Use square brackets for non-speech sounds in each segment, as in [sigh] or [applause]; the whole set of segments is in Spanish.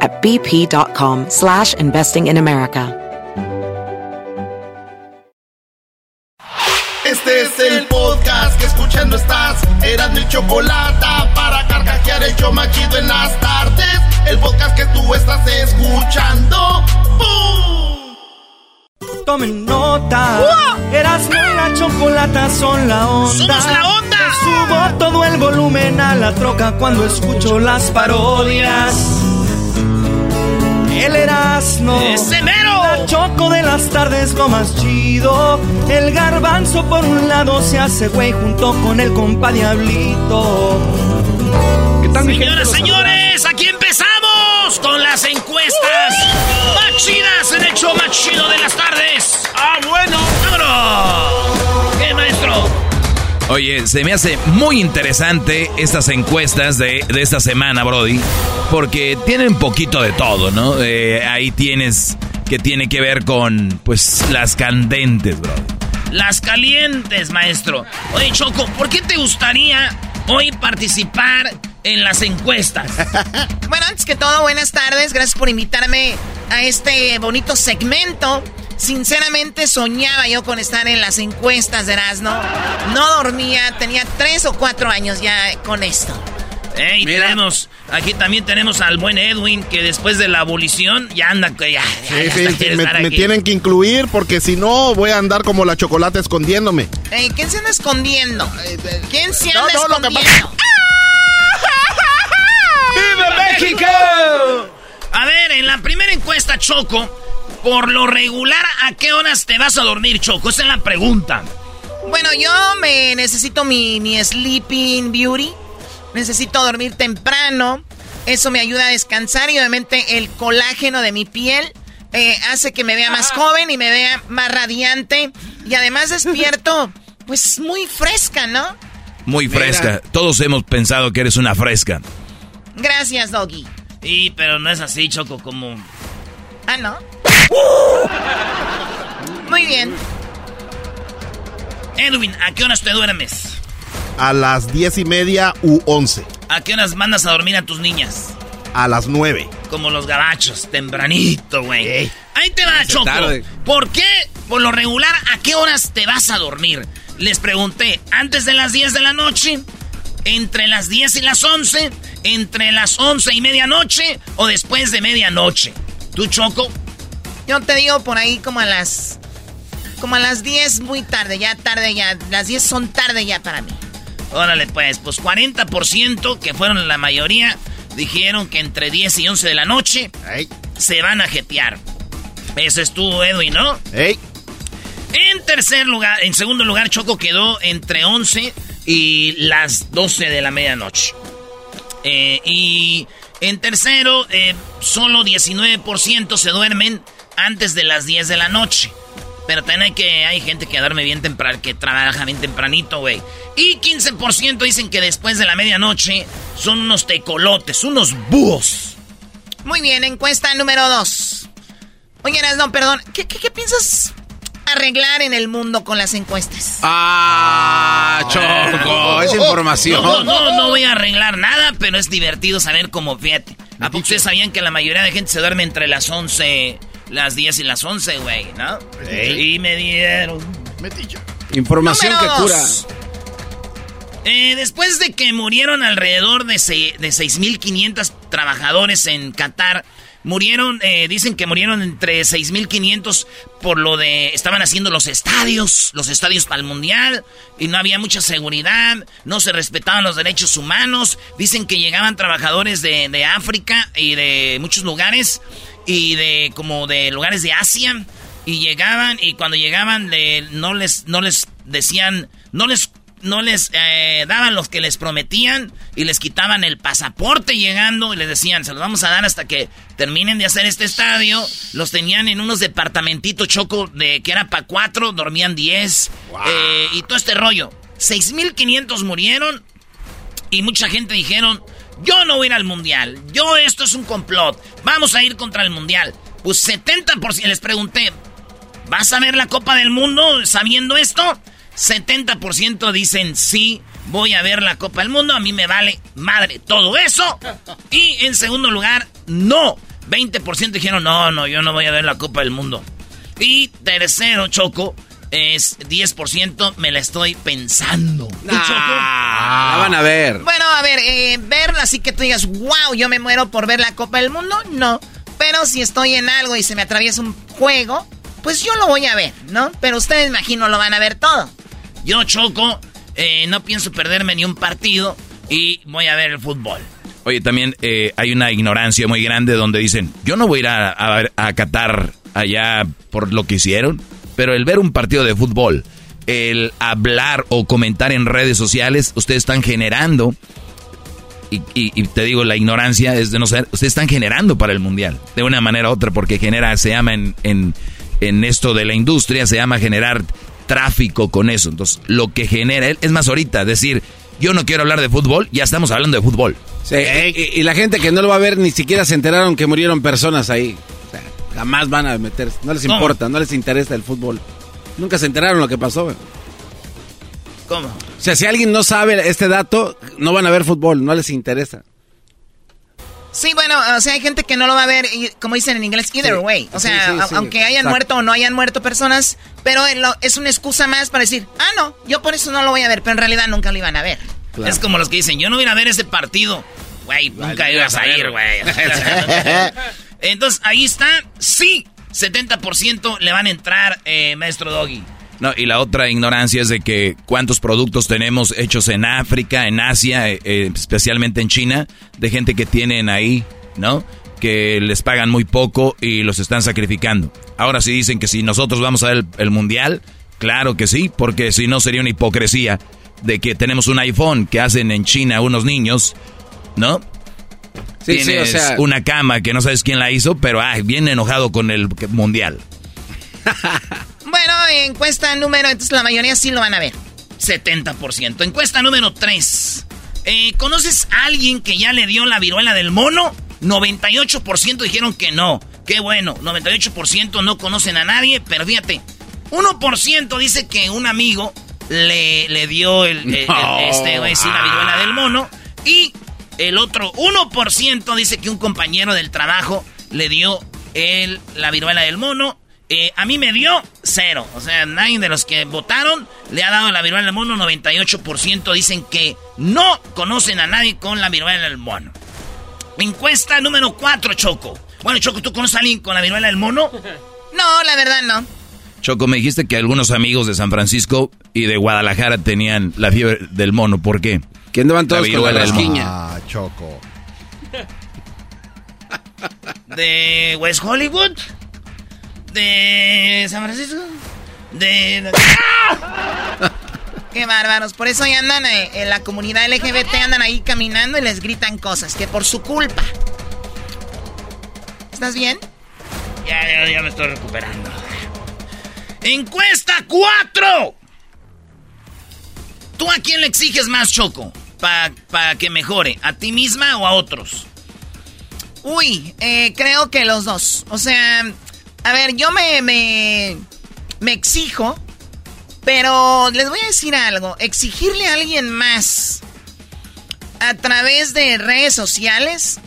at bp.com slash investing in America. Este es el podcast que escuchando estás. Eran mi chocolate para carcajear el yo machido en las tardes. El podcast que tú estás escuchando. ¡Bum! Tomen nota. Eras la chocolata son la onda. ¡Somos la onda! Subo todo el volumen a la troca cuando escucho las parodias. El Erasmo. ¡Ese mero! La choco de las tardes lo más chido. El garbanzo por un lado se hace güey junto con el compa Diablito. ¿Qué tal? Señoras, señores, aquí empezamos con las encuestas más chidas en el show más chido de las tardes. ¡Ah, bueno! ¡Vámonos! Oye, se me hace muy interesante estas encuestas de, de esta semana, Brody, porque tienen poquito de todo, ¿no? Eh, ahí tienes que tiene que ver con, pues, las candentes, Brody. Las calientes, maestro. Oye, Choco, ¿por qué te gustaría hoy participar en las encuestas? [laughs] Bueno, antes que todo, buenas tardes. Gracias por invitarme a este bonito segmento. Sinceramente soñaba yo con estar en las encuestas de Erasmo. No dormía, tenía tres o cuatro años ya con esto. Ey, tenemos, aquí también tenemos al buen Edwin, que después de la abolición ya anda, que ya, ya, Sí, ya sí, hasta sí, quiere me, tienen que incluir porque si no voy a andar como la chocolate escondiéndome. Ey, ¿Quién se anda escondiendo? ¿Quién se no, anda no, lo que escondiendo? ¡Viva México! A ver, en la primera encuesta, Choco, por lo regular, ¿a qué horas te vas a dormir, Choco? Esa es la pregunta. Bueno, yo me necesito mi, mi sleeping beauty. Necesito dormir temprano. Eso me ayuda a descansar y obviamente el colágeno de mi piel eh, hace que me vea más joven y me vea más radiante. Y además despierto, [laughs] pues muy fresca, ¿no? Muy fresca. Todos hemos pensado que eres una fresca. Gracias, Doggy. Sí, pero no es así, Choco, como... Ah, ¿no? Muy bien. Edwin, ¿a qué horas te duermes? A las diez y media u once. ¿A qué horas mandas a dormir a tus niñas? A las nueve. Como los gabachos, tempranito, güey. Ahí te va, Choco. tarde. ¿Por qué, por lo regular, a qué horas te vas a dormir? Les pregunté, ¿antes de las 10 de la noche? ¿Entre las 10 y las 11? ¿Entre las 11 y medianoche? ¿O después de medianoche? ¿Tú, Choco? Yo te digo por ahí como a las... Como a las 10 muy tarde, ya tarde ya. Las 10 son tarde ya para mí. Órale, pues, pues 40%, que fueron la mayoría, dijeron que entre 10 y 11 de la noche Ey, se van a jetear. Ese es tú, Edwin, ¿no? ey. En tercer lugar, en segundo lugar, Choco quedó entre 11 y las 12 de la medianoche. Eh, y en tercero, eh, solo 19% se duermen antes de las 10 de la noche. Pero también hay que hay gente que duerme bien temprano, que trabaja bien tempranito, güey. Y 15% dicen que después de la medianoche son unos tecolotes, unos búhos. Muy bien, encuesta número 2. Oye, no, perdón. ¿Qué, qué, qué piensas arreglar en el mundo con las encuestas? Ah, Choco, esa información. No, no, no voy a arreglar nada, pero es divertido saber cómo, fíjate. ¿A poco ustedes sabían que la mayoría de gente se duerme entre las 11, las 10 y las 11, güey, no? Y me dieron... Información que cura. dos. Eh, después de que murieron alrededor de, se- de 6.500 trabajadores en Qatar Murieron, eh, dicen que murieron entre 6.500 por lo de... Estaban haciendo los estadios, los estadios para el Mundial, y no había mucha seguridad, no se respetaban los derechos humanos. Dicen que llegaban trabajadores de, de África y de muchos lugares, y de como de lugares de Asia, y llegaban, y cuando llegaban no, les, no les decían, no les no les eh, daban los que les prometían y les quitaban el pasaporte llegando y les decían, se los vamos a dar hasta que terminen de hacer este estadio. Los tenían en unos departamentitos choco de que era para cuatro, dormían diez eh, y todo este rollo. 6.500 murieron y mucha gente dijeron, yo no voy a ir al mundial, yo esto es un complot, vamos a ir contra el mundial. Pues 70%, les pregunté, ¿vas a ver la Copa del Mundo sabiendo esto? 70% dicen sí, voy a ver la Copa del Mundo, a mí me vale madre todo eso. Y en segundo lugar, no. 20% dijeron no, no, yo no voy a ver la Copa del Mundo. Y tercero, Choco, es 10%, me la estoy pensando. [laughs] la van a ver. Bueno, a ver, eh, verla así que tú digas, wow, yo me muero por ver la Copa del Mundo, no. Pero si estoy en algo y se me atraviesa un juego, pues yo lo voy a ver, ¿no? Pero ustedes imagino lo van a ver todo. Yo, Choco, eh, no pienso perderme ni un partido y voy a ver el fútbol. Oye, también eh, hay una ignorancia muy grande donde dicen, yo no voy a ir a, a, Qatar allá por lo que hicieron, pero el ver un partido de fútbol, el hablar o comentar en redes sociales, ustedes están generando, y, te digo, la ignorancia es de no ser, ustedes están generando para el mundial, de una manera u otra, porque genera, se llama en, en, en esto de la industria, se llama generar tráfico con eso. Entonces, lo que genera, es más ahorita, decir, yo no quiero hablar de fútbol, ya estamos hablando de fútbol. Sí, y, la gente que no lo va a ver ni siquiera se enteraron que murieron personas ahí. Jamás van a meterse, no les importa, no les interesa el fútbol. Nunca se enteraron lo que pasó. ¿Cómo? O sea, si alguien no sabe este dato, no van a ver fútbol, no les interesa. Sí, bueno, o sea, hay gente que no lo va a ver, como dicen en inglés, either way. O sea, aunque hayan muerto o no hayan muerto personas, pero es una excusa más para decir, ah, no, yo por eso no lo voy a ver, pero en realidad nunca lo iban a ver. Es como los que dicen, yo no voy a ver ese partido. Güey, nunca ibas a ir, güey. [laughs] [laughs] Entonces, ahí está, sí, 70% le van a entrar, eh, maestro Doggy. No, y la otra ignorancia es de que cuántos productos tenemos hechos en África, en Asia, eh, eh, especialmente en China, de gente que tienen ahí, ¿no? Que les pagan muy poco y los están sacrificando. Ahora sí dicen que si nosotros vamos a ver el, mundial, claro que sí, porque si no sería una hipocresía de que tenemos un iPhone que hacen en China unos niños, ¿no? Sí, Tienes sí, o sea... una cama que no sabes quién la hizo, pero ah, bien enojado con el mundial. [laughs] Bueno, encuesta número, entonces la mayoría sí lo van a ver. 70%. Encuesta número 3. Eh, ¿Conoces a alguien que ya le dio la viruela del mono? 98% dijeron que no. Qué bueno, 98% no conocen a nadie, pero fíjate, 1% dice que un amigo le, le dio el, [laughs] este, la viruela del mono. Y el otro 1% dice que un compañero del trabajo le dio el, la viruela del mono. Eh, a mí me dio cero. O sea, nadie de los que votaron le ha dado la viruela del mono. 98% dicen que no conocen a nadie con la viruela del mono. Encuesta número 4, Choco. Bueno, Choco, ¿tú conoces a alguien con la viruela del mono? [laughs] No, la verdad no. Choco, me dijiste que algunos amigos de San Francisco y de Guadalajara tenían la fiebre del mono. ¿Por qué? Que andaban todos con la rasquiña. Ah, Choco. [laughs] ¿De West Hollywood? de San Francisco. De... [laughs] Qué bárbaros. Por eso ahí andan eh, en la comunidad LGBT, andan ahí caminando y les gritan cosas, que por su culpa. ¿Estás bien? Ya, ya, ya me estoy recuperando. Encuesta 4. ¿Tú a quién le exiges más, Choco? Para que mejore, ¿a ti misma o a otros? Uy, eh, creo que los dos. O sea, a ver, yo me, me, me exijo, pero les voy a decir algo. Exigirle a alguien más a través de redes sociales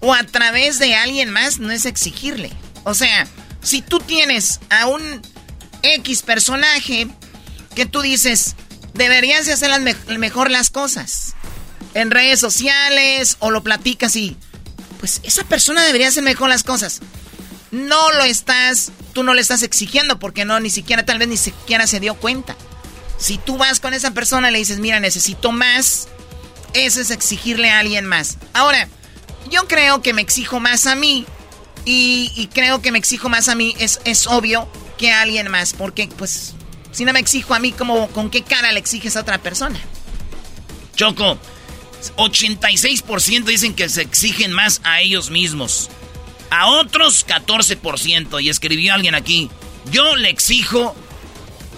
o a través de alguien más no es exigirle. O sea, si tú tienes a un X personaje que tú dices, deberías de hacer mejor las cosas en redes sociales o lo platicas y pues esa persona debería hacer mejor las cosas. No lo estás, tú no le estás exigiendo porque no, ni siquiera, tal vez ni siquiera se dio cuenta. Si tú vas con esa persona y le dices, mira, necesito más, eso es exigirle a alguien más. Ahora, yo creo que me exijo más a mí y, creo que me exijo más a mí, es, es obvio que a alguien más, porque pues si no me exijo a mí, ¿cómo, ¿con qué cara le exiges a otra persona? Choco, 86% dicen que se exigen más a ellos mismos. A otros 14%. Y escribió alguien aquí, yo le exijo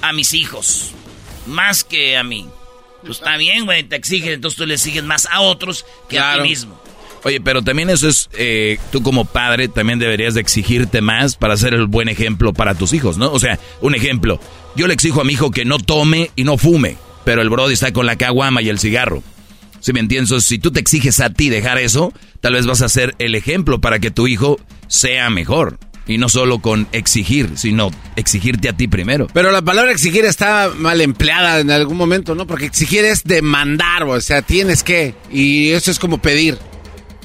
a mis hijos. Más que a mí. Pues está bien, güey, te exigen, entonces tú le exiges más a otros que a ti mismo. Oye, pero también eso es, eh, tú como padre también deberías de exigirte más para ser el buen ejemplo para tus hijos, ¿no? O sea, un ejemplo, yo le exijo a mi hijo que no tome y no fume, pero el brody está con la caguama y el cigarro. Si me entiendes, si tú te exiges a ti dejar eso, tal vez vas a ser el ejemplo para que tu hijo sea mejor. Y no solo con exigir, sino exigirte a ti primero. Pero la palabra exigir está mal empleada en algún momento, ¿no? Porque exigir es demandar, o sea, tienes que. Y eso es como pedir.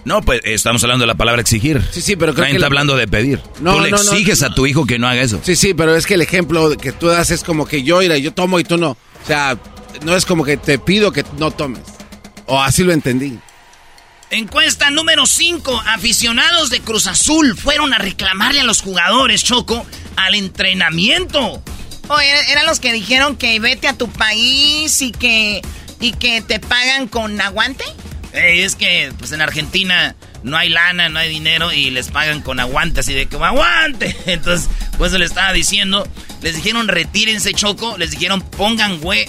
No, pues estamos hablando de la palabra exigir. Sí, sí, pero creo Nadie está hablando de pedir. No, tú le exiges a tu hijo que no haga eso. Sí, sí, pero es que el ejemplo que tú das es como que yo, yo tomo y tú no. O sea, no es como que te pido que no tomes. O así lo entendí. Encuesta número 5. Aficionados de Cruz Azul fueron a reclamarle a los jugadores, Choco, al entrenamiento. Oye, eran los que dijeron que vete a tu país y que, y que te pagan con aguante. es que pues en Argentina no hay lana, no hay dinero y les pagan con aguante, así de que aguante. [laughs] Entonces, pues se le estaba diciendo, les dijeron retírense Choco, les dijeron pongan güey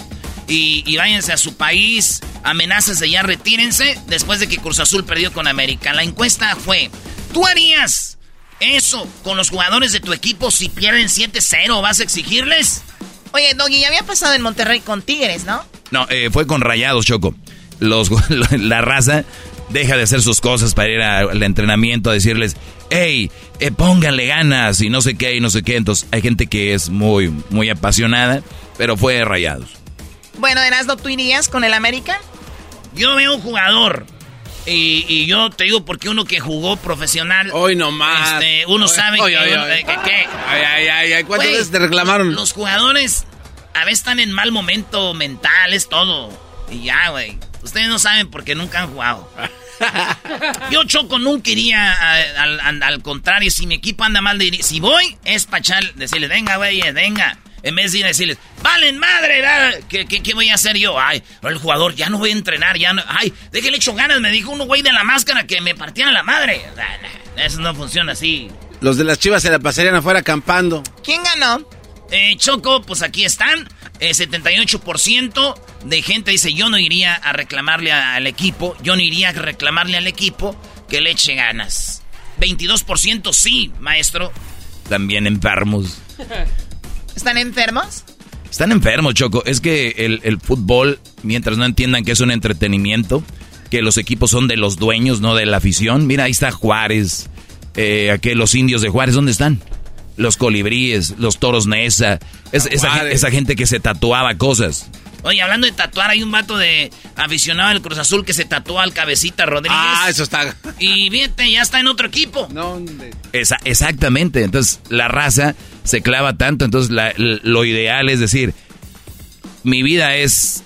y, váyanse a su país. Amenazas de ya retírense después de que Cruz Azul perdió con América. La encuesta fue, ¿tú harías eso con los jugadores de tu equipo si pierden 7-0? ¿Vas a exigirles? Oye, Doggy, ya había pasado en Monterrey con Tigres, ¿no? No, eh, fue con Rayados, Choco. Los, [laughs] la raza deja de hacer sus cosas para ir al entrenamiento a decirles, hey, eh, pónganle ganas y no sé qué y no sé qué. Entonces hay gente que es muy, muy apasionada, pero fue Rayados. Bueno, Erasmo, ¿tú irías con el América? Yo veo un jugador. Y, yo te digo porque uno que jugó profesional. Hoy nomás. Este, uno sabe que, Ay, ay, ay, ¿Cuántas veces te reclamaron? Los jugadores a veces están en mal momento mental, es todo. Y ya, güey. Ustedes no saben porque nunca han jugado. [laughs] Yo, Choco, nunca iría al, contrario. Si mi equipo anda mal, de, si voy, es para decirle, venga, güey, venga. En vez de ir a decirles, valen madre, ¿qué, ¿qué, voy a hacer yo? Ay, el jugador, ya no voy a entrenar, ya no. Ay, déjale hecho ganas, me dijo uno güey de la máscara que me partieran la madre. Eso no funciona así. Los de las chivas se la pasarían afuera acampando. ¿Quién ganó? Eh, Choco, pues aquí están. 78% eh, de gente dice, yo no iría a reclamarle al equipo, yo no iría a reclamarle al equipo que le eche ganas. 22% sí, maestro. También enfermos. [laughs] ¿Están enfermos? Están enfermos, Choco. Es que el, fútbol, mientras no entiendan que es un entretenimiento, que los equipos son de los dueños, no de la afición. Mira, ahí está Juárez, eh, aquí los indios de Juárez, ¿dónde están? Los colibríes, los toros Nesa, esa, gente que se tatuaba cosas. Oye, hablando de tatuar, hay un vato de aficionado del Cruz Azul que se tatuó al cabecita Rodríguez. Ah, eso está. Y fíjate, ya está en otro equipo. No, Esa, exactamente. Entonces, la raza se clava tanto. Entonces lo ideal es decir, mi vida es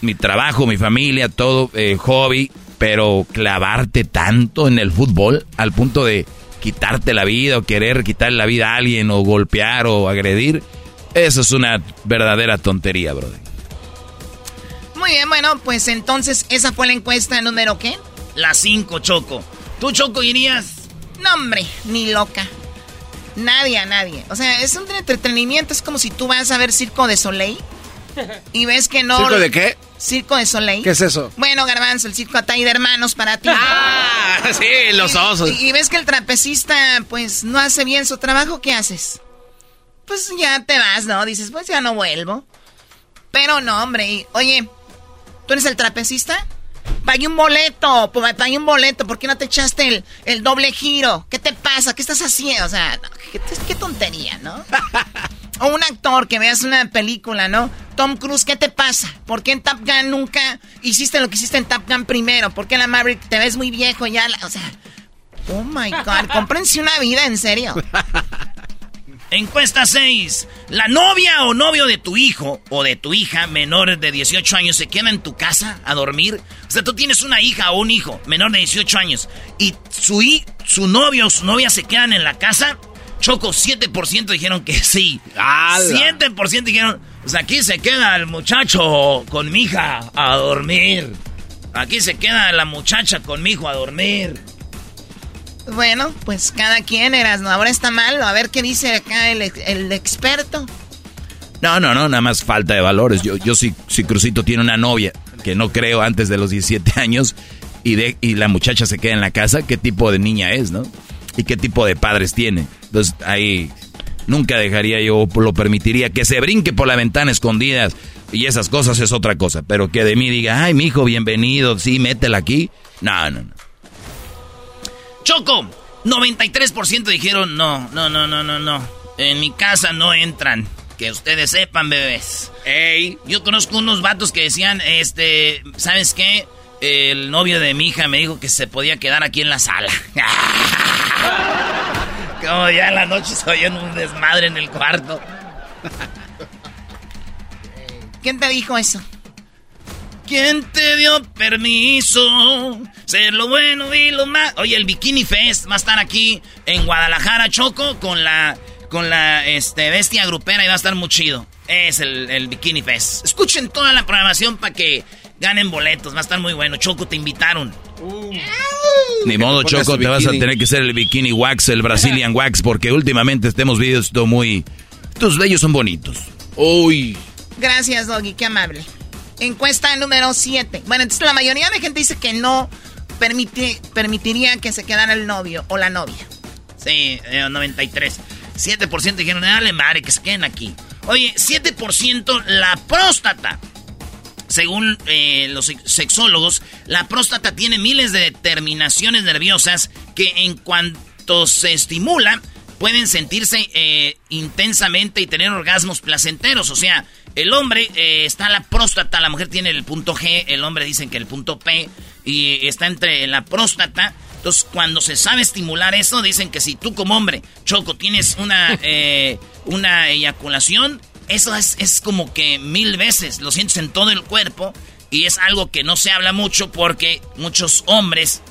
mi trabajo, mi familia, todo, eh, hobby, pero clavarte tanto en el fútbol al punto de quitarte la vida o querer quitarle la vida a alguien o golpear o agredir, eso es una verdadera tontería, brother. Muy bien, bueno, pues entonces esa fue la encuesta número qué? La 5, Choco. ¿Tú, Choco, irías? No, hombre, ni loca. Nadie, a nadie. O sea, es un entretenimiento. Es como si tú vas a ver Circo de Soleil y ves que no. ¿Circo de qué? Circo de Soleil. ¿Qué es eso? Bueno, Garbanzo, el circo Atay de hermanos para ti. Ah, sí, los osos. Y, ves que el trapecista, pues, no hace bien su trabajo, ¿qué haces? Pues ya te vas, ¿no? Dices, pues ya no vuelvo. Pero no, hombre. oye, ¿tú eres el trapecista? Pagué un boleto, pagué un boleto, ¿por qué no te echaste el, doble giro? ¿Qué te pasa? ¿Qué estás haciendo? O sea, qué, tontería, ¿no? [laughs] o un actor que veas una película, ¿no? Tom Cruise, ¿qué te pasa? ¿Por qué en Top Gun nunca hiciste lo que hiciste en Top Gun primero? ¿Por qué en la Maverick te ves muy viejo ya? O sea, Oh my God, [laughs] cómprense una vida, en serio. [laughs] Encuesta 6. ¿La novia o novio de tu hijo o de tu hija menor de 18 años se queda en tu casa a dormir? O sea, tú tienes una hija o un hijo menor de 18 años y su, su novio o su novia se quedan en la casa. Choco, 7% dijeron que sí. 7% dijeron, pues aquí se queda el muchacho con mi hija a dormir. Aquí se queda la muchacha con mi hijo a dormir. Bueno, pues cada quien eras, ¿no? Ahora está mal. A ver qué dice acá el, experto. No, no, no, nada más falta de valores. Yo, yo si, si Crucito tiene una novia, que no creo antes de los 17 años, y, de, y la muchacha se queda en la casa, ¿qué tipo de niña es, no? Y qué tipo de padres tiene. Entonces ahí nunca dejaría yo, lo permitiría que se brinque por la ventana escondidas y esas cosas es otra cosa. Pero que de mí diga, ay, mi hijo, bienvenido, sí, métela aquí. No, no, no. Choco, 93% dijeron no, no, no, no, no, no. En mi casa no entran. Que ustedes sepan, bebés. Ey, yo conozco unos vatos que decían, este, ¿sabes qué? El novio de mi hija me dijo que se podía quedar aquí en la sala. [laughs] Como ya en la noche se oyen un desmadre en el cuarto. ¿Quién te dijo eso? ¿Quién te dio permiso? Ser lo bueno y lo más. Oye, el Bikini Fest va a estar aquí en Guadalajara, Choco, con la con la este, bestia grupera y va a estar muy chido. Es el, Bikini Fest. Escuchen toda la programación para que ganen boletos. Va a estar muy bueno. Choco, te invitaron. Ni modo, Choco, te vas a tener que ser el Bikini Wax, el Brazilian Wax, porque últimamente estemos visto muy. Tus bellos son bonitos. Uy. Gracias, Doggy, qué amable. Encuesta número 7. Bueno, entonces la mayoría de gente dice que no permitiría que se quedara el novio o la novia. Sí, 93. Eh, 7% dijeron, dale madre, que se queden aquí. Oye, 7% la próstata. Según eh, los sexólogos, la próstata tiene miles de terminaciones nerviosas que en cuanto se estimula, pueden sentirse eh, intensamente y tener orgasmos placenteros. O sea, el hombre eh, está la próstata, la mujer tiene el punto G, el hombre dicen que el punto P, y está entre la próstata. Entonces, cuando se sabe estimular eso, dicen que si tú como hombre, Choco, tienes una, [laughs] eh, una eyaculación, eso es, es como que mil veces, lo sientes en todo el cuerpo, y es algo que no se habla mucho porque muchos hombres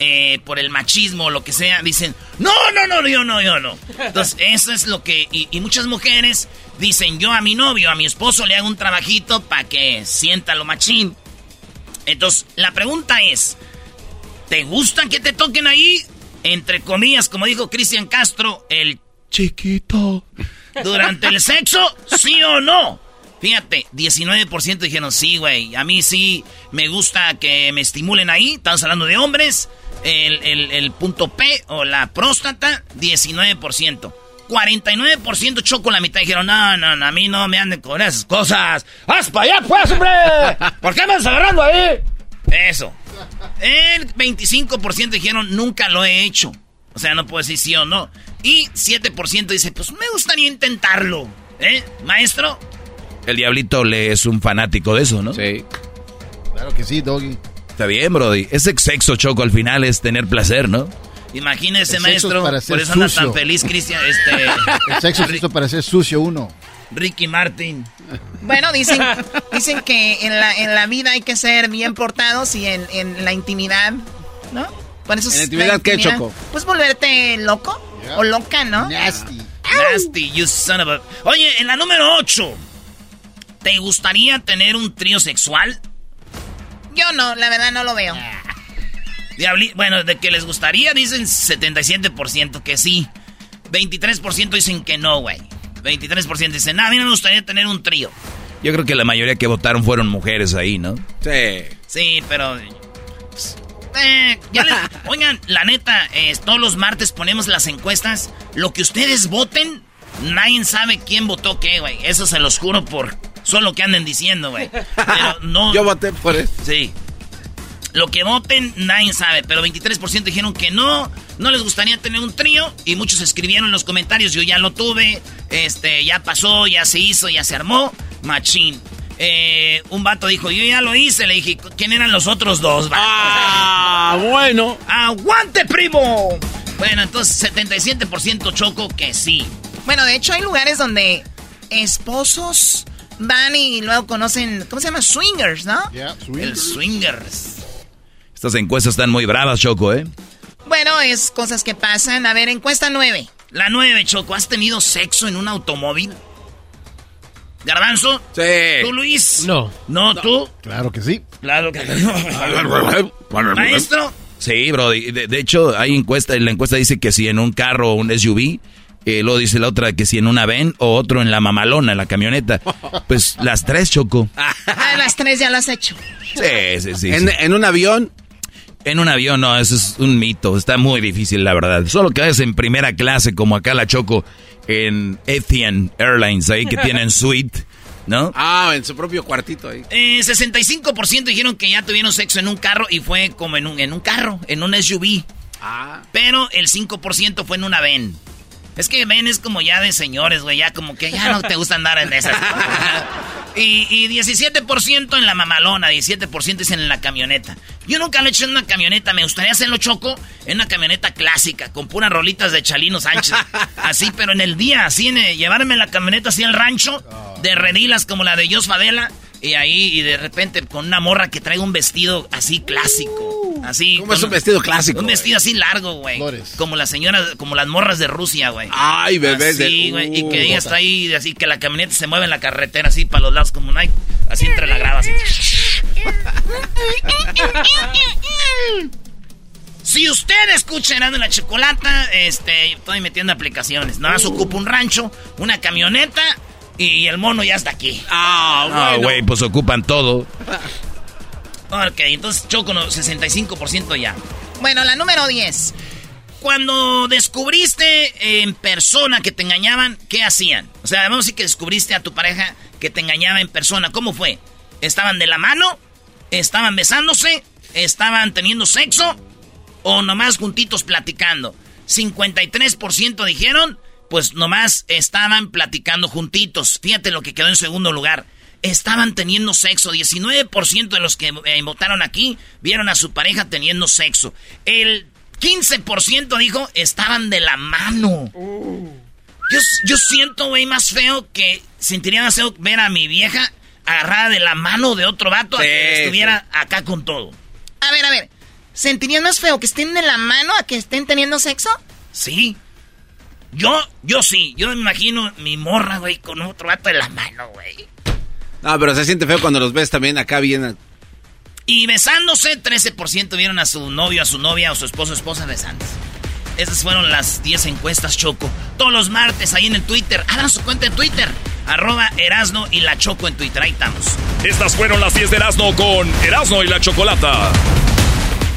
eh, por el machismo o lo que sea, dicen, no, no, no, yo no, yo no. Entonces, [laughs] eso es lo que... Y, muchas mujeres dicen, yo a mi novio, a mi esposo le hago un trabajito para que sienta lo machín. Entonces, la pregunta es, ¿te gusta que te toquen ahí? Entre comillas, como dijo Cristian Castro, el chiquito. Durante el [laughs] sexo, sí o no. Fíjate, 19% dijeron sí, güey. A mí sí me gusta que me estimulen ahí. Estamos hablando de hombres el, punto P o la próstata, 19%. 49% choco la mitad. Dijeron, no, no, no, a mí no me anden con esas cosas. ¡Haz para allá, pues, hombre! [laughs] ¿Por qué me estás agarrando ahí? Eso. El 25% dijeron, nunca lo he hecho. O sea, no puedo decir sí o no. Y 7% dice, pues me gustaría intentarlo. ¿Eh, maestro? El diablito le es un fanático de eso, ¿no? Sí. Claro que sí, Doggy. Está bien, Brody. Ese sexo, Choco, al final es tener placer, ¿no? Imagínese, maestro. por eso anda tan feliz, Cristian. Este, [laughs] el sexo es para ser sucio uno. Ricky Martin. Bueno, dicen, [laughs] dicen que en la, en la vida hay que ser bien portados y en, en la intimidad, ¿no? ¿En la intimidad, qué, Choco? Pues volverte loco o loca, ¿no? Nasty. Nasty, you son of a... Oye, en la número 8, ¿te gustaría tener un trío sexual? Yo no, la verdad no lo veo. bueno, de que les gustaría dicen 77% que sí. 23% dicen que no, güey. 23% dicen, no, a mí no me gustaría tener un trío. Yo creo que la mayoría que votaron fueron mujeres ahí, ¿no? Sí. Sí, pero... Pues, eh, [laughs] oigan, la neta, todos los martes ponemos las encuestas. Lo que ustedes voten, nadie sabe quién votó qué, güey. Eso se los juro por Solo que anden diciendo, güey. Pero [laughs] no. Yo voté por eso. Sí. Lo que voten, nadie sabe. Pero 23% dijeron que no. No les gustaría tener un trío. Y muchos escribieron en los comentarios: Yo ya lo tuve. Este, ya pasó, ya se hizo, ya se armó. Machín. Eh, un vato dijo, yo ya lo hice. Le dije, ¿quién eran los otros dos? Ah, bueno. ¡Aguante, primo! Bueno, entonces 77% choco que sí. Bueno, de hecho hay lugares donde esposos van y luego conocen, ¿cómo se llama? Swingers, ¿no? swingers. El swingers. Estas encuestas están muy bravas, Choco, ¿eh? Bueno, es cosas que pasan. A ver, encuesta 9. La 9, Choco, ¿has tenido sexo en un automóvil? ¿Garbanzo? Sí. ¿Tú, Luis? No. ¿No, tú? Claro que sí. Claro que sí. [laughs] ¿Maestro? Sí, bro. De, de, hecho, hay encuesta, la encuesta dice que si en un carro o un SUV, eh, luego dice la otra que si en una ven o otro en la mamalona, en la camioneta. Pues las tres, Choco. Ah, las tres ya las has hecho. Sí, sí, sí. ¿En, sí. ¿En un avión? En un avión, no, eso es un mito. Está muy difícil, la verdad. Solo que vayas en primera clase, como acá la Choco, en Ethiopian Airlines, ahí que [laughs] tienen suite, ¿no? Ah, en su propio cuartito ahí. Eh, 65% dijeron que ya tuvieron sexo en un carro y fue como en un, en un carro, en un SUV. Ah. Pero el 5% fue en una ven. Es que ven es como ya de señores, güey, ya como que ya no te gusta andar en esas. [laughs] y, y 17% en la mamalona, 17% es en la camioneta. Yo nunca lo he hecho en una camioneta, me gustaría hacerlo choco en una camioneta clásica, con puras rolitas de Chalino Sánchez. Así, pero en el día, así, en el- llevarme la camioneta así al rancho, de redilas como la de Jos Fadela, y ahí, y de repente con una morra que traiga un vestido así clásico. Así. ¿Cómo es un vestido clásico? Un vestido así largo, güey. Como las señoras, como las morras de Rusia, güey. Ay, bebé. Sí, güey. y Uh, que ella está ahí, así que la camioneta se mueve en la carretera, así para los lados, como Nike. Así entre la grava, así. Si usted escucha en la Chocolata, este, estoy metiendo aplicaciones. Nada más ocupa un rancho, una camioneta y el mono ya está aquí. Ah, Ah, bueno. güey, pues ocupan todo. [laughs] Ok, entonces Choco, no, 65% ya. Bueno, la número 10. Cuando descubriste en persona que te engañaban, ¿qué hacían? O sea, vamos a decir que descubriste a tu pareja que te engañaba en persona. ¿Cómo fue? ¿Estaban de la mano? ¿Estaban besándose? ¿Estaban teniendo sexo? ¿O nomás juntitos platicando? 53% dijeron, pues nomás estaban platicando juntitos. Fíjate lo que quedó en segundo lugar. Estaban teniendo sexo. 19% de los que eh, votaron aquí vieron a su pareja teniendo sexo. El 15% dijo, estaban de la mano. Yo, yo siento, güey, más feo que sentiría más feo ver a mi vieja agarrada de la mano de otro vato a que Sí, estuviera acá con todo. A ver, a ver. ¿Sentirías más feo que estén de la mano a que estén teniendo sexo? Sí. Yo, yo sí. Yo me imagino mi morra, güey, con otro vato de la mano, güey. No, pero se siente feo cuando los ves también acá bien. Y besándose, 13% vieron a su novio, a su novia o su esposo o esposa besándose. Esas fueron las 10 encuestas Choco. Todos los martes ahí en el Twitter. Hagan su cuenta en Twitter. Arroba Erasno y la Choco en Twitter. Ahí estamos. Estas fueron las 10 de Erasmo con Erasmo y la Chocolata.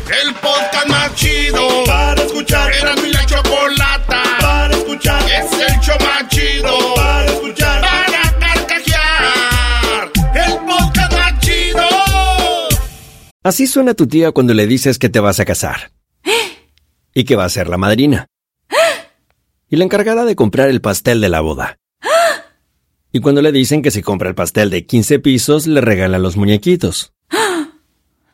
El podcast más chido para escuchar. Era mi la chocolata para escuchar. Es el show más chido para escuchar. Para carcajear. El podcast más chido. Así suena tu tía cuando le dices que te vas a casar. [gasps] Y que va a ser la madrina. Y la encargada de comprar el pastel de la boda. [gasps] Y cuando le dicen que si compra el pastel de 15 pisos, le regalan los muñequitos.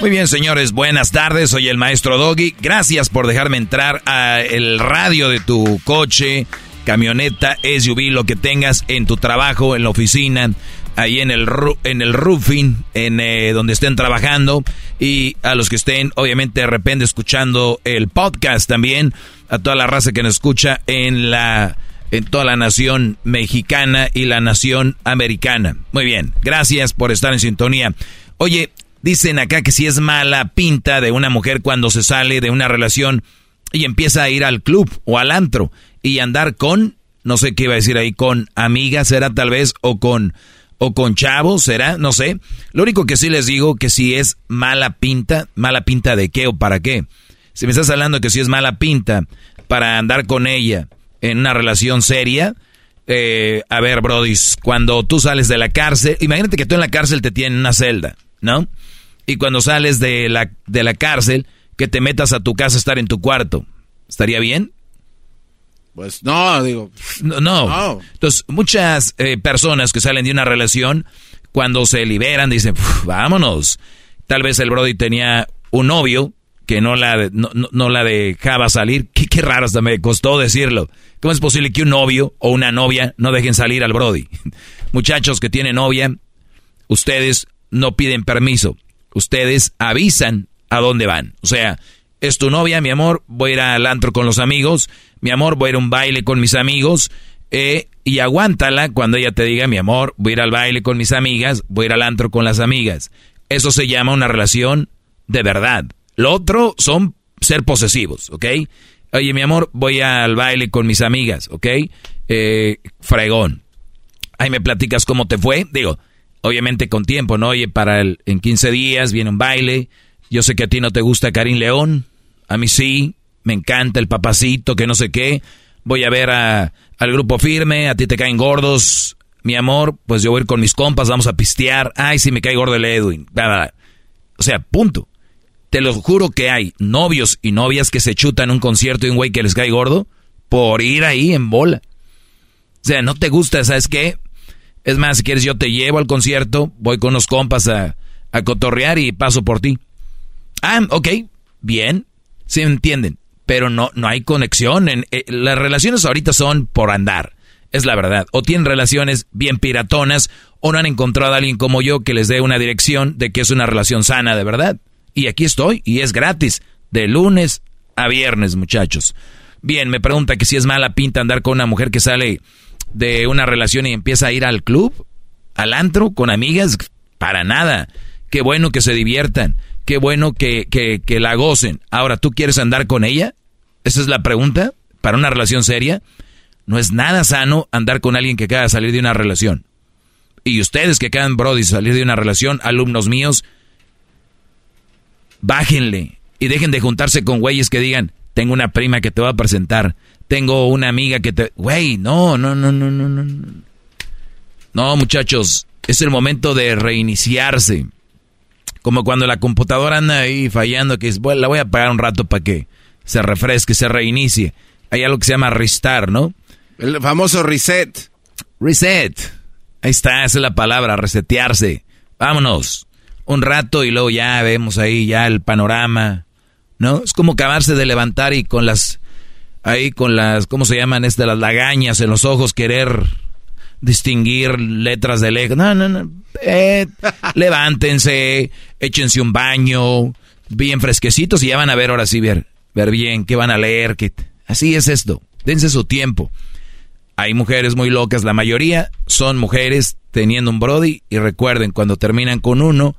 Muy bien, señores, buenas tardes. Soy el maestro Doggy. Gracias por dejarme entrar a el radio de tu coche, camioneta, SUV, lo que tengas en tu trabajo, en la oficina, ahí en el en el roofing, en eh, donde estén trabajando y a los que estén obviamente de repente escuchando el podcast también, a toda la raza que nos escucha en la en toda la nación mexicana y la nación americana. Muy bien, gracias por estar en sintonía. Oye, dicen acá que si es mala pinta de una mujer cuando se sale de una relación y empieza a ir al club o al antro y andar con, no sé qué iba a decir ahí, con amigas, será tal vez, o con, o con chavos, será, no sé. Lo único que sí les digo que si es mala pinta, mala pinta de qué o para qué. Si me estás hablando que si es mala pinta para andar con ella en una relación seria, eh, a ver, Brody, cuando tú sales de la cárcel, imagínate que tú en la cárcel te tienen una celda, ¿no? Y cuando sales de la, de la cárcel, que te metas a tu casa a estar en tu cuarto. ¿Estaría bien? Pues no, digo. No. no. Entonces, muchas eh, personas que salen de una relación, cuando se liberan, dicen, vámonos. Tal vez el Brody tenía un novio que no la, no, la dejaba salir. [laughs] Qué, qué raro hasta me costó decirlo. ¿Cómo es posible que un novio o una novia no dejen salir al Brody? [laughs] Muchachos que tienen novia, ustedes no piden permiso. Ustedes avisan a dónde van. O sea, es tu novia, mi amor, voy a ir al antro con los amigos, mi amor, voy a ir a un baile con mis amigos, eh, y aguántala cuando ella te diga, mi amor, voy a ir al baile con mis amigas, voy a ir al antro con las amigas. Eso se llama una relación de verdad. Lo otro son ser posesivos, ¿ok? Oye, mi amor, voy al baile con mis amigas, ¿ok? Eh, fregón. Ahí me platicas cómo te fue. Digo, obviamente con tiempo, ¿no? Oye, para el, en 15 días viene un baile. Yo sé que a ti no te gusta Karim León. A mí sí. Me encanta el papacito, que no sé qué. Voy a ver a, al grupo firme. A ti te caen gordos. Mi amor, pues yo voy a ir con mis compas, vamos a pistear. Ay, sí, me cae gordo el Edwin. O sea, punto. Te lo juro que hay novios y novias que se chutan un concierto y un güey que les cae gordo por ir ahí en bola. O sea, no te gusta, ¿sabes qué? Es más, si quieres yo te llevo al concierto, voy con unos compas a, a cotorrear y paso por ti. Ah, ok, bien, se entienden, pero no, no hay conexión. En, eh, las relaciones ahorita son por andar, es la verdad. O tienen relaciones bien piratonas o no han encontrado a alguien como yo que les dé una dirección de que es una relación sana de verdad. Y aquí estoy, y es gratis, de lunes a viernes, muchachos. Bien, me pregunta que si es mala pinta andar con una mujer que sale de una relación y empieza a ir al club, al antro, con amigas, para nada. Qué bueno que se diviertan, qué bueno que, que, que la gocen. Ahora, ¿tú quieres andar con ella? Esa es la pregunta, para una relación seria. No es nada sano andar con alguien que acaba de salir de una relación. Y ustedes que acaban, Brody, salir de una relación, alumnos míos, bájenle y dejen de juntarse con güeyes que digan, tengo una prima que te va a presentar, tengo una amiga que te... Güey, no, no, no, no, no, no. No, muchachos, es el momento de reiniciarse. Como cuando la computadora anda ahí fallando, que es, bueno, la voy a apagar un rato para que se refresque, se reinicie. Hay algo que se llama restart, ¿no? El famoso reset. Reset. Ahí está, esa es la palabra, resetearse. Vámonos un rato y luego ya vemos ahí ya el panorama, ¿no? Es como acabarse de levantar y con las, ahí con las, ¿cómo se llaman? Estas, las lagañas en los ojos, querer distinguir letras de lejos. No, no, no. Eh, [laughs] levántense, échense un baño, bien fresquecitos y ya van a ver ahora sí, ver, ver bien, qué van a leer, qué... Así es esto. Dense su tiempo. Hay mujeres muy locas, la mayoría son mujeres teniendo un Brody y recuerden, cuando terminan con uno,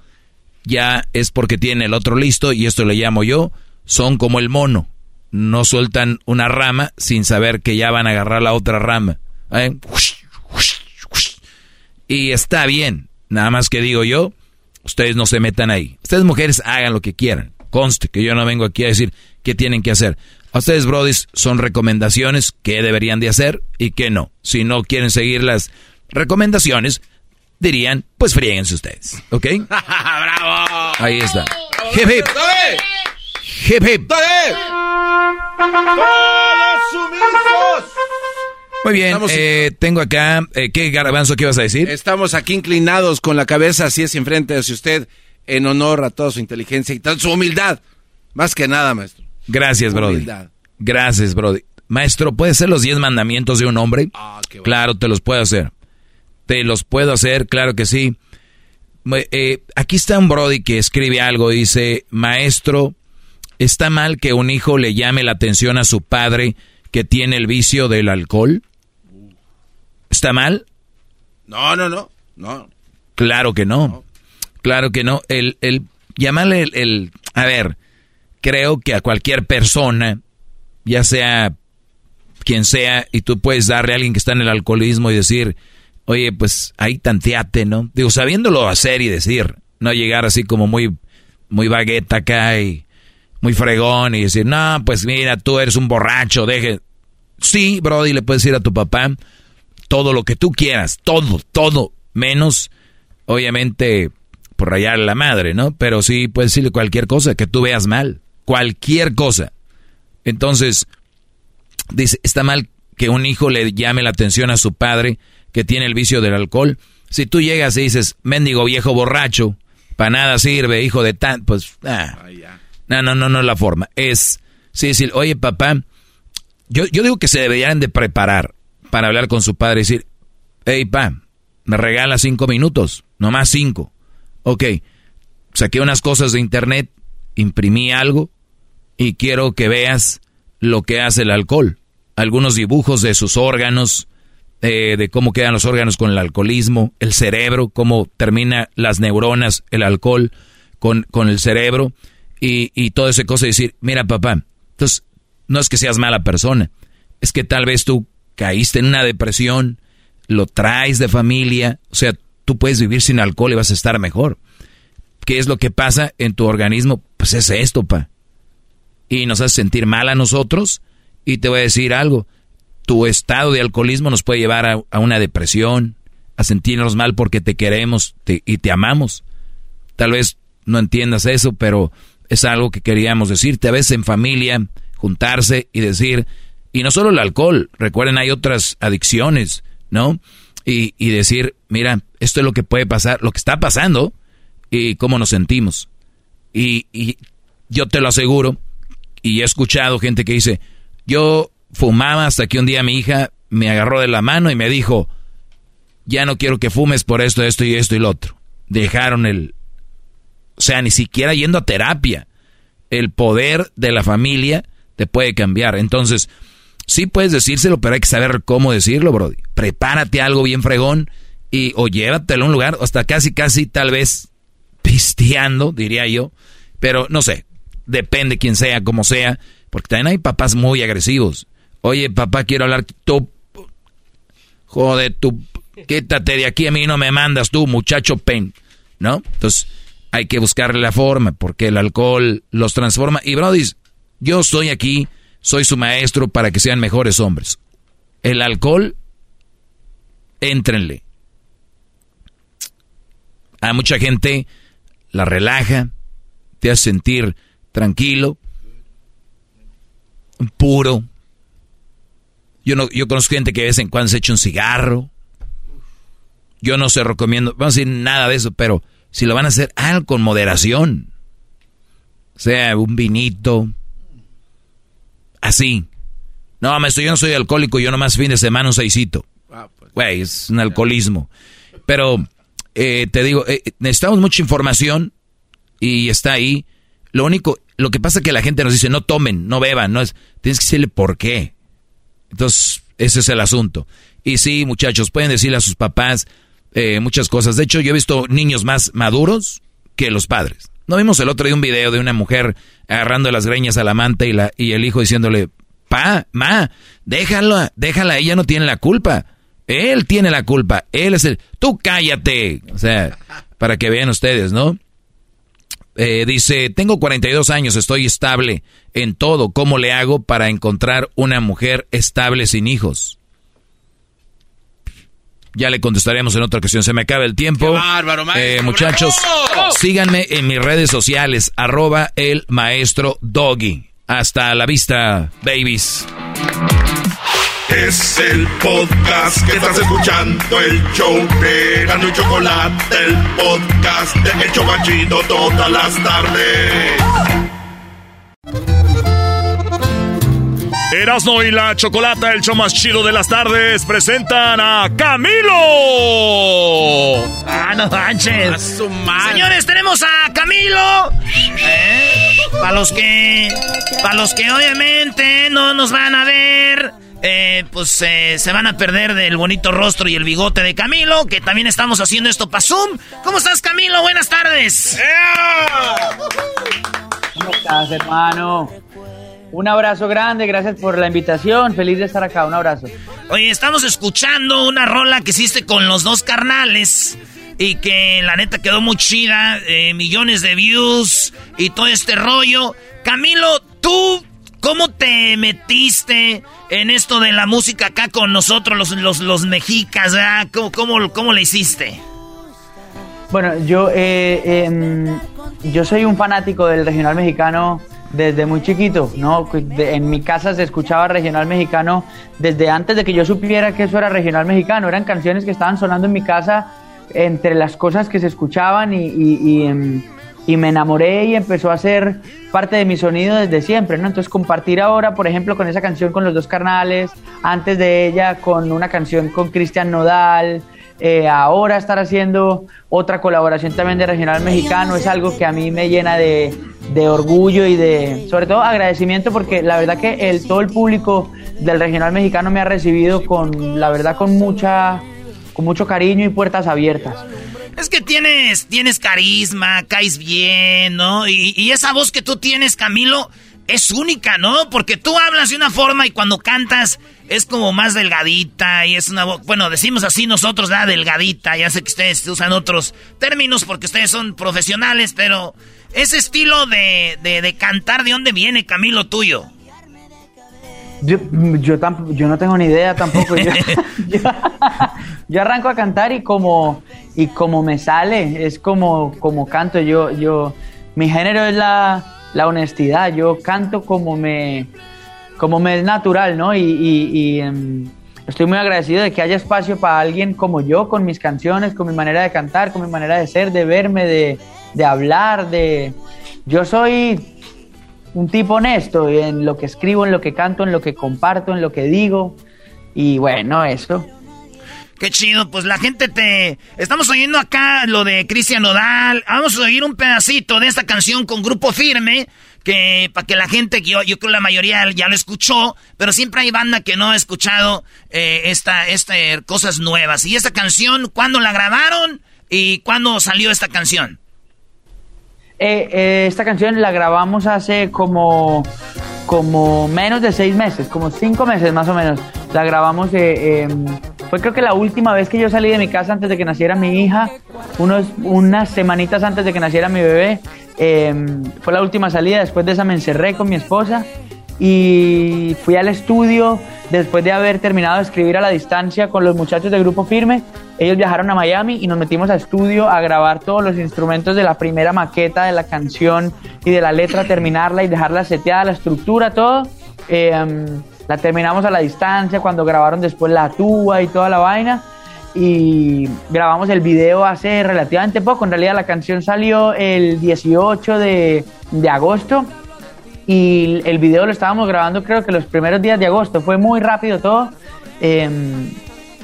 ya es porque tiene el otro listo y esto le llamo yo, son como el mono. No sueltan una rama sin saber que ya van a agarrar la otra rama. ¿Eh? Y está bien, nada más que digo yo, ustedes no se metan ahí. Ustedes mujeres hagan lo que quieran. Conste que yo no vengo aquí a decir qué tienen que hacer. A ustedes, brodis, son recomendaciones que deberían de hacer y que no. Si no quieren seguir las recomendaciones, dirían, pues fríguense ustedes, ¿ok? [laughs] ¡Bravo! Ahí está. Hip hip. Hip hip. Muy bien, eh, tengo acá, eh, ¿qué garbanzo qué vas a decir? Estamos aquí inclinados con la cabeza así es enfrente hacia usted, en honor a toda su inteligencia y toda su humildad. Más que nada, maestro. Gracias, Brody. Gracias, Brody. Maestro, ¿puede ser los diez mandamientos de un hombre? Ah, claro, te los puedo hacer. Te los puedo hacer, claro que sí. Eh, aquí está un Brody que escribe algo, dice, maestro, ¿está mal que un hijo le llame la atención a su padre que tiene el vicio del alcohol? ¿Está mal? No, no, no, no. Claro que no. Claro que no. El, el llamarle el, el, a ver, creo que a cualquier persona, ya sea quien sea, y tú puedes darle a alguien que está en el alcoholismo y decir, oye, pues ahí tanteate, ¿no? Digo, sabiéndolo hacer y decir, no llegar así como muy, muy bagueta acá y muy fregón y decir, no, pues mira, tú eres un borracho, deje. Sí, Brody, le puedes decir a tu papá todo lo que tú quieras, todo, todo, menos, obviamente, por rayar la madre, ¿no? Pero sí puedes decirle cualquier cosa que tú veas mal, cualquier cosa. Entonces, dice, está mal que un hijo le llame la atención a su padre que tiene el vicio del alcohol. Si tú llegas y dices, mendigo viejo borracho, para nada sirve, hijo de tan, pues, ah, no, no, no, no es la forma. Es, sí, decir, oye papá, yo, yo digo que se deberían de preparar para hablar con su padre y decir, hey pa, me regala cinco minutos, nomás cinco. Ok, saqué unas cosas de internet, imprimí algo y quiero que veas lo que hace el alcohol. Algunos dibujos de sus órganos, eh, de cómo quedan los órganos con el alcoholismo, el cerebro, cómo termina las neuronas, el alcohol con, con el cerebro y, y toda esa cosa. Y decir, mira papá, entonces no es que seas mala persona, es que tal vez tú caíste en una depresión, lo traes de familia, o sea, tú puedes vivir sin alcohol y vas a estar mejor. ¿Qué es lo que pasa en tu organismo? Pues es esto, pa. Y nos hace sentir mal a nosotros. Y te voy a decir algo, tu estado de alcoholismo nos puede llevar a, una depresión, a sentirnos mal porque te queremos y te amamos. Tal vez no entiendas eso, pero es algo que queríamos decirte. A veces en familia, juntarse y decir, y no solo el alcohol, recuerden, hay otras adicciones, ¿no? Y, y decir, mira, esto es lo que puede pasar, lo que está pasando y cómo nos sentimos. Y, y yo te lo aseguro, y he escuchado gente que dice, yo fumaba hasta que un día mi hija me agarró de la mano y me dijo, ya no quiero que fumes por esto, esto y esto y lo otro. Dejaron el... O sea, ni siquiera yendo a terapia. El poder de la familia te puede cambiar. Entonces, sí puedes decírselo, pero hay que saber cómo decirlo, Brody. Prepárate algo bien fregón y o llévatelo a un lugar, hasta casi, casi, tal vez pisteando, diría yo. Pero no sé, depende quién sea, como sea, porque también hay papás muy agresivos. Oye, papá, quiero hablar. Tú. Joder, tú. Quítate de aquí, a mí no me mandas tú, muchacho pen. ¿No? Entonces, hay que buscarle la forma, porque el alcohol los transforma. Y, Brody, yo estoy aquí, soy su maestro para que sean mejores hombres. El alcohol, éntrenle. A mucha gente la relaja, te hace sentir tranquilo, puro, yo, no, yo conozco gente que de vez en cuando se echa un cigarro. Yo no se recomiendo, vamos a decir nada de eso, pero si lo van a hacer, algo con moderación. Sea, un vinito. Así. No, maestro, yo no soy alcohólico, yo nomás fin de semana un seisito. Güey, es un alcoholismo. Pero, eh, te digo, eh, necesitamos mucha información y está ahí. Lo único, lo que pasa es que la gente nos dice, no tomen, no beban, no es, tienes que decirle por qué. Entonces, ese es el asunto. Y sí, muchachos, pueden decirle a sus papás eh, muchas cosas. De hecho, yo he visto niños más maduros que los padres. ¿No vimos el otro día un video de una mujer agarrando las greñas a la amante y, la, y el hijo diciéndole, pa, ma, déjala, déjala, ella no tiene la culpa. Él tiene la culpa. Él es el... Tú cállate. O sea, para que vean ustedes, ¿no? Eh, dice, tengo 42 años, estoy estable en todo. ¿Cómo le hago para encontrar una mujer estable sin hijos? Ya le contestaremos en otra ocasión. Se me acaba el tiempo. bárbaro, eh, muchachos, síganme en mis redes sociales, arroba el maestro Doggy. Hasta la vista, babies. Es el podcast que estás escuchando, el show de Gano y Chocolate, el podcast de Hecho Chocachito todas las tardes. Erasmo y la Chocolata, el show más chido de las tardes, presentan a Camilo. Ah, no manches. Señores, tenemos a Camilo. ¿Eh? Para los que, para los que obviamente no nos van a ver, eh, pues eh, se van a perder del bonito rostro y el bigote de Camilo, que también estamos haciendo esto para Zoom. ¿Cómo estás, Camilo? Buenas tardes. ¿Cómo estás, hermano? Un abrazo grande, gracias por la invitación. Feliz de estar acá, un abrazo. Oye, estamos escuchando una rola que hiciste con los dos carnales y que la neta quedó muy chida, eh, millones de views y todo este rollo. Camilo, tú, ¿cómo te metiste en esto de la música acá con nosotros, los, los, los mexicas? ¿Cómo, cómo, cómo le hiciste? Bueno, yo, eh, em, yo soy un fanático del regional mexicano desde muy chiquito, ¿no? En mi casa se escuchaba regional mexicano desde antes de que yo supiera que eso era regional mexicano. Eran canciones que estaban sonando en mi casa entre las cosas que se escuchaban y, em, y, me enamoré y empezó a ser parte de mi sonido desde siempre, ¿no? Entonces compartir ahora, por ejemplo, con esa canción con los dos carnales, antes de ella con una canción con Cristian Nodal, eh, ahora estar haciendo otra colaboración también de regional mexicano es algo que a mí me llena de, orgullo y de, sobre todo, agradecimiento porque la verdad que el, todo el público del regional mexicano me ha recibido con, la verdad, con mucha, con mucho cariño y puertas abiertas. Es que tienes, tienes carisma, caes bien, ¿no? Y, y esa voz que tú tienes, Camilo, es única, ¿no? Porque tú hablas de una forma y cuando cantas es como más delgadita y es una voz, bueno, decimos así nosotros, la delgadita, ya sé que ustedes usan otros términos porque ustedes son profesionales, pero ese estilo de, de, cantar, ¿de dónde viene, Camilo, tuyo? Yo, yo, yo no tengo ni idea tampoco. [laughs] Yo, arranco a cantar y como, y como me sale, es como, como canto. Yo, yo, mi género es la, la honestidad. Yo canto como me, como me es natural, ¿no? Y, em, estoy muy agradecido de que haya espacio para alguien como yo, con mis canciones, con mi manera de cantar, con mi manera de ser, de verme, de, de hablar, de... Yo soy un tipo honesto en lo que escribo, en lo que canto, en lo que comparto, en lo que digo. Y bueno, eso. Qué chido, pues la gente te... Estamos oyendo acá lo de Cristian Nodal. Vamos a oír un pedacito de esta canción con Grupo Firme que para que la gente, yo, yo creo la mayoría ya lo escuchó, pero siempre hay banda que no ha escuchado eh, esta, esta, cosas nuevas. ¿Y esta canción, cuándo la grabaron y cuándo salió esta canción? Eh, eh, esta canción la grabamos hace como, como menos de seis meses, como cinco meses más o menos. La grabamos, em, fue creo que la última vez que yo salí de mi casa antes de que naciera mi hija, unos, unas semanitas antes de que naciera mi bebé. Em, fue la última salida, después de esa me encerré con mi esposa y fui al estudio después de haber terminado de escribir a la distancia con los muchachos del grupo firme. Ellos viajaron a Miami y nos metimos a estudio a grabar todos los instrumentos de la primera maqueta de la canción y de la letra, terminarla y dejarla seteada, la estructura, todo. Em, la terminamos a la distancia cuando grabaron después la tuba y toda la vaina y grabamos el video hace relativamente poco. En realidad la canción salió el 18 de, agosto y el video lo estábamos grabando creo que los primeros días de agosto. Fue muy rápido todo. Em,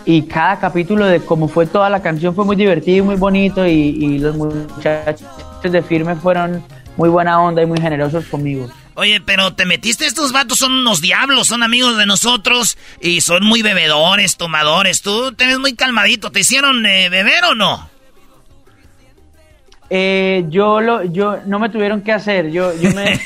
y cada capítulo de cómo fue toda la canción fue muy divertido y muy bonito y los muchachos de firme fueron muy buena onda y muy generosos conmigo. Oye, pero te metiste, estos vatos son unos diablos, son amigos de nosotros y son muy bebedores, tomadores. Tú te ves muy calmadito. ¿Te hicieron eh, beber o no? Eh, yo lo, yo no me tuvieron que hacer. Yo, yo me. [laughs]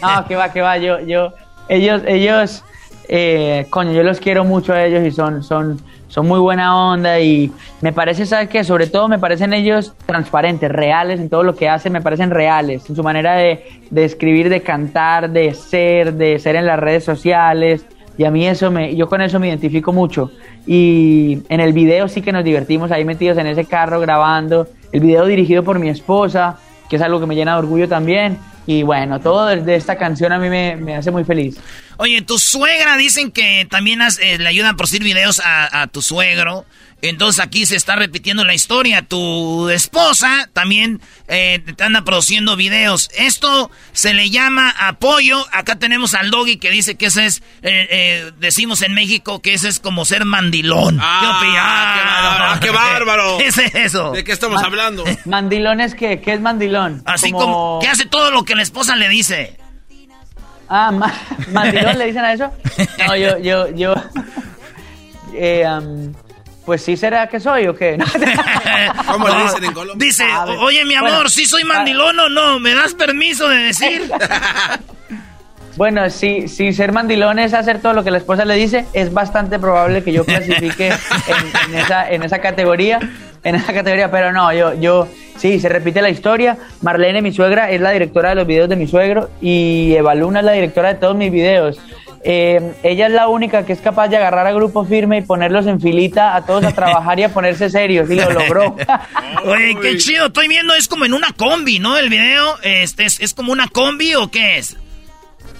no, que va, que va. Yo, yo, ellos, ellos eh, coño, yo los quiero mucho a ellos y son, son, son muy buena onda y me parece, ¿sabes qué? Sobre todo me parecen ellos transparentes, reales en todo lo que hacen, me parecen reales, en su manera de, de escribir, de cantar, de ser, de ser en las redes sociales. Y a mí eso me, yo con eso me identifico mucho. Y en el video sí que nos divertimos ahí metidos en ese carro grabando. El video dirigido por mi esposa, que es algo que me llena de orgullo también. Y bueno, todo de esta canción a mí me, me hace muy feliz. Oye, tu suegra dicen que también eh, le ayudan por decir videos a, a tu suegro. Entonces aquí se está repitiendo la historia. Tu esposa también eh, te anda produciendo videos. Esto se le llama apoyo. Acá tenemos al Doggy que dice que ese es, eh, eh, decimos en México que ese es como ser mandilón. Ah, ¿Qué, bárbaro! [laughs] ¿Qué es eso? ¿De qué estamos hablando? [laughs] ¿Mandilón es qué? ¿Qué es mandilón? Así como... que hace todo lo que la esposa le dice. Ah, mandilón [laughs] le dicen a eso. No, yo, yo, yo... eh, pues sí será que soy o qué. [laughs] ¿Cómo le dicen en Colombia? Dice, oye mi amor, si soy mandilón o no, ¿me das permiso de decir? [laughs] Bueno, si, si ser mandilón es hacer todo lo que la esposa le dice, es bastante probable que yo clasifique en, esa, en esa categoría, en esa categoría, pero no, yo, yo, sí, se repite la historia. Marlene, mi suegra, es la directora de los videos de mi suegro y Eva Luna es la directora de todos mis videos. Eh, ella es la única que es capaz de agarrar a grupo firme y ponerlos en filita a todos a trabajar y a ponerse serios y lo logró. [laughs] Oye, qué chido. Estoy viendo, es como en una combi, ¿no? El video, este, es, es como una combi o qué es?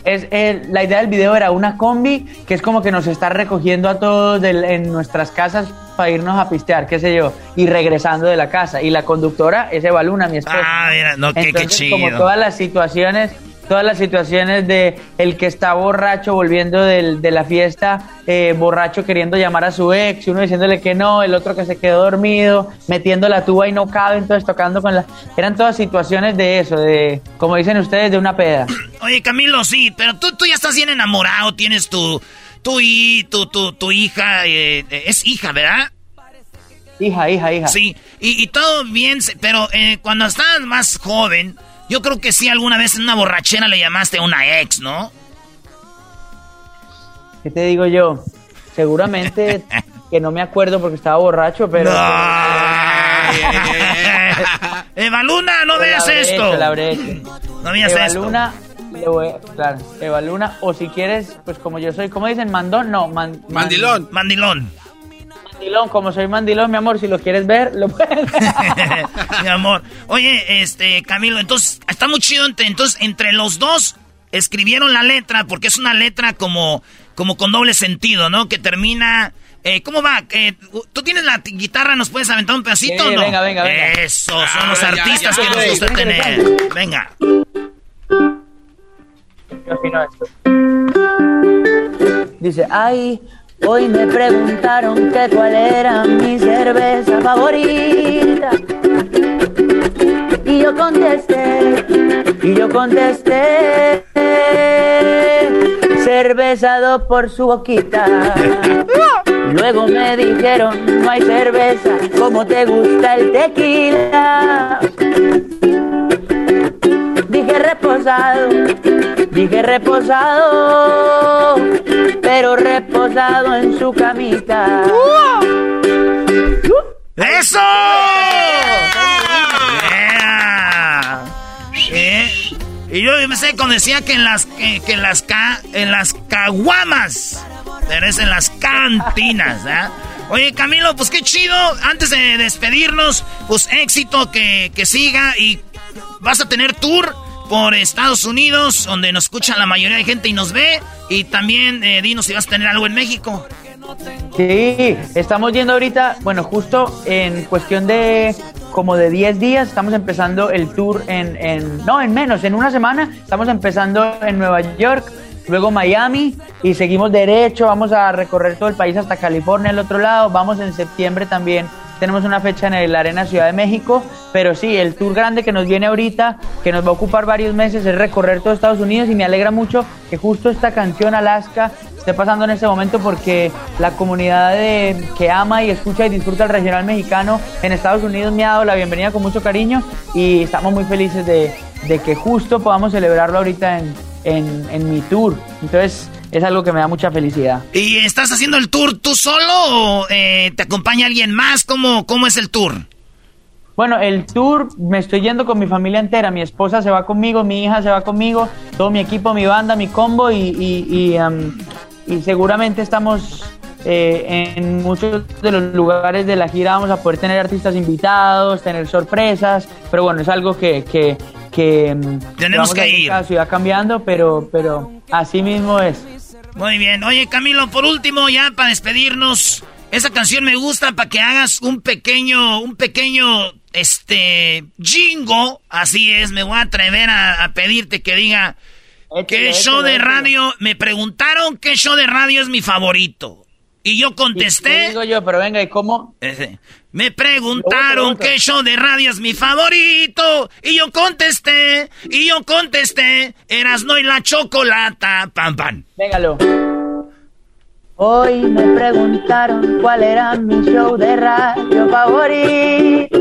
Es, eh, la idea del video era una combi que es como que nos está recogiendo a todos en nuestras casas para irnos a pistear, qué sé yo, y regresando de la casa. Y la conductora es Eva Luna, mi esposa. Ah, mira, no, qué, qué chido. Como todas las situaciones todas las situaciones de el que está borracho volviendo del, de la fiesta, eh, borracho queriendo llamar a su ex, uno diciéndole que no, el otro que se quedó dormido, metiendo la tuba y no cabe, entonces tocando con la... Eran todas situaciones de eso, de, como dicen ustedes, de una peda. [clears throat] Oye, Camilo, sí, pero tú, tú ya estás bien enamorado, tienes tu, tu, tu, tu, tu hija, eh, es hija, ¿verdad? Hija, hija, hija. Sí, y, y todo bien, pero eh, cuando estabas más joven yo creo que sí, alguna vez en una borrachera le llamaste a una ex, ¿no? ¿Qué te digo yo? Seguramente [laughs] que no me acuerdo porque estaba borracho, pero... No. [laughs] Evaluna, no veas esto. No veas esto. Evaluna, le voy, claro, Evaluna, o si quieres, pues como yo soy, ¿cómo dicen? Mandón, no, mandilón. Mandilón mandilón, como soy mandilón, mi amor, si lo quieres ver, lo puedes ver. [laughs] mi amor. Oye, este, Camilo, entonces, está muy chido. Entonces, entre los dos escribieron la letra, porque es una letra como, como con doble sentido, ¿no? Que termina... Eh, ¿Cómo va? Eh, ¿Tú tienes la guitarra? ¿Nos puedes aventar un pedacito o no? Venga, venga, venga. Eso, son los artistas que nos gusta tener. Venga. Dice, ay, Hoy me preguntaron que cuál era mi cerveza favorita. Y yo contesté, y yo contesté, cerveza dos por su boquita. Luego me dijeron, no hay cerveza, como te gusta el tequila. Dije reposado, dije reposado, pero reposado en su camita. ¡Eso! Y yo me sé cuando decía que en las que, en las ca, en las caguamas, pero es en las cantinas, ¿eh? Oye, Camilo, pues qué chido. Antes de despedirnos, pues éxito que, que siga y vas a tener tour por Estados Unidos, donde nos escucha la mayoría de gente y nos ve. Y también eh, dinos si vas a tener algo en México. Sí, estamos yendo ahorita, bueno, justo en cuestión de como de 10 días, estamos empezando el tour en, en, no, en menos, en una semana, estamos empezando en Nueva York, luego Miami y seguimos derecho, vamos a recorrer todo el país hasta California, al otro lado, vamos en septiembre también tenemos una fecha en la Arena Ciudad de México, pero sí, el tour grande que nos viene ahorita, que nos va a ocupar varios meses, es recorrer todo Estados Unidos y me alegra mucho que justo esta canción Alaska esté pasando en este momento porque la comunidad de, que ama y escucha y disfruta el regional mexicano en Estados Unidos me ha dado la bienvenida con mucho cariño y estamos muy felices de, que justo podamos celebrarlo ahorita en, en, en mi tour. Entonces, es algo que me da mucha felicidad. ¿Y estás haciendo el tour tú solo o eh, te acompaña alguien más? ¿Cómo, ¿Cómo es el tour? Bueno, el tour me estoy yendo con mi familia entera. Mi esposa se va conmigo, mi hija se va conmigo, todo mi equipo, mi banda, mi combo y, y, y seguramente estamos eh, en muchos de los lugares de la gira vamos a poder tener artistas invitados, tener sorpresas, pero bueno, es algo que, que, que mm, tenemos que ir. La ciudad cambiando, pero, pero así mismo es. Muy bien. Oye, Camilo, por último, ya para despedirnos, esa canción me gusta para que hagas un pequeño, un pequeño, este, jingo. Así es, me voy a atrever a, pedirte que diga, ¿qué show de radio? Me preguntaron qué show de radio es mi favorito. Y yo contesté. digo yo, pero venga, ¿y cómo? Me preguntaron qué show de radio es mi favorito. Y yo contesté, y yo contesté, Erasno y la chocolata. Pam, pam. Véngalo. Hoy me preguntaron cuál era mi show de radio favorito.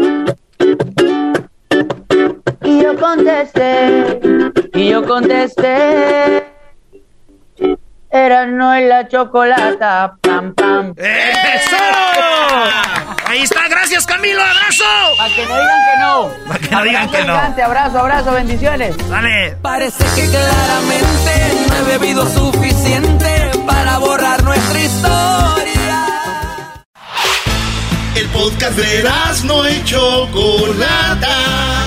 Y yo contesté, y yo contesté. Era no en la chocolata, pam, pam. ¡Eso! Ahí está, gracias Camilo, abrazo. Para que no digan que no. Para que no digan que no. Abrazo, abrazo, bendiciones. Dale. Parece que claramente no he bebido suficiente para borrar nuestra historia. El podcast de no y Chocolata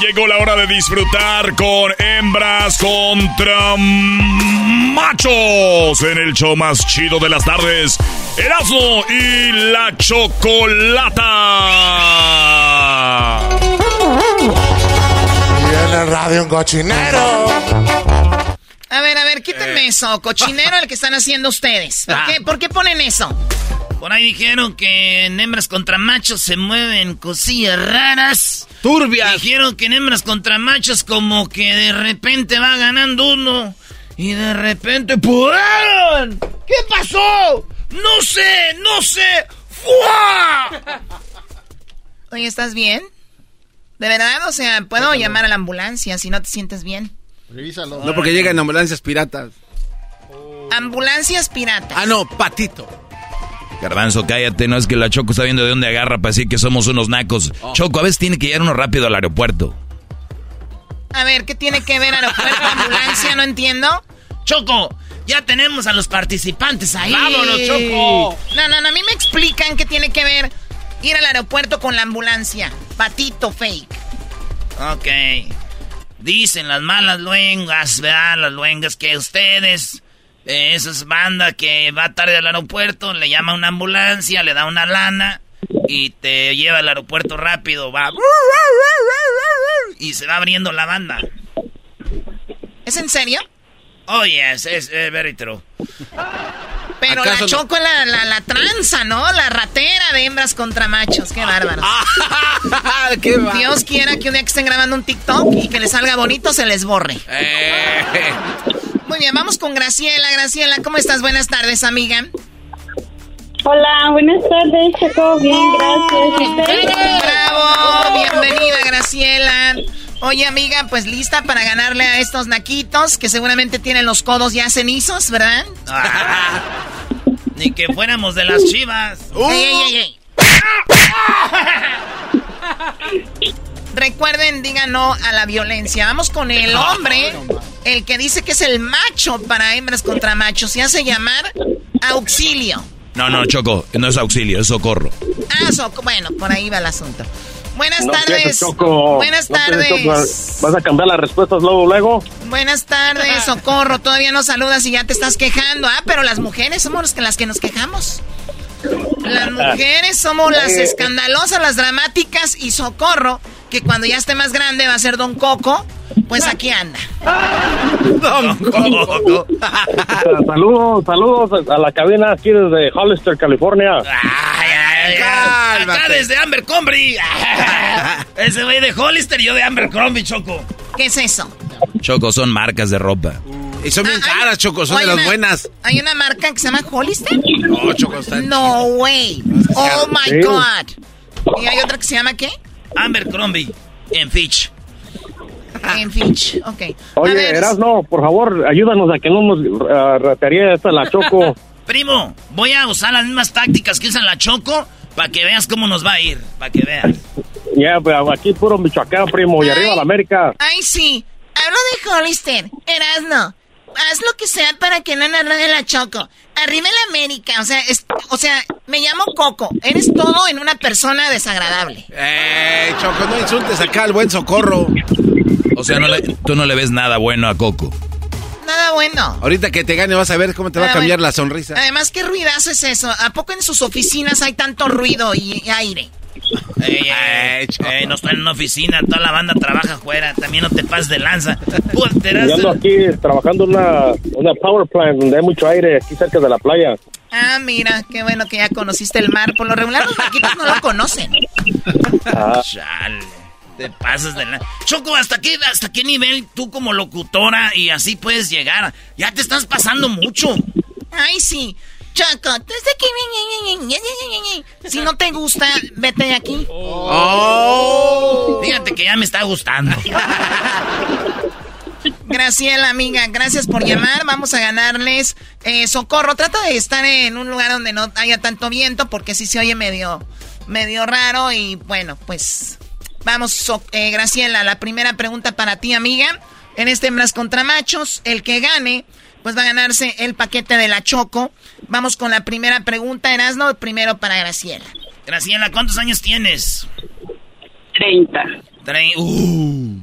Llegó la hora de disfrutar con hembras contra machos en el show más chido de las tardes. Erasmo y la chocolata. Y en el radio un cochinero. A ver, a ver, quítenme eso. Cochinero el que están haciendo ustedes. ¿Por qué, ¿Por qué ponen eso? Por ahí dijeron que en hembras contra machos se mueven cosillas raras. Turbias. Dijeron que en hembras contra machos como que de repente va ganando uno y de repente ¡pum! ¿Qué pasó? No sé, no sé. ¡Fua! Oye, ¿estás bien? ¿De verdad? O sea, ¿puedo llamar a la ambulancia si no te sientes bien? Revísalo. No, porque llegan ambulancias piratas. Ambulancias piratas. Ah, no, patito. Garbanzo, cállate, no es que la Choco está viendo de dónde agarra para decir que somos unos nacos. Oh. Choco, a veces tiene que llegar uno rápido al aeropuerto. A ver, ¿qué tiene que ver aeropuerto, ambulancia? No entiendo. Choco, ya tenemos a los participantes ahí. ¡Vámonos, Choco! No, no, no, a mí me explican qué tiene que ver ir al aeropuerto con la ambulancia. Patito fake. Ok. Dicen las malas luengas, ¿verdad? Las luengas que ustedes esa es banda que va tarde al aeropuerto, le llama una ambulancia, le da una lana y te lleva al aeropuerto rápido, va. Y se va abriendo la banda. ¿Es en serio? Oh, yes, es very true. Pero la choco la, la, tranza, ¿no? La ratera de hembras contra machos. Qué bárbaro. [laughs] Qué Dios quiera que un día que estén grabando un TikTok y que les salga bonito se les borre. Eh. Muy bien, vamos con Graciela. Graciela, ¿cómo estás? Buenas tardes, amiga. Hola, buenas tardes, Choco. Bien, gracias. ¡Bravo! Bienvenida, Graciela. Oye, amiga, pues lista para ganarle a estos naquitos que seguramente tienen los codos ya cenizos, ¿verdad? [laughs] Ni que fuéramos de las chivas. [laughs] Recuerden, digan no a la violencia. Vamos con el hombre, el que dice que es el macho para hembras contra machos. Se hace llamar auxilio. No, no, Choco, no es auxilio, es socorro. Ah, socorro. Bueno, por ahí va el asunto. Buenas tardes. Buenas tardes. ¿Vas a cambiar las respuestas luego, luego? Buenas tardes, Socorro. Todavía no saludas y ya te estás quejando. Ah, pero las mujeres somos las que nos quejamos. Las mujeres somos las escandalosas, las dramáticas y Socorro, que cuando ya esté más grande va a ser Don Coco, pues aquí anda. Don Coco. saludos, saludos a la cabina aquí desde Hollister, California. Acá desde Abercrombie. [laughs] Ese güey de Hollister y yo de Abercrombie, Choco. ¿Qué es eso? Choco, son marcas de ropa. Y son bien ah, caras, Choco, son de las buenas. ¿Hay una marca que se llama Hollister? No, Choco, está No way. Oh my God. ¿Y hay otra que se llama qué? Abercrombie en Fitch. En Fitch, ok. Oye, Erasno, por favor, ayúdanos a que no nos uh, esta la Choco. [laughs] Primo, voy a usar las mismas tácticas que usan la Choco para que veas cómo nos va a ir. Para que veas. Ya, pues aquí puro Michoacán, primo, y arriba la América. Ay, sí. Hablo de Hollister. Erasno. Haz lo que sea para que no nos de la Choco. Arriba la América. O sea, o sea, me llamo Coco. Eres todo en una persona desagradable. Eh, Choco, no insultes acá al buen socorro. O sea, tú no le ves nada bueno a Coco nada bueno. Ahorita que te gane vas a ver cómo te va a cambiar la sonrisa. Además, ¿qué ruidazo es eso? ¿A poco en sus oficinas hay tanto ruido y, aire? Ey, no está en una oficina, toda la banda trabaja afuera, también no te pases de lanza. [laughs] Yo ando aquí trabajando en una, una power plant donde hay mucho aire, aquí cerca de la playa. Ah, mira, qué bueno que ya conociste el mar. Por lo regular los maquitos no lo conocen. Ah. Chale. Te pasas de la... Choco, ¿hasta qué, ¿hasta qué nivel tú como locutora y así puedes llegar? Ya te estás pasando mucho. Ay, sí. Choco, desde aquí... Si no te gusta, vete de aquí. Oh. Fíjate que ya me está gustando. [laughs] Graciela, amiga, gracias por llamar. Vamos a ganarles eh, socorro. Trata de estar en un lugar donde no haya tanto viento porque sí se oye medio, medio raro y bueno, pues Vamos, eh, Graciela, la primera pregunta para ti, amiga. En este Hembras contra Machos, el que gane, pues va a ganarse el paquete de la Choco. Vamos con la primera pregunta, Erasno, primero para Graciela. Graciela, ¿cuántos años tienes? Treinta. uh.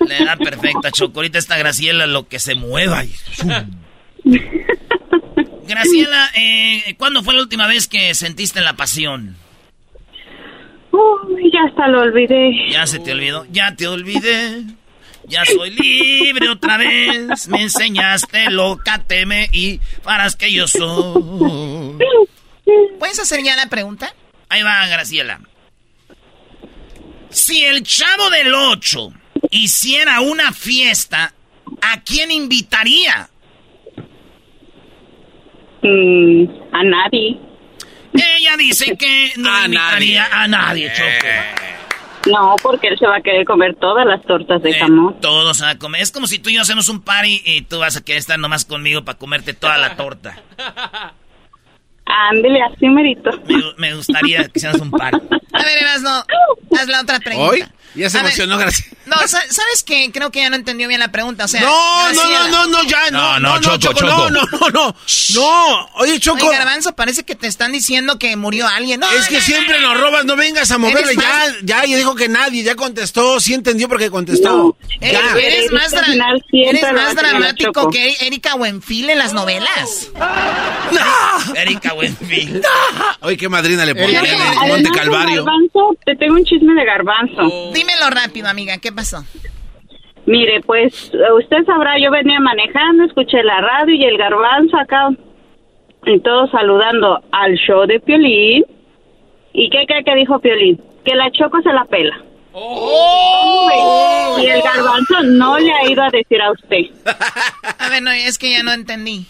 [laughs] Le da perfecta, Choco. Ahorita está Graciela lo que se mueva. [laughs] Graciela, eh, ¿cuándo fue la última vez que sentiste la pasión? Uy, ya hasta lo olvidé. Ya se te olvidó, ya te olvidé. Ya soy libre otra vez. Me enseñaste lo teme y paras que yo soy. ¿Puedes hacer ya la pregunta? Ahí va, Graciela. Si el chavo del 8 hiciera una fiesta, ¿a quién invitaría? Mm, a nadie. Ella dice que no invitaría a nadie, Choco. No, porque él se va a querer comer todas las tortas de eh, jamón. Todos a comer. Es como si tú y yo hacemos un party y tú vas a querer estar nomás conmigo para comerte toda la torta. Ándele, así merito. Me, gustaría que seas un party. A ver, Erasno, haz la otra pregunta. ¿Hoy? Ya se emocionó, gracias. No, ¿sabes qué? Creo que ya no entendió bien la pregunta. O sea, no, no, no, no, no, ya, no, no, no, Choco, Choco, no, no, no, no, no, oye, Choco. Oye, Garbanzo, parece que te están diciendo que murió alguien. No, es que siempre nos robas, no vengas a moverle, ya, ya, ya dijo que nadie, ya contestó, sí entendió porque contestó. ya. Eres, más, eres más dramático que Erika Buenfil en las novelas. No. Erika Buenfil. No. Oye, qué madrina le ponía en Monte Calvario. Garbanzo, te tengo un chisme de Garbanzo. Oh. Dímelo rápido, amiga, ¿qué pasó? Mire, pues usted sabrá, yo venía manejando, escuché la radio y el garbanzo acá, y todos saludando al show de Piolín. ¿Y qué cree que dijo Piolín? Que la Choco se la pela. Oh. Y el garbanzo no le ha ido a decir a usted. [laughs] A ver, no, es que ya no entendí.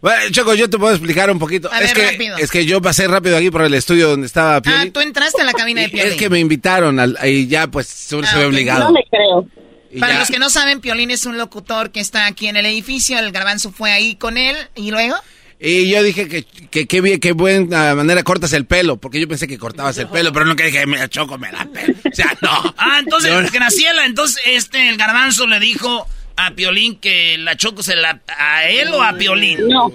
Bueno, Choco, yo te puedo explicar un poquito. A es, ver, que, rápido. es que yo pasé rápido aquí por el estudio donde estaba Piolín. Ah, tú entraste a la cabina de Y Piolín. es que me invitaron al, y ya pues uno se ve ok. obligado. No le creo. Y Para ya- los que no saben, Piolín es un locutor que está aquí en el edificio. El garbanzo fue ahí con él. ¿Y luego? Y yo dije que que qué bien, qué buena manera cortas el pelo, porque yo pensé que cortabas el pelo, pero nunca dije, me choco, me da pelo. O sea, no. Ah, entonces, Graciela, entonces este, el garbanzo le dijo a Piolín que la Choco se la... ¿A él o a Piolín? No.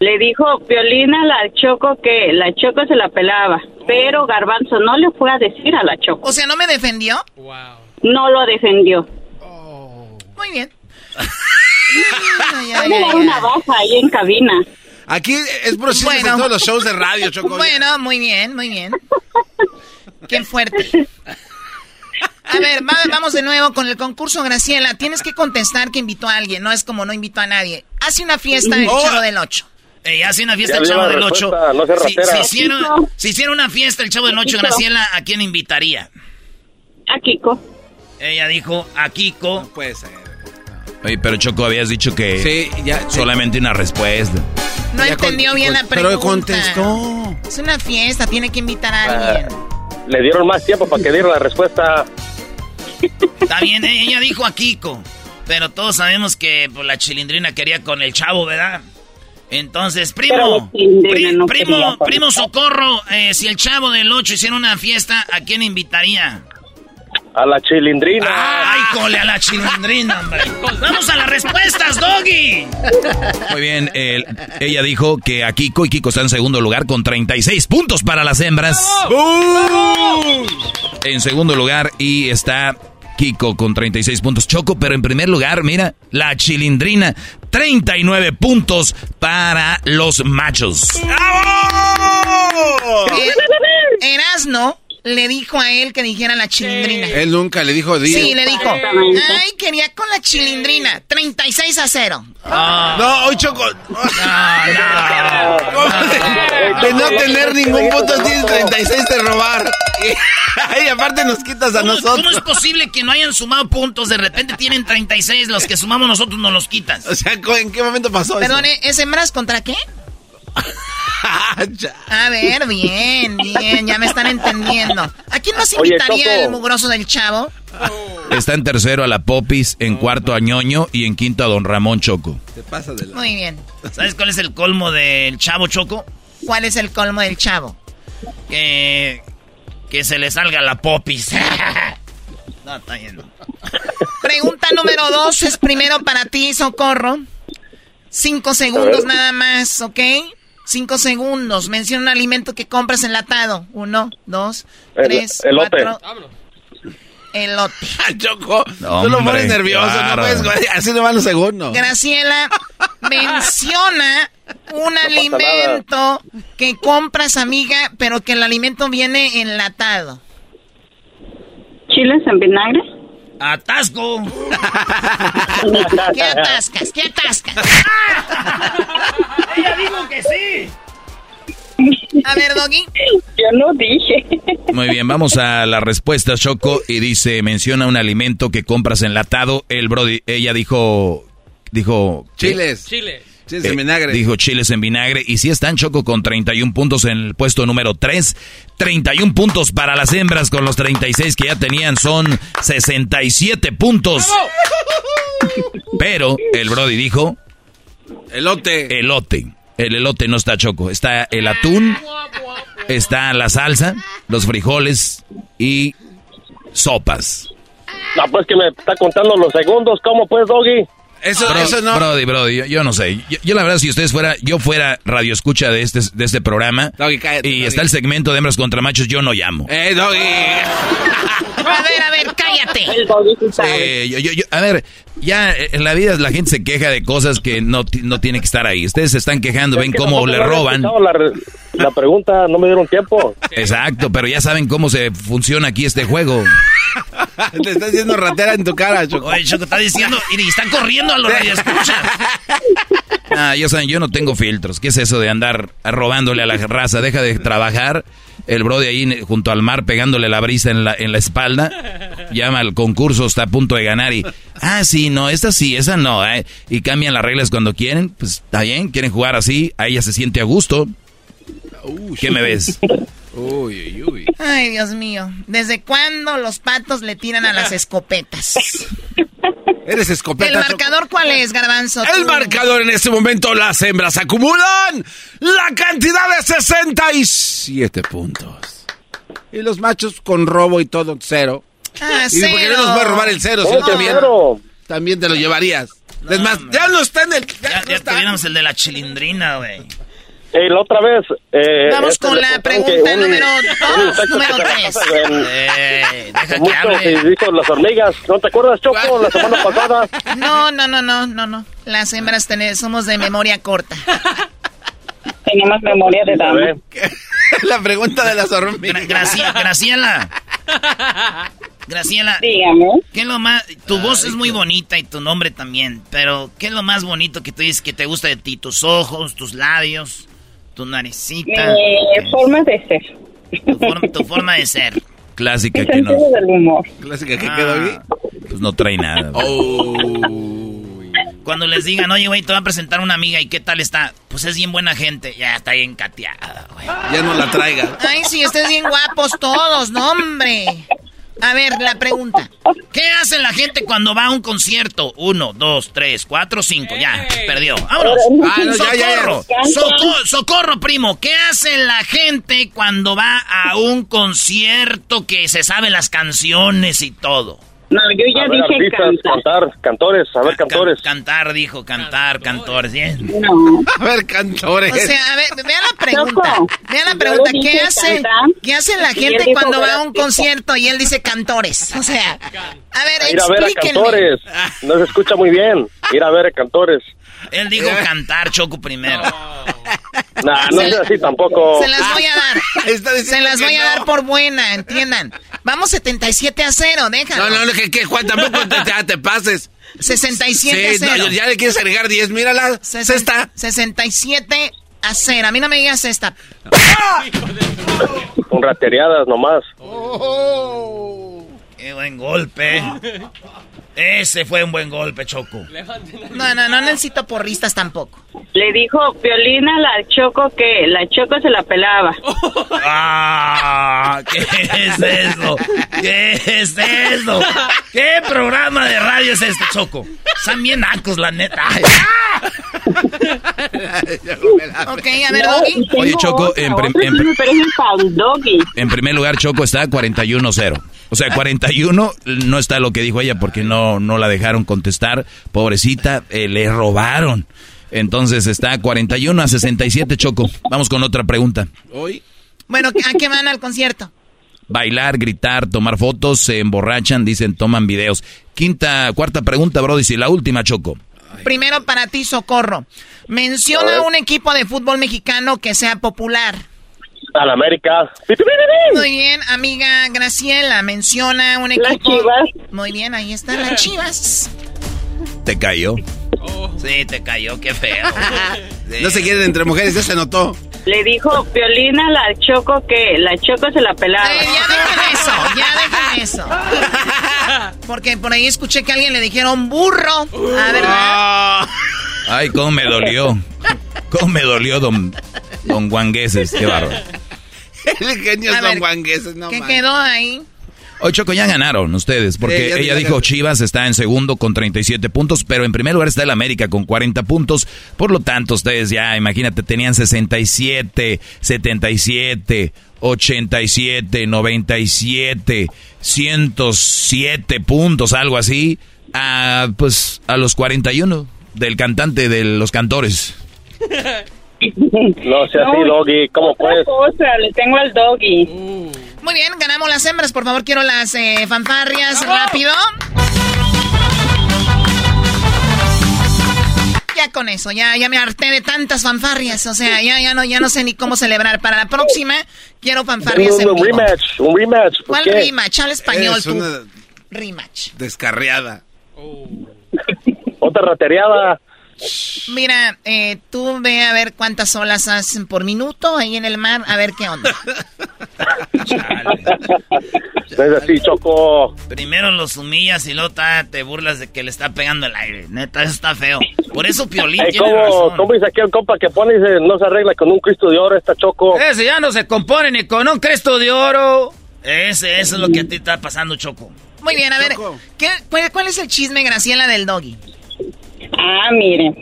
Le dijo Violina a la Choco que la Choco se la pelaba, pero Garbanzo no le fue a decir a la Choco. O sea, ¿no me defendió? No lo defendió. Muy bien. Puede dar una baja ahí en cabina. Aquí es por chistes en todos los shows de radio, Choco. Bueno, muy bien, muy bien. Qué fuerte. A ver, va- vamos de nuevo con el concurso, Graciela. Tienes que contestar que invitó a alguien, no es como no invitó a nadie. Hace una fiesta el Oh. Chavo del Ocho. Hace una fiesta Ya el Chavo del Ocho. no si, si hiciera, si hiciera una fiesta el Chavo del Ocho. Graciela, ¿a quién invitaría? A Kiko. Ella dijo a Kiko. puede ser. Oye, pero Choco, habías dicho que Sí, ya. solamente una respuesta. No Ya entendió con- bien con- la pero pregunta. contestó. Es una fiesta, tiene que invitar a alguien. Le dieron más tiempo para que diera la respuesta. Está bien, eh, ella dijo a Kiko. Pero todos sabemos que pues, la chilindrina quería con el chavo, ¿verdad? Entonces, primo, pri- no primo, primo. Socorro, eh, si el chavo del 8 hiciera una fiesta, ¿a quién invitaría? A la chilindrina. ¡Ay, cole a la chilindrina, hombre! ¡Vamos a las respuestas, Doggy! Muy bien, el- ella dijo que a Kiko y Kiko está en segundo lugar con 36 puntos para las hembras. En segundo lugar y está Kiko con 36 puntos. Choco, pero en primer lugar, mira, la chilindrina, 39 puntos para los machos. Eh, Erasno le dijo a él que dijera la chilindrina. Él nunca le dijo. di- Sí, le dijo. Ay, quería con la chilindrina. 36 a 0. No, hoy Choco. De no tener ningún punto tienes 36 de robar. [laughs] Y, aparte nos quitas a ¿Cómo, nosotros. cómo es posible que no hayan sumado puntos? De repente tienen 36, los que sumamos nosotros nos los quitas. O sea, ¿en qué momento pasó Perdón, ¿eh? ¿es hembras contra qué? [laughs] A ver, bien, bien, ya me están entendiendo. ¿A quién más Oye, invitaría el mugroso del chavo? Está en tercero a la Popis, en cuarto a Ñoño y en quinto a Don Ramón Choco. Te pasa de la... Muy bien. ¿Sabes cuál es el colmo del chavo Choco? ¿Cuál es el colmo del chavo? Que, que se le salga la popis. [laughs] no, está bien. Pregunta número dos es primero para ti, Socorro. Cinco segundos nada más, ¿ok? Cinco segundos. Menciona un alimento que compras enlatado. Uno, dos, El- tres, elote. cuatro. Elote. [laughs] Choco, No, tú lo hombre, pones nervioso, claro. no puedes, así no van los segundos. Graciela, [laughs] menciona un alimento que compras, amiga, pero que el alimento viene enlatado. ¿Chiles en vinagre? ¡Atasco! [laughs] ¿Qué atascas? ¿Qué atascas? [laughs] ¡Ella dijo que sí! A ver, Doggy. Yo no dije. Muy bien, vamos a la respuesta, Choco. Y dice, menciona un alimento que compras enlatado. El Brody, ella dijo, dijo... ¿qué? Chiles. Chile. Chiles Eh, en vinagre. Dijo chiles en vinagre. Y si están Choco con 31 puntos en el puesto número 3. 31 puntos para las hembras con los 36 que ya tenían. Son 67 puntos. Pero el Brody dijo Elote. elote. El elote no está Choco. Está el atún. Está la salsa, los frijoles y sopas. No, pues que me está contando los segundos. ¿Cómo pues, Doggy? Eso, Bro- eso no. Brody, Brody, yo, yo no sé. Yo, yo la verdad, si ustedes fuera, yo fuera radio escucha de este, de este programa Doggy, cállate, y Doggy. está el segmento de hembras contra machos, yo no llamo. Eh, Doggy. A ver, a ver, cállate. El Doggy sí sabe. Yo- yo- yo- a ver, ya eh, en la vida la gente se queja de cosas que no, no tiene que estar ahí. Ustedes se están quejando, ven Es cómo le roban. La, re- la pregunta no me dieron tiempo. Exacto, pero ya saben cómo se funciona aquí este juego. [laughs] Te estás diciendo ratera en tu cara, Choco. Oye, Choco, está diciendo, y están corriendo a los escucha. Ah, yo, saben, yo no tengo filtros. ¿Qué es eso de andar robándole a la raza? Deja de trabajar. El bro de ahí junto al mar pegándole la brisa en la, en la espalda. Llama al concurso, está a punto de ganar y... Ah, sí, no, esta sí, esa no. Eh. Y cambian las reglas cuando quieren. Pues está bien, quieren jugar así. A ella se siente a gusto. ¿Qué me ves? Uy, uy, Ay, Dios mío. ¿Desde cuándo los patos le tiran a las escopetas? Eres escopeta. ¿El marcador cuál es, Garbanzo? El marcador en este momento, las hembras acumulan la cantidad de 67 puntos. Y los machos con robo y todo, cero. Ah, ¿Y por qué no nos va a robar el cero? Si no, también, también te lo llevarías. es más, ya no está en el... Ya, ya, ya el de la chilindrina, güey. Y la otra vez. Eh, Vamos este con la pregunta número dos, número tres. Eh, deja que hable. dijo las hormigas. ¿No te acuerdas, Choco, la semana pasada? No, no, no, no, no, no. Las hembras tenemos, somos de memoria corta. Tenemos memoria de dama. [laughs] la pregunta de las hormigas. Graciela. Graciela. Graciela. Dígame. ¿Qué es lo más? Tu voz es muy bonita y tu nombre también, pero ¿qué es lo más bonito que tú dices que te gusta de ti? ¿Tus ojos, tus labios? Tu naricita. Mi forma de ser. Tu forma, de ser. Clásica que no. del humor. Clásica que quedó ahí. Pues no trae nada. Cuando les digan, oye, güey, te voy a presentar una amiga y qué tal está. Pues es bien buena gente. Ya está bien cateada, güey. Ya no la traiga. Ay, sí, ustedes bien guapos todos, no, hombre. A ver, la pregunta. ¿Qué hace la gente cuando va a un concierto? Uno, dos, tres, cuatro, cinco. Ya, perdió. Vámonos. Ah, socorro. socorro, primo. ¿Qué hace la gente cuando va a un concierto que se sabe las canciones y todo? No, yo ya dije cantar. cantores, a ver, cantores. cantar, dijo, cantar, cantores, ¿bien? No. [laughs] A ver, cantores. O sea, a ver, vea la pregunta. Vea la pregunta. ¿Qué hace, ¿Qué hace la gente cuando va a un concierto y él dice cantores? O sea, a ver, Ir a ver a cantores. No se escucha muy bien. Ir a ver a cantores. Él dijo cantar, Choco, primero. No, [laughs] no es así tampoco. Se las voy a dar. [laughs] Se las voy a dar por buena, entiendan. Vamos 77 a 0, déjalo. No, no, que, que Juan, tampoco te, te pases. 67 a 0. ya le quieres agregar 10, mírala. Sesta. 67 a 0. A mí no me digas esta. [laughs] Con rateriadas nomás. Qué buen golpe. Ese fue un buen golpe, Choco. No, no, no necesito porristas tampoco. Le dijo Violina a la Choco que la Choco se la pelaba. ¡Ah! ¿Qué es eso? ¿Qué es eso? ¿Qué programa de radio es este, Choco? Están bien acos, la neta. ok, a ver, Doggy. Oye, Choco, en, en primer lugar, Choco está 41-0. O sea, 41 no está lo que dijo ella porque no, no la dejaron contestar. Pobrecita, eh, le robaron. Entonces está 41 a 67, Choco. Vamos con otra pregunta. ¿Hoy? Bueno, ¿a qué van al concierto? Bailar, gritar, tomar fotos, se emborrachan, dicen, toman videos. Quinta, cuarta pregunta, Brody, y la última, Choco. Primero para ti, Socorro. Menciona un equipo de fútbol mexicano que sea popular. Al América. Muy bien, amiga Graciela, menciona un equipo. Las Chivas. Muy bien, ahí están las Chivas. ¿Te cayó? Sí, te cayó, qué feo. [laughs] No se quieren entre mujeres, ya se notó. Le dijo Violina a la Choco que la Choco se la pelaba. Eh, ya dejen eso, ya dejen eso. Porque por ahí escuché que a alguien le dijeron burro. A ver, Ay, cómo me dolió. Cómo me dolió, don, don Guangueses. Qué bárbaro. [laughs] El genio es Don Guangueses, no ¿Qué quedó ahí? Hoy Choco ya ganaron ustedes, porque ella dijo Chivas está en segundo con 37 puntos, pero en primer lugar está el América con 40 puntos. Por lo tanto, ustedes ya, imagínate, tenían 67, 77, 87, 97, 107 puntos, algo así, a, pues a los 41 del cantante de los cantores. [laughs] No sea así, Doggy. ¿Cómo puedes? cosa, le tengo al Doggy. Muy bien, ganamos las hembras. Por favor, quiero las eh, fanfarrias rápido. Ya con eso, ya, ya me harté de tantas fanfarrias. O sea, ya, ya, no, ya no sé ni cómo celebrar. Para la próxima, quiero fanfarrias un, en un vivo. rematch, un rematch. ¿Cuál qué? rematch? Al español, Es tú. rematch. Descarriada. Otra rateriada. Mira, eh, tú ve a ver cuántas olas hacen por minuto ahí en el mar, a ver qué onda. es así, Choco. Primero los humillas y luego te burlas de que le está pegando el aire. Neta, eso está feo. Por eso Piolín Ey, tiene ¿cómo, razón. ¿Cómo dice aquí el compa que pone y dice, no se arregla con un Cristo de oro esta Choco? Ese ya no se compone ni con un Cristo de oro. Ese, eso es lo que a ti está pasando, Choco. Muy bien, a ver, ¿qué, cuál, cuál es el chisme, Graciela, del doggy? Ah, mire.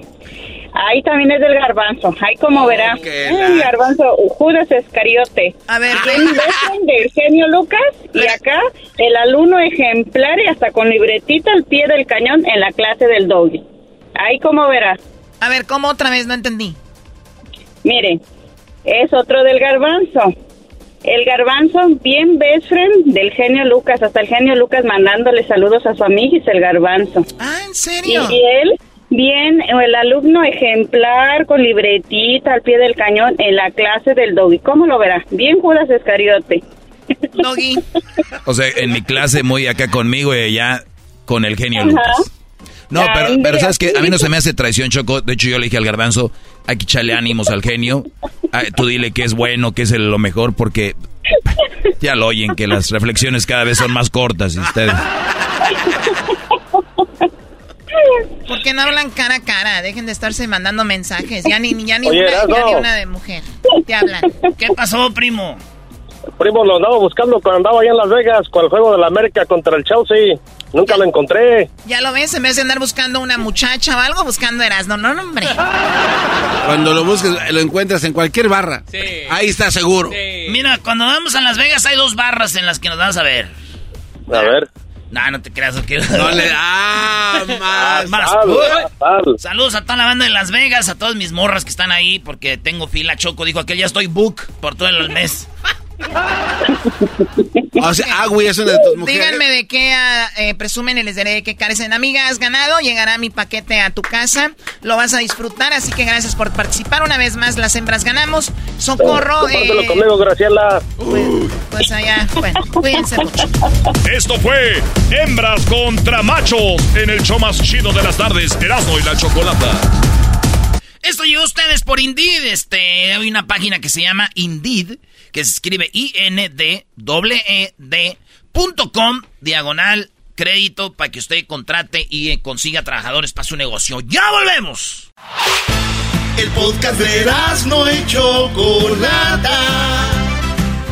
Ahí también es del garbanzo. Ahí como verá. El garbanzo, Judas Escariote. A ver. del genio Lucas. Y acá, el alumno ejemplar y hasta con libretita al pie del cañón en la clase del doggy. Ahí como verá. A ver, ¿cómo otra vez? No entendí. Mire, es otro del garbanzo. El garbanzo, bien best friend del genio Lucas. Hasta el genio Lucas mandándole saludos a su amiguis, el garbanzo. Ah, ¿en serio? Y, y él, bien, el alumno ejemplar con libretita al pie del cañón en la clase del doggy. ¿Cómo lo verá? Bien Judas Escariote. Doggy. O sea, en mi clase muy acá conmigo y allá con el genio Ajá. Lucas. No, pero, pero sabes que a mí no se me hace traición, Choco. De hecho, yo le dije al garbanzo, hay que echarle ánimos al genio. Ah, tú dile que es bueno, que es lo mejor, porque ya lo oyen, que las reflexiones cada vez son más cortas y ustedes. ¿Por qué no hablan cara a cara? Dejen de estarse mandando mensajes. Ya ni, ya ni, Oye, una, ya ni una de mujer. Te hablan. ¿Qué pasó, primo? Primo, lo andaba buscando cuando andaba allá en Las Vegas con el juego de la América contra el Chelsea. Nunca lo encontré. Ya lo ves, en vez de andar buscando una muchacha o algo, buscando Erasmo. No, no, hombre. Cuando lo busques, lo encuentras en cualquier barra. Ahí está seguro. Mira, cuando vamos a Las Vegas hay dos barras en las que nos vas a ver. A ver. No, no te creas. No le ah, más. Saludos a toda la banda de Las Vegas, a todas mis morras que están ahí, porque tengo fila. Choco dijo que ya estoy book por todo el mes. [laughs] O sea, Agui es una de tus mujeres. Díganme de qué ah, eh, presumen y les diré de qué carecen. Amiga, has ganado, llegará mi paquete a tu casa, lo vas a disfrutar, así que gracias por participar. Una vez más, las hembras ganamos. Socorro, eh, conmigo, Graciela. pues allá, bueno, cuídense mucho. Esto fue Hembras contra Machos en el show más chido de las tardes, Erasmo y la Chocolata. Esto llegó a ustedes por Indeed. Este, hay una página que se llama Indeed, que se escribe I-N-D-E-D.com, diagonal crédito, para que usted contrate y eh, consiga trabajadores para su negocio. ¡Ya volvemos! El podcast de no y Chocolata.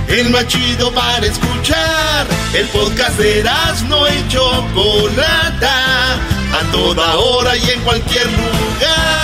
El más chido para escuchar. El podcast de no y Chocolata. A toda hora y en cualquier lugar.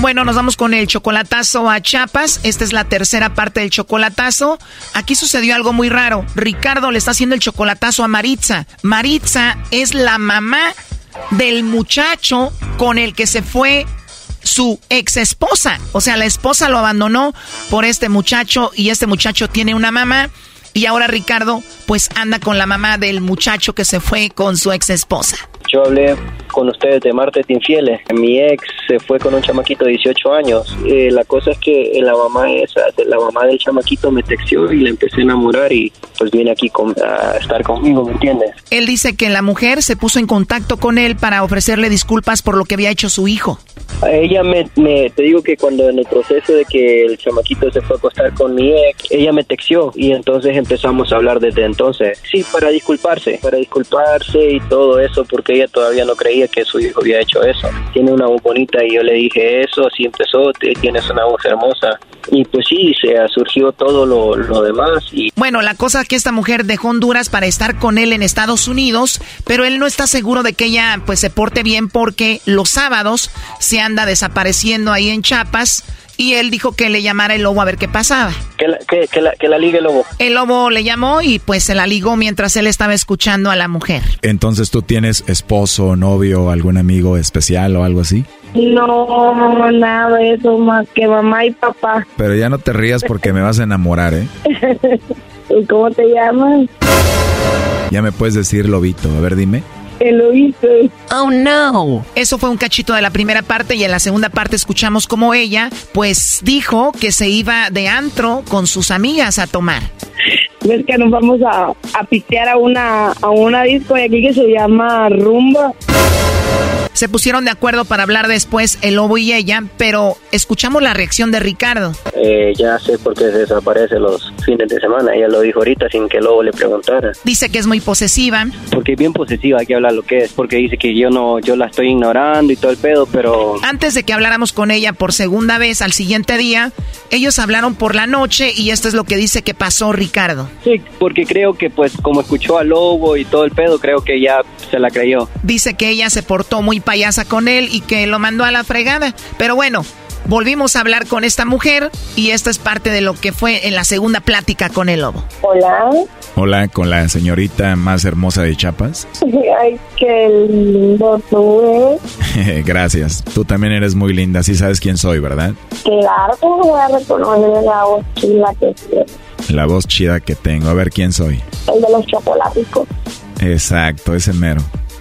Bueno, nos vamos con el chocolatazo a Chiapas. Esta es la tercera parte del chocolatazo. Aquí sucedió algo muy raro. Ricardo le está haciendo el chocolatazo a Maritza. Maritza es la mamá del muchacho con el que se fue su ex esposa. O sea, la esposa lo abandonó por este muchacho y este muchacho tiene una mamá. Y ahora Ricardo pues anda con la mamá del muchacho que se fue con su ex esposa. Yo hablé con ustedes de martes infieles. Mi ex se fue con un chamaquito de 18 años. Eh, la cosa es que la mamá esa, la mamá del chamaquito me texteó y le empecé a enamorar y pues viene aquí con- a estar conmigo, ¿me entiendes? Él dice que la mujer se puso en contacto con él para ofrecerle disculpas por lo que había hecho su hijo. A ella me, me- te digo que cuando en el proceso de que el chamaquito se fue a acostar con mi ex, ella me texteó y entonces empezamos a hablar desde entonces. Sí, para disculparse, para disculparse y todo eso porque todavía no creía que su hijo había hecho eso. Tiene una voz bonita y yo le dije eso, así empezó, tienes una voz hermosa. Y pues sí, se surgió todo lo, lo demás y Bueno, la cosa es que esta mujer dejó Honduras para estar con él en Estados Unidos, pero él no está seguro de que ella pues se porte bien porque los sábados se anda desapareciendo ahí en Chiapas y él dijo que le llamara el lobo a ver qué pasaba. Que la, que, que la, que la ligue el lobo. El lobo le llamó y pues se la ligó mientras él estaba escuchando a la mujer. Entonces tú tienes esposo, novio, algún amigo especial o algo así. No, nada de eso más que mamá y papá. Pero ya no te rías porque me vas a enamorar, ¿eh? [laughs] ¿Y cómo te llamas? Ya me puedes decir lobito, a ver dime. Oh no. Eso fue un cachito de la primera parte y en la segunda parte escuchamos como ella pues dijo que se iba de antro con sus amigas a tomar. Es que nos vamos a, a pitear a una, a una disco de aquí que se llama Rumba. Se pusieron de acuerdo para hablar después el lobo y ella, pero escuchamos la reacción de Ricardo. Eh, ya sé por qué se desaparece los fines de semana. Ella lo dijo ahorita sin que el lobo le preguntara. Dice que es muy posesiva. Porque es bien posesiva, hay que hablar lo que es. Porque dice que yo no, yo la estoy ignorando y todo el pedo, pero... Antes de que habláramos con ella por segunda vez al siguiente día, ellos hablaron por la noche y esto es lo que dice que pasó Ricardo. Sí, porque creo que pues como escuchó al lobo y todo el pedo, creo que ya se la creyó. Dice que ella se portó muy payasa con él y que lo mandó a la fregada. Pero bueno, volvimos a hablar con esta mujer y esta es parte de lo que fue en la segunda plática con el lobo. Hola. Hola, con la señorita más hermosa de Chiapas. [laughs] [laughs] Ay, qué lindo tú eres. Gracias. Tú también eres muy linda, sí sabes quién soy, ¿verdad? Claro que voy a reconocer la voz chila que tienes. La voz chida que tengo. A ver quién soy. El de los chocolaticos. Exacto, ese mero.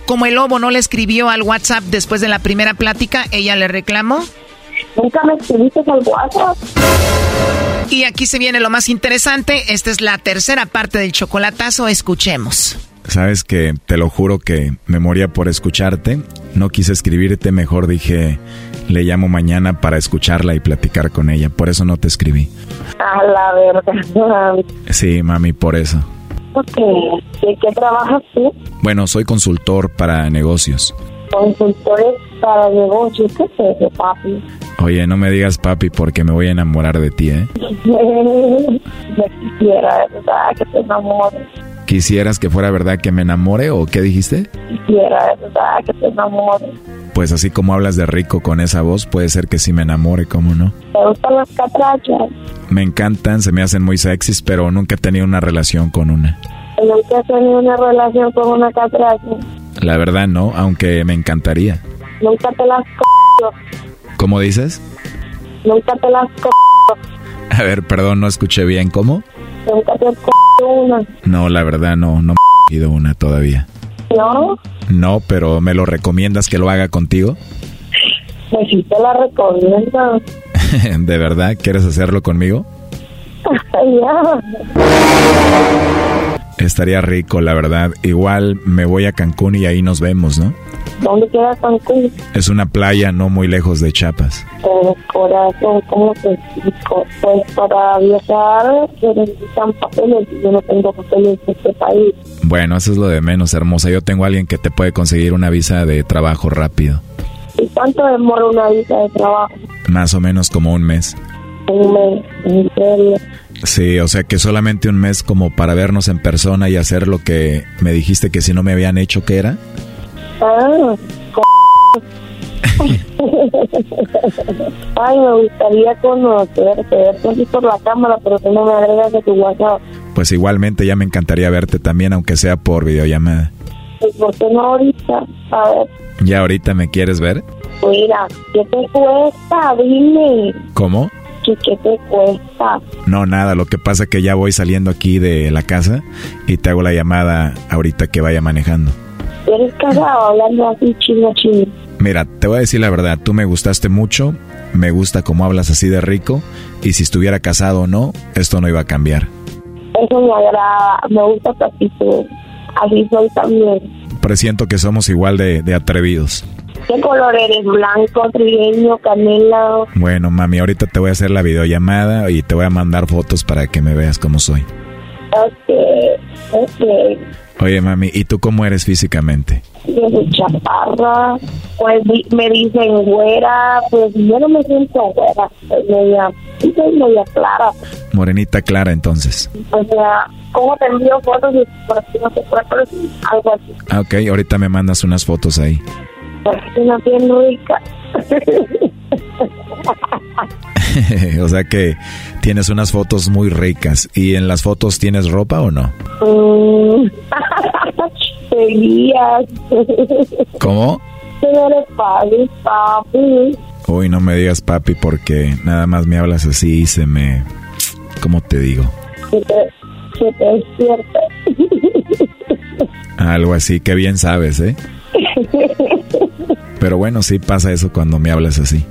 Como el lobo no le escribió al WhatsApp después de la primera plática, ella le reclamó. Nunca me escribiste al WhatsApp. Y aquí se viene lo más interesante. Esta es la tercera parte del chocolatazo. Escuchemos. Sabes que te lo juro que me moría por escucharte. No quise escribirte, mejor dije, le llamo mañana para escucharla y platicar con ella. Por eso no te escribí. A la verdad. Sí, mami, por eso. Ok. ¿De qué trabajas tú? Bueno, soy consultor para negocios. Consultores para negocios. ¿Qué es eso, papi? Oye, no me digas papi porque me voy a enamorar de ti, ¿eh? [laughs] Me quisiera, verdad, que te enamores. ¿Quisieras que fuera verdad que me enamore o qué dijiste? Quisiera, verdad, que te enamores. Pues así como hablas de rico con esa voz, puede ser que sí me enamore, ¿cómo no? ¿Te gustan las catrachas? Me encantan, se me hacen muy sexys, pero nunca he tenido una relación con una. ¿Nunca has tenido una relación con una catracha? La verdad no, aunque me encantaría. ¿Nunca te las c***o? ¿Cómo dices? ¿Nunca te las c***o? A ver, perdón, no escuché bien, ¿cómo? ¿Nunca te has c***o una? No, la verdad no, no me he ido una todavía. ¿No? No, pero ¿me lo recomiendas que lo haga contigo? Pues sí te la recomiendo. [laughs] ¿De verdad quieres hacerlo conmigo? [laughs] Estaría rico, la verdad. Igual me voy a Cancún y ahí nos vemos, ¿no? ¿Dónde queda Cancún? Es una playa no muy lejos de Chiapas. Pero corazón, ¿cómo te explico? Pues para viajar se necesitan papeles y yo no tengo papeles de este país. Bueno, eso es lo de menos, hermosa. Yo tengo a alguien que te puede conseguir una visa de trabajo rápido. ¿Y cuánto demora una visa de trabajo? Más o menos como un mes. Un mes, en serio. Sí, o sea que solamente un mes como para vernos en persona y hacer lo que me dijiste que si no me habían hecho que era. Ah, [laughs] Ay, me gustaría conocerte, verte así por la cámara, pero que no me agregas a tu WhatsApp. Pues igualmente ya me encantaría verte también, aunque sea por videollamada. Pues, ¿Por qué no ahorita? A ver, ¿Ya ahorita me quieres ver? mira, ¿qué te cuesta? Dime. ¿Cómo? ¿Qué, qué te cuesta? No, nada, lo que pasa que ya voy saliendo aquí de la casa y te hago la llamada ahorita que vaya manejando. ¿Eres casado hablando así chino chino? Mira, te voy a decir la verdad, tú me gustaste mucho, me gusta cómo hablas así de rico y si estuviera casado o no, esto no iba a cambiar. Eso me agrada, me gusta tu actitud. Así soy también. Presiento que somos igual de, de atrevidos. ¿Qué color eres? ¿Blanco, trigueño, canela? Bueno, mami, ahorita te voy a hacer la videollamada y te voy a mandar fotos para que me veas cómo soy. Ok, ok. Oye, mami, ¿y tú cómo eres físicamente? Yo soy chaparra, pues me dicen güera, pues yo no me siento güera, soy media, soy media clara. Morenita clara, entonces. O sea, ¿cómo te envío fotos y por aquí no pero sí, algo así? Ah, ok, ahorita me mandas unas fotos ahí. Una bien rica. o sea que tienes unas fotos muy ricas. ¿Y en las fotos tienes ropa o no? Mm. [laughs] ¿Cómo? papi, papi. Uy, no me digas papi porque nada más me hablas así y se me... ¿Cómo te digo? Se te, se te despierta. Algo así, que bien sabes, ¿eh? [laughs] Pero bueno, sí pasa eso cuando me hablas así.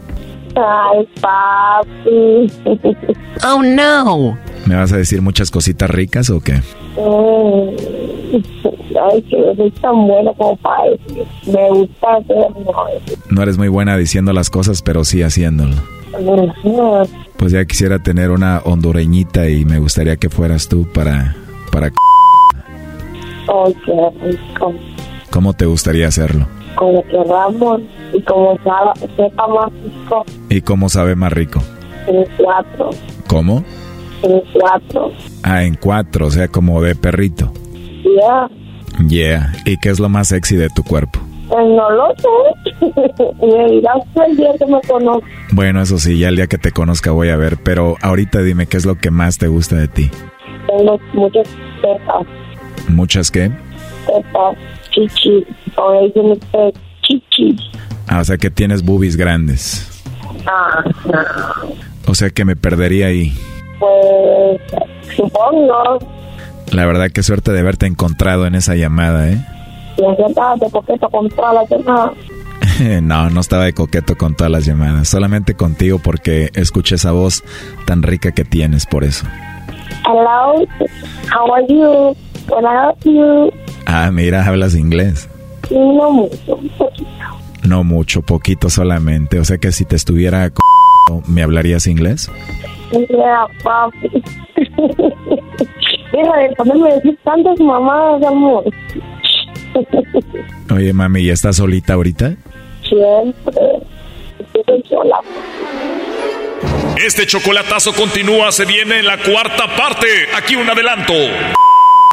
Ay, papi. [laughs] Oh, no. ¿Me vas a decir muchas cositas ricas o qué? Mm. Ay, que no soy tan bueno como para decir. Me gusta hacerlo. No eres muy buena diciendo las cosas, pero sí haciéndolo. Pues ya quisiera tener una hondureñita y me gustaría que fueras tú para... para... Ay, qué rico. ¿Cómo te gustaría hacerlo? Como queramos y como sabe, sepa más rico. ¿Y cómo sabe más rico? En cuatro. ¿Cómo? En cuatro. Ah, en cuatro, o sea, como de perrito. Ya. Yeah. ¿Y qué es lo más sexy de tu cuerpo? Pues no lo sé. [laughs] me dirás el día que me conozco. Bueno, eso sí, ya el día que te conozca voy a ver, pero ahorita dime qué es lo que más te gusta de ti. Tengo muchas tetas. ¿Muchas qué? Tetas, chichis. O dicen ustedes chichis. Ah, o sea que tienes boobies grandes. Ah, no. O sea que me perdería ahí. Pues supongo. La verdad, qué suerte de haberte encontrado en esa llamada, ¿eh? De coqueto con todas las demás. [laughs] no, no estaba de coqueto con todas las llamadas. Solamente contigo porque escuché esa voz tan rica que tienes, por eso. Hello, how are you? Can I help you? Ah, mira, hablas inglés. No mucho, poquito. No mucho, poquito solamente. O sea que si te estuviera c ¿me hablarías inglés? Yeah, papi. [laughs] Deja de ponerme decir tantas mamadas, amor. [laughs] Oye, mami, ¿ya estás solita ahorita? Siempre. Estoy sola. Este chocolatazo continúa, se viene en la cuarta parte. Aquí un adelanto.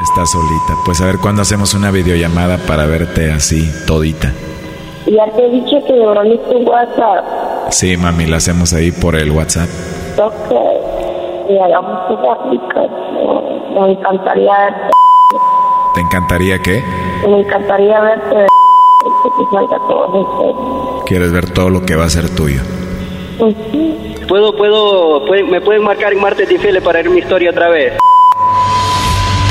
Estás solita. Pues a ver cuándo hacemos una videollamada para verte así, todita. Ya te he dicho que me tu WhatsApp. Sí, mami, la hacemos ahí por el WhatsApp. Ok. Y hagamos una aplicación. Me encantaría verte. ¿Te encantaría qué? Me encantaría verte. Que te salga todo. ¿Quieres ver todo lo que va a ser tuyo? Pues sí. ¿Puedo, puedo, puede- me pueden marcar en martes difícil para ver mi historia otra vez?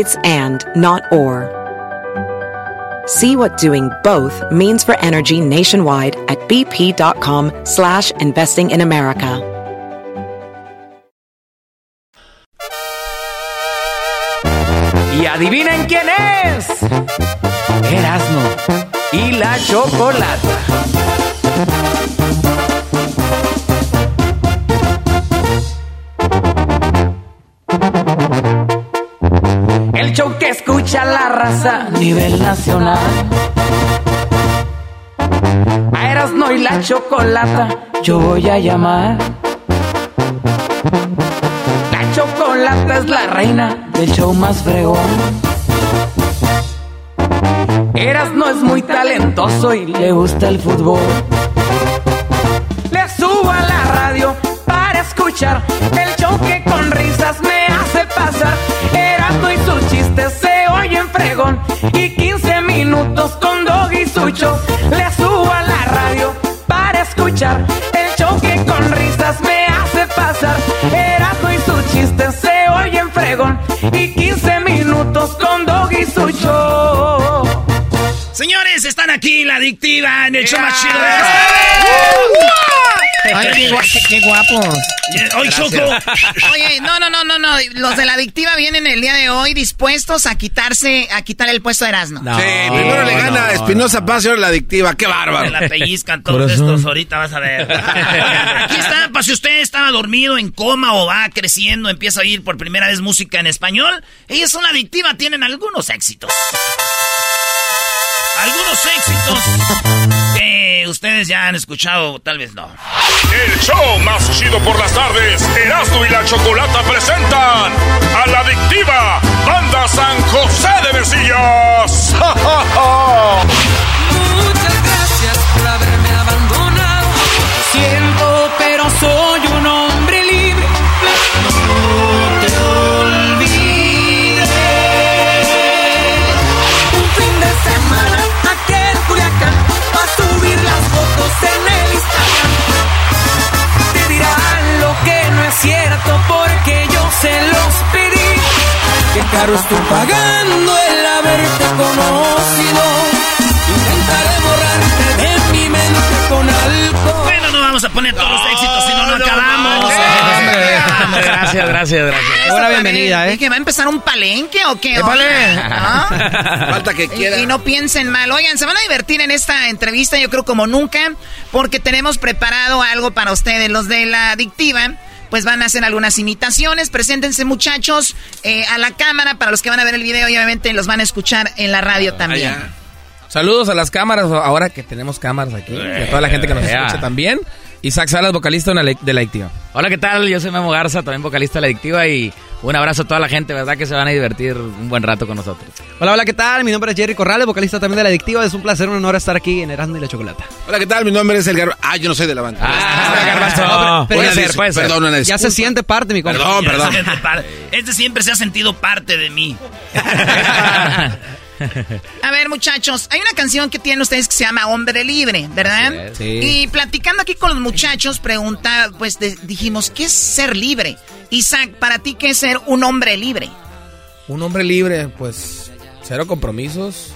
It's and, not or. See what doing both means for energy nationwide at bp.com slash investing in America. Y adivinen quién es. Erasmo y la chocolata. Show que escucha la raza a nivel nacional. A Erasmo y la chocolata yo voy a llamar. La chocolata es la reina del show más fregón. Eras no es muy talentoso y le gusta el fútbol. Le subo a la radio para escuchar el show que con risas me hace pasar chistes se oyen fregón. Y 15 minutos con Doggy Sucho le subo a la radio para escuchar. El show que con risas me hace pasar. Erasmo y sus chistes se oyen fregón. Y 15 minutos con Doggy Sucho. Señores, están aquí la adictiva en el show más chido de Ay, qué, guapos. Hoy Choco. Oye, no, no, no, no, no. Los de la adictiva vienen el día de hoy dispuestos a quitarse, a quitar el puesto de Erasmo. sí, primero le gana Espinosa Paz y ahora la adictiva. Qué bárbaro. La pellizcan todos estos, ahorita vas a ver. Aquí está, para si usted estaba dormido, en coma o va creciendo, empieza a oír por primera vez música en español. Ellos son la adictiva, tienen algunos éxitos algunos éxitos que ustedes ya han escuchado, tal vez no. El show más chido por las tardes, Erasmo y la Chocolata presentan a la adictiva Banda San José de Mesillas. [laughs] Muchas gracias por haberme abandonado. Siento, pero soy un en el Instagram. Te dirán lo que no es cierto porque yo se los pedí. Qué caro estoy pagando el haberte conocido. Intentaré borrarte de mi mente con alcohol. Bueno, no vamos a poner todos los éxitos, si no, no acabamos. Gracias, gracias, gracias. Buena bienvenida, ¿eh? ¿Que va a empezar un palenque o qué? [laughs] ¿no? Falta que quiera. Y, y no piensen mal. Oigan, se van a divertir en esta entrevista, yo creo como nunca, porque tenemos preparado algo para ustedes. Los de la adictiva, pues van a hacer algunas imitaciones. Preséntense, muchachos, eh, a la cámara para los que van a ver el video y obviamente los van a escuchar en la radio también. Saludos a las cámaras, ahora que tenemos cámaras aquí, y a toda la gente que nos Yeah. escucha también. Isaac Salas, vocalista de la- Adictiva. Hola, ¿qué tal? Yo soy Memo Garza, también vocalista de La Adictiva y un abrazo a toda la gente, ¿verdad? Que se van a divertir un buen rato con nosotros. Hola, hola, ¿qué tal? Mi nombre es Jerry Corrales, vocalista también de La Adictiva. Es un placer, un honor estar aquí en Erasmo y la Chocolata. Hola, ¿qué tal? Mi nombre es El Garbanzo. Ah, yo no soy de la banda. No, Puede ya ser, se- puede ser. Perdón, una Ya se siente parte, mi compa. Perdón, perdón. Este siempre se ha sentido parte de mí. [laughs] [laughs] [laughs] A ver, muchachos, hay una canción que tienen ustedes que se llama Hombre Libre, ¿verdad? Sí. Y platicando aquí con los muchachos, pregunta, pues de- dijimos, ¿qué es ser libre? Isaac, para ti, ¿qué es ser un hombre libre? Un hombre libre, pues, cero compromisos.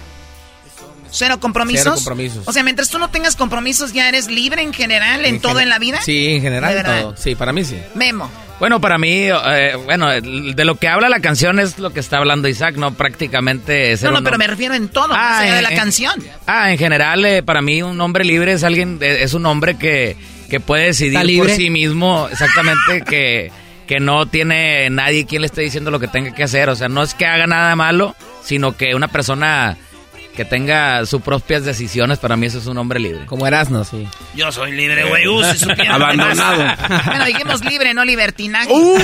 ¿Cero compromisos? Cero compromisos. O sea, mientras tú no tengas compromisos, ¿ya eres libre en general, en, todo gen- en la vida? Sí, en general verdad. todo. Sí, para mí sí. Memo. Bueno, para mí, eh, bueno, de lo que habla la canción es lo que está hablando Isaac, ¿no? Prácticamente ser No, no, pero me refiero en todo, más allá de la en- canción. Ah, en general, eh, para mí un hombre libre es alguien, eh, es un hombre que, que puede decidir ¿Está por sí mismo, exactamente, [laughs] que, que no tiene nadie quien le esté diciendo lo que tenga que hacer. O sea, no es que haga nada malo, sino que una persona que tenga sus propias decisiones, para mí eso es un hombre libre. Como Erasmo, sí. Yo soy libre, güey. Uh, si Abandonado. [laughs] Bueno, dijimos libre, no libertinaje. Uh.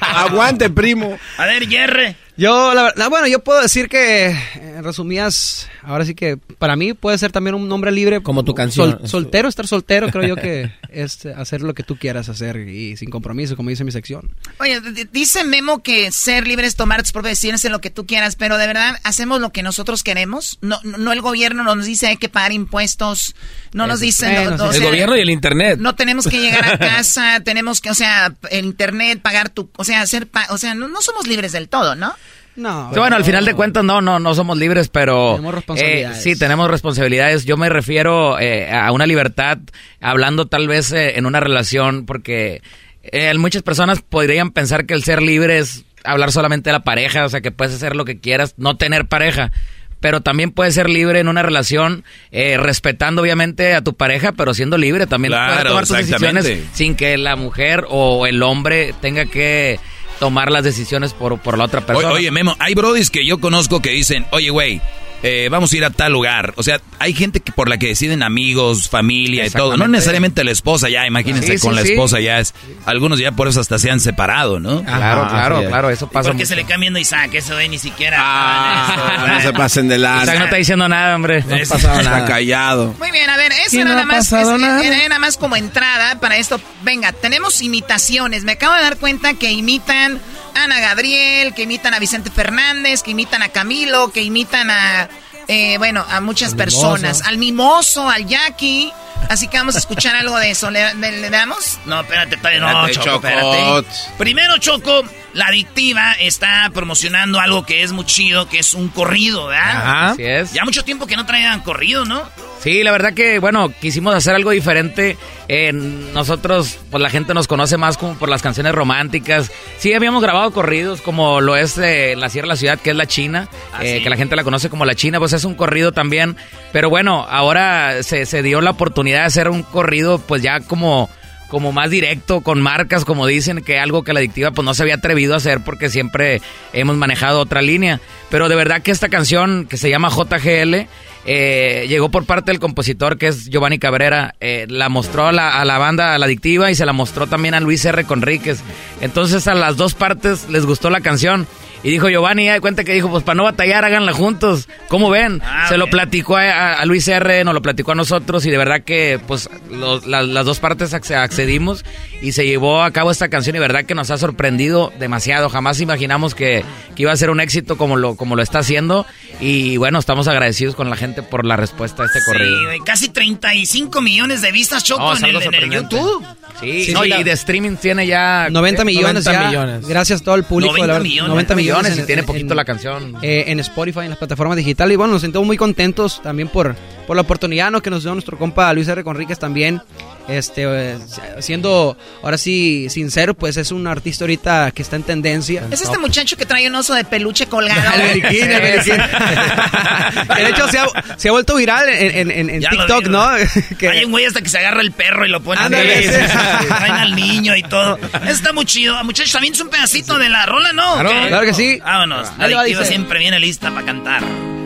Aguante, primo. A ver, Jerry. Yo, la verdad, bueno, yo puedo decir que, en resumidas, ahora sí que para mí puede ser también un hombre libre. Como tu canción. Sol- soltero, estar soltero, creo yo que [laughs] es hacer lo que tú quieras hacer y sin compromiso, como dice mi sección. Oye, dice Memo que ser libre es tomar tus propias decisiones en lo que tú quieras, pero de verdad, ¿hacemos lo que nosotros queremos? No, no no el gobierno nos dice hay que pagar impuestos, no nos dice... no- o el sea, gobierno y el internet. No tenemos que llegar a [laughs] casa, tenemos que, o sea, el internet, pagar tu... O sea, hacer... pa- o sea, no, no somos libres del todo, ¿no? No. Sí, bueno, al final de cuentas no, no, no somos libres, pero Tenemos responsabilidades. eh, sí tenemos responsabilidades. Yo me refiero eh, a una libertad, hablando tal vez eh, en una relación, porque eh, muchas personas podrían pensar que el ser libre es hablar solamente de la pareja, o sea que puedes hacer lo que quieras, no tener pareja. Pero también puedes ser libre en una relación, eh, respetando obviamente a tu pareja, pero siendo libre también Claro, puedes tomar tus decisiones sin que la mujer o el hombre tenga que tomar las decisiones por, por la otra persona. Oye, Memo, hay brodis que yo conozco que dicen, oye, güey, eh, vamos a ir a tal lugar. O sea, hay gente que por la que deciden amigos, familia y todo. No necesariamente la esposa ya, imagínense Sí, sí, con la sí. esposa ya es. Algunos ya por eso hasta se han separado, ¿no? Claro, claro, claro, eso pasa ¿Por qué mucho. se le cambia a Isaac? Eso güey ni siquiera. Ah, no se pasen de [laughs] la. Isaac no está diciendo nada, hombre. No ha pasado nada. Está callado. Muy bien, a ver, eso era, no nada ha más, pasado es- nada. era nada más como entrada para esto. Venga, tenemos imitaciones. Me acabo de dar cuenta que imitan Ana Gabriel, que imitan a Vicente Fernández, que imitan a Camilo, que imitan a, eh, bueno, a muchas Al personas. Mimoso. Al Mimoso, al Jackie. Así que vamos a escuchar algo de eso. ¿Le, le- le damos? No, espérate, todavía no, Espérate, Choco, Choco. espérate. Primero, Choco, La adictiva está promocionando algo que es muy chido, que es un corrido, ¿verdad? Ajá. Así es. Ya mucho tiempo que no traían corrido, ¿no? Sí, la verdad que, bueno, quisimos hacer algo diferente. Eh, nosotros, pues la gente nos conoce más como por las canciones románticas. Sí, habíamos grabado corridos como lo es eh, La Sierra de la Ciudad, que es la China, Ah, eh, sí. que la gente la conoce como la China, pues es un corrido también. Pero bueno, ahora se, se dio la oportunidad de hacer un corrido, pues ya como como más directo, con marcas, como dicen, que algo que la adictiva pues no se había atrevido a hacer porque siempre hemos manejado otra línea. Pero de verdad que esta canción que se llama JGL eh, llegó por parte del compositor que es Giovanni Cabrera, eh, la mostró a la, a la banda, a la adictiva y se la mostró también a Luis R. Conríquez. Entonces a las dos partes les gustó la canción. Y dijo Giovanni, ya de cuenta que dijo, pues para no batallar, háganla juntos. ¿Cómo ven? Ah, Se lo platicó a, Luis R., nos lo platicó a nosotros y de verdad que pues los- las dos partes acce- accedimos y se llevó a cabo esta canción y de verdad que nos ha sorprendido demasiado. Jamás imaginamos que, que iba a ser un éxito como lo, como lo está haciendo y bueno, estamos agradecidos con la gente por la respuesta a este corrido. Sí, güey, casi 35 millones de vistas, Choco, No, en, el, en. YouTube. Sí, Sí, no, sí, y la- de streaming tiene ya 90 millones 90 ya. millones. Gracias a todo el público. 90 la verdad, millones. 90 millones. Y en- tiene en- poquito la canción. eh, en Spotify, en las plataformas digitales. Y bueno, nos sentimos muy contentos también por, por la oportunidad ¿no? que nos dio nuestro compa Luis R. Conríquez también. Este, eh, siendo ahora sí sincero, pues es un artista ahorita que está en tendencia. Es este muchacho que trae un oso de peluche colgado. El beriquín, el beriquín. [laughs] De hecho, se ha, se ha vuelto viral en, en- en- TikTok, vi, ¿no? [laughs] Hay un güey hasta que se agarra el perro y lo pone Ándale. [laughs] Traen al niño y todo. Eso está muy chido. Muchachos, también es un pedacito de la rola, ¿no? Claro, claro que sí. Vámonos. La adictiva dice. siempre viene lista para cantar.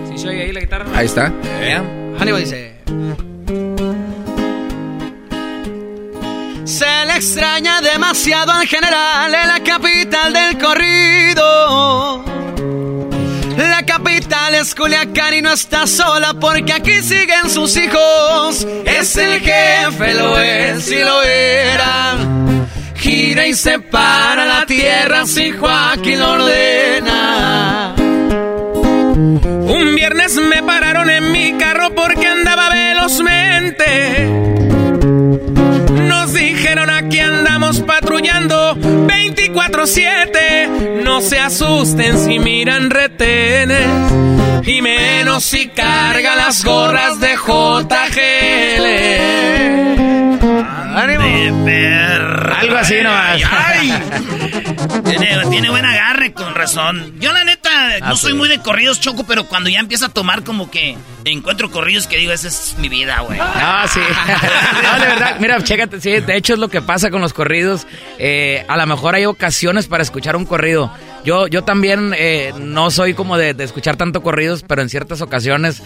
¿Sí se oye ahí la guitarra? Ahí está. Hannibal dice. Se le extraña demasiado al general en la capital del corrido. La capital es Culiacán y no está sola porque aquí siguen sus hijos. Es el jefe, lo es y lo era. Gira y separa la tierra si Joaquín ordena. Un viernes me pararon en mi carro porque andaba velozmente. Nos dijeron aquí andamos patrullando 24-7. No se asusten si miran retenes. Y menos si carga las gorras de JGL. De perra. Algo así nomás. Ay, [laughs] Tiene, tiene buen agarre, con razón. Yo, la neta, no Ah, soy sí. muy de corridos, Choco, pero cuando ya empieza a tomar, como que encuentro corridos que digo, esa es mi vida, güey. No, sí. [laughs] no, de verdad, mira, chécate, sí, de hecho es lo que pasa con los corridos. Eh, a lo mejor hay ocasiones para escuchar un corrido. Yo, yo también eh, no soy como de, de escuchar tanto corridos, pero en ciertas ocasiones,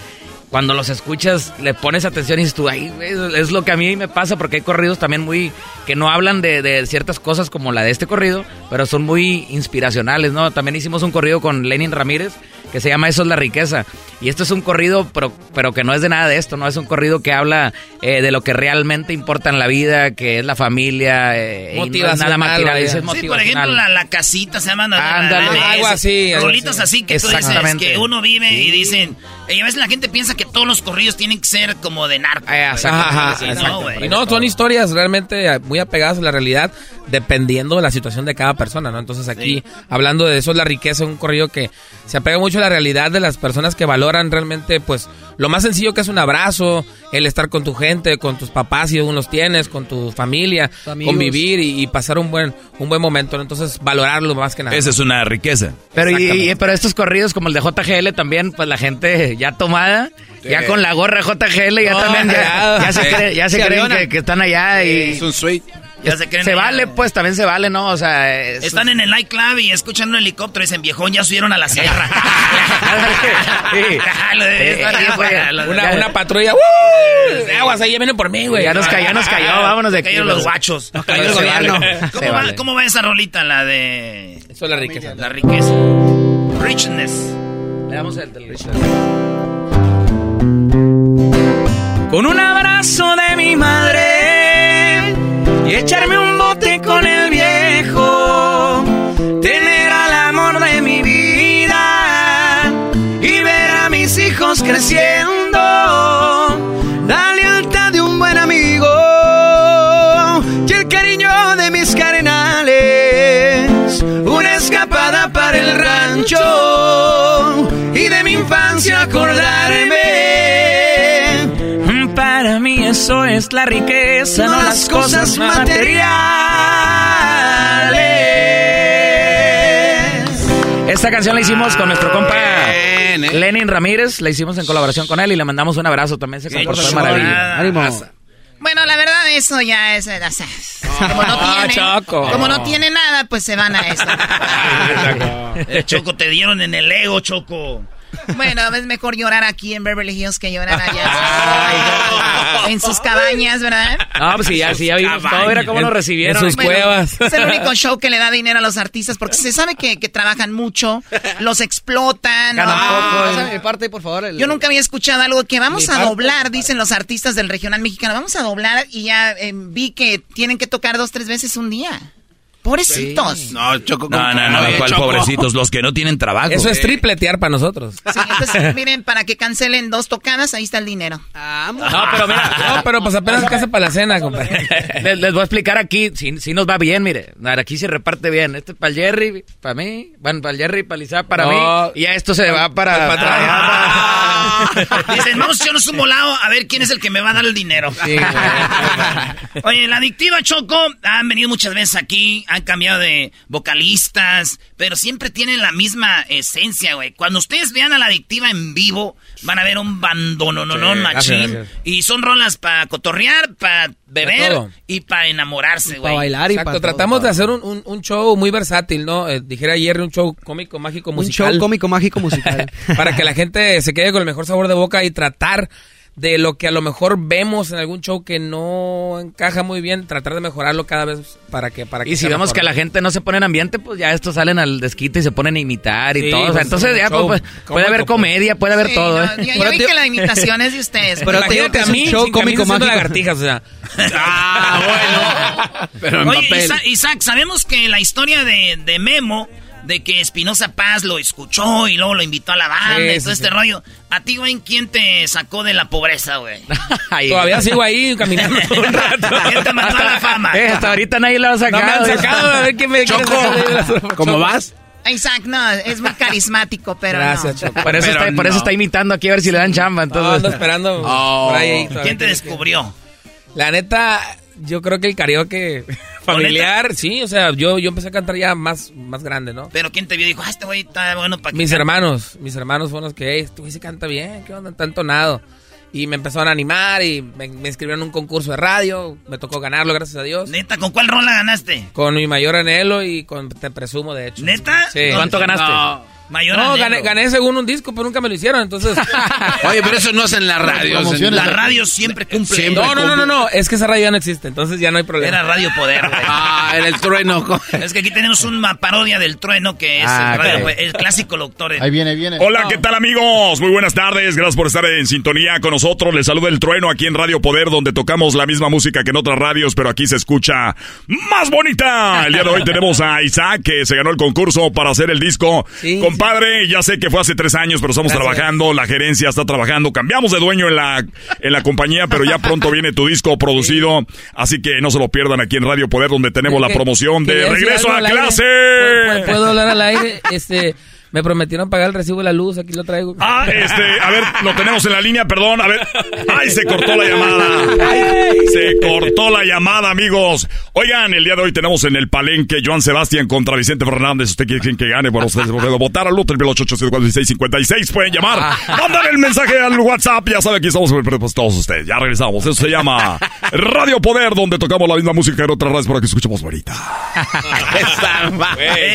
cuando los escuchas, le pones atención y dices tú, ay, es lo que a mí me pasa, porque hay corridos también muy, que no hablan de, de ciertas cosas como la de este corrido, pero son muy inspiracionales, ¿no? También hicimos un corrido con Lenin Ramírez, que se llama Eso es la riqueza. Y esto es un corrido, pero, pero que no es de nada de esto, ¿no? Es un corrido que habla eh, de lo que realmente importa en la vida, que es la familia, eh, y no es nada material, es Sí, por ejemplo, la, la casita se llama... la- Ándale. la- la- Algo así, algo Rolitas así. que tú dices que uno vive y dicen... Y a veces la gente piensa que todos los corridos tienen que ser como de narco. güey. Ajá, Sí, exacto. no. Y no, son historias realmente muy apegadas a la realidad, dependiendo de la situación de cada persona, ¿no? Entonces aquí, hablando de eso, es la riqueza, un corrido que se apega mucho a la realidad de las personas que valoran realmente, pues, lo más sencillo que es un abrazo, el estar con tu gente, con tus papás si aún los tienes, con tu familia, amigos. convivir y, y pasar un buen, un buen momento, ¿no? Entonces, valorarlo más que nada. Esa es una riqueza. Pero, y- pero estos corridos como el de JGL también, pues la gente ya tomada, ya con la gorra de JGL, ya No, también ya, ya. ya se, cree- ya se Se creen que están allá y... Es un suite. Ya se creen se allá. vale, pues también se vale, ¿no? O sea, es- Están en el nightclub y escuchan un helicóptero y dicen, viejón, ya subieron a la sierra. [laughs] Sí. [laughs] Una, patrulla, ¡uh! Aguas, ahí ya vienen por mí, güey. Ya nos cayó, ya nos cayó, vámonos de aquí. Cayeron los guachos. Nos cayó el gobierno. ¿Cómo, va. ¿Cómo va esa rolita, la de Eso es la riqueza. la riqueza? Richness. Le damos el del. Con un abrazo de mi madre echarme un bote con el viejo. Tener al amor de mi vida y ver a mis hijos creciendo. Eso es la riqueza, no, las cosas materiales. Esta canción la hicimos con nuestro compa Bien, ¿eh? Lenin Ramírez, la hicimos en colaboración con él y le mandamos un abrazo también. Se comportó de maravilla. Ánimo. Bueno, la verdad, eso ya es. o sea, como, no [laughs] tiene, Choco. como no tiene nada, pues se van a eso. [laughs] [laughs] Eh, Choco, te dieron en el ego, Choco. Bueno, es mejor llorar aquí en Beverly Hills que llorar allá. en sus cabañas, ¿verdad? No, pues sí, ya, sí, ya vimos todo, era cómo nos recibieron. En sus Bueno, cuevas. Es el único show que le da dinero a los artistas porque se sabe que, que trabajan mucho, los explotan. Ganan ¿no? poco, mi parte, por favor. el- Yo nunca había escuchado algo que vamos a doblar, dicen los artistas del regional mexicano. Vamos a doblar y ya eh, vi que tienen que tocar dos, tres veces un día. Pobrecitos. No, Choco. No, no, no, Oye, ¿cuál Choco. pobrecitos? Los que no tienen trabajo. Eso es tripletear para nosotros. Sí, entonces, miren, para que cancelen dos tocadas, ahí está el dinero. No, pero mira, No, pero pues apenas casa para la cena, compadre. les, les voy a explicar aquí, si, si nos va bien, mire, aquí se reparte bien. Este es para el Jerry, para mí, bueno, para el Jerry, para Lizá, para No. mí, y ya esto se va para... Para atrás. [laughs] Dicen, vamos a echarnos un volado a ver quién es el que me va a dar el dinero. Sí. [laughs] Oye, la adictiva Choco han venido muchas veces aquí, han cambiado de vocalistas, pero siempre tienen la misma esencia, güey. Cuando ustedes vean a la adictiva en vivo, van a ver un bandono, no, no, Sí, machín. gracias, gracias. Y son rolas para cotorrear, para beber y para enamorarse, Para güey. bailar y Exacto, para tratamos de hacer un, un- un show muy versátil, ¿no? Eh, dijera Jerry, un show cómico, mágico, Un musical. show cómico, mágico, [laughs] musical. para que la gente se quede con el mejor sabor de boca y tratar de lo que a lo mejor vemos en algún show que no encaja muy bien, tratar de mejorarlo cada vez para que para que Y si vemos mejor. que la gente no se pone en ambiente, pues ya estos salen al desquite y se ponen a imitar y Sí, todo. O sea, pues, entonces ya show pues, puede cómico, haber pues. comedia, puede haber Sí, todo. no, ¿eh? yo, vi que la imitación es de ustedes. Pero te digo que a es un mí, show cómico, mágico. lagartijas, o sea. Ah, bueno. [laughs] Pero en Oye, papel. Isaac, Isaac, sabemos que la historia de, de Memo, de que Espinosa Paz lo escuchó y luego lo invitó a la banda Sí, y sí, todo este sí. rollo. ¿A ti, güey, quién te sacó de la pobreza, güey? [laughs] Todavía sigo ahí caminando [laughs] un rato. ¿Quién te mandó a la fama? eh, hasta ahorita nadie lo ha No me sacado. han sacado, a ver qué me sacar. ¿Cómo vas? Isaac, no, es muy carismático, pero Gracias, no. Choco. Por eso, Pero está, por eso no. está imitando aquí a ver si le dan chamba. No, ando Entonces, esperando [laughs] Oh. por ahí. ¿Quién te descubrió? La neta, yo creo que el karaoke [laughs] familiar, sí, o sea, yo, yo empecé a cantar ya más, más grande, ¿no? Pero ¿quién te vio y dijo, ah, este güey está bueno para que Mis cante"? hermanos, mis hermanos fueron los que, hey, este güey se canta bien, ¿qué onda? Tan tonado. Y me empezaron a animar y me, me inscribieron en un concurso de radio, me tocó ganarlo, gracias a Dios. Neta, ¿con cuál rola ganaste? Con mi mayor anhelo y con Te Presumo, de hecho. ¿Neta? Sí. ¿Cuánto ganaste? No, mayor No, gané, gané según un disco, pero nunca me lo hicieron, entonces... [laughs] Oye, pero eso no es en la radio. en- La radio siempre cumple. Siempre. No, no, no, no, no, es que esa radio ya no existe, entonces ya no hay problema. Era Radio Poder, güey. [laughs] Ah, era el trueno. [laughs] Es que aquí tenemos una parodia del trueno que es Ah, el, radio, el clásico locutor. Ahí viene, viene. Hola, ¿qué tal amigos? Muy buenas tardes, gracias por estar en sintonía con nosotros. Les saluda el trueno aquí en Radio Poder, donde tocamos la misma música que en otras radios, pero aquí se escucha más bonita. El día de hoy tenemos a Isaac, que se ganó el concurso para hacer el disco. Sí, Compadre, ya sé que fue hace tres años, pero estamos Gracias. trabajando, la gerencia está trabajando, cambiamos de dueño en la, en la compañía, pero ya pronto viene tu disco producido, así que no se lo pierdan aquí en Radio Poder, donde tenemos la ¿Qué- [laughs] promoción de Regreso a clase. ¿Puedo, puedo hablar al aire? Este, me prometieron pagar el recibo de la luz, aquí lo traigo. Ah, este, a ver, lo tenemos en la línea, perdón, a ver. ¡Ay, se cortó la llamada! Se cortó la llamada, amigos. Oigan, el día de hoy tenemos en el palenque Joan Sebastián contra Vicente Fernández. ¿Usted quiere que gane? Bueno, ustedes pueden votar al otro, el 886 Pueden llamar. Mandan el mensaje al WhatsApp. Ya saben, aquí estamos pues, todos ustedes. Ya regresamos. Eso se llama Radio Poder, donde tocamos la misma música en otras radios para que escuchemos bonita.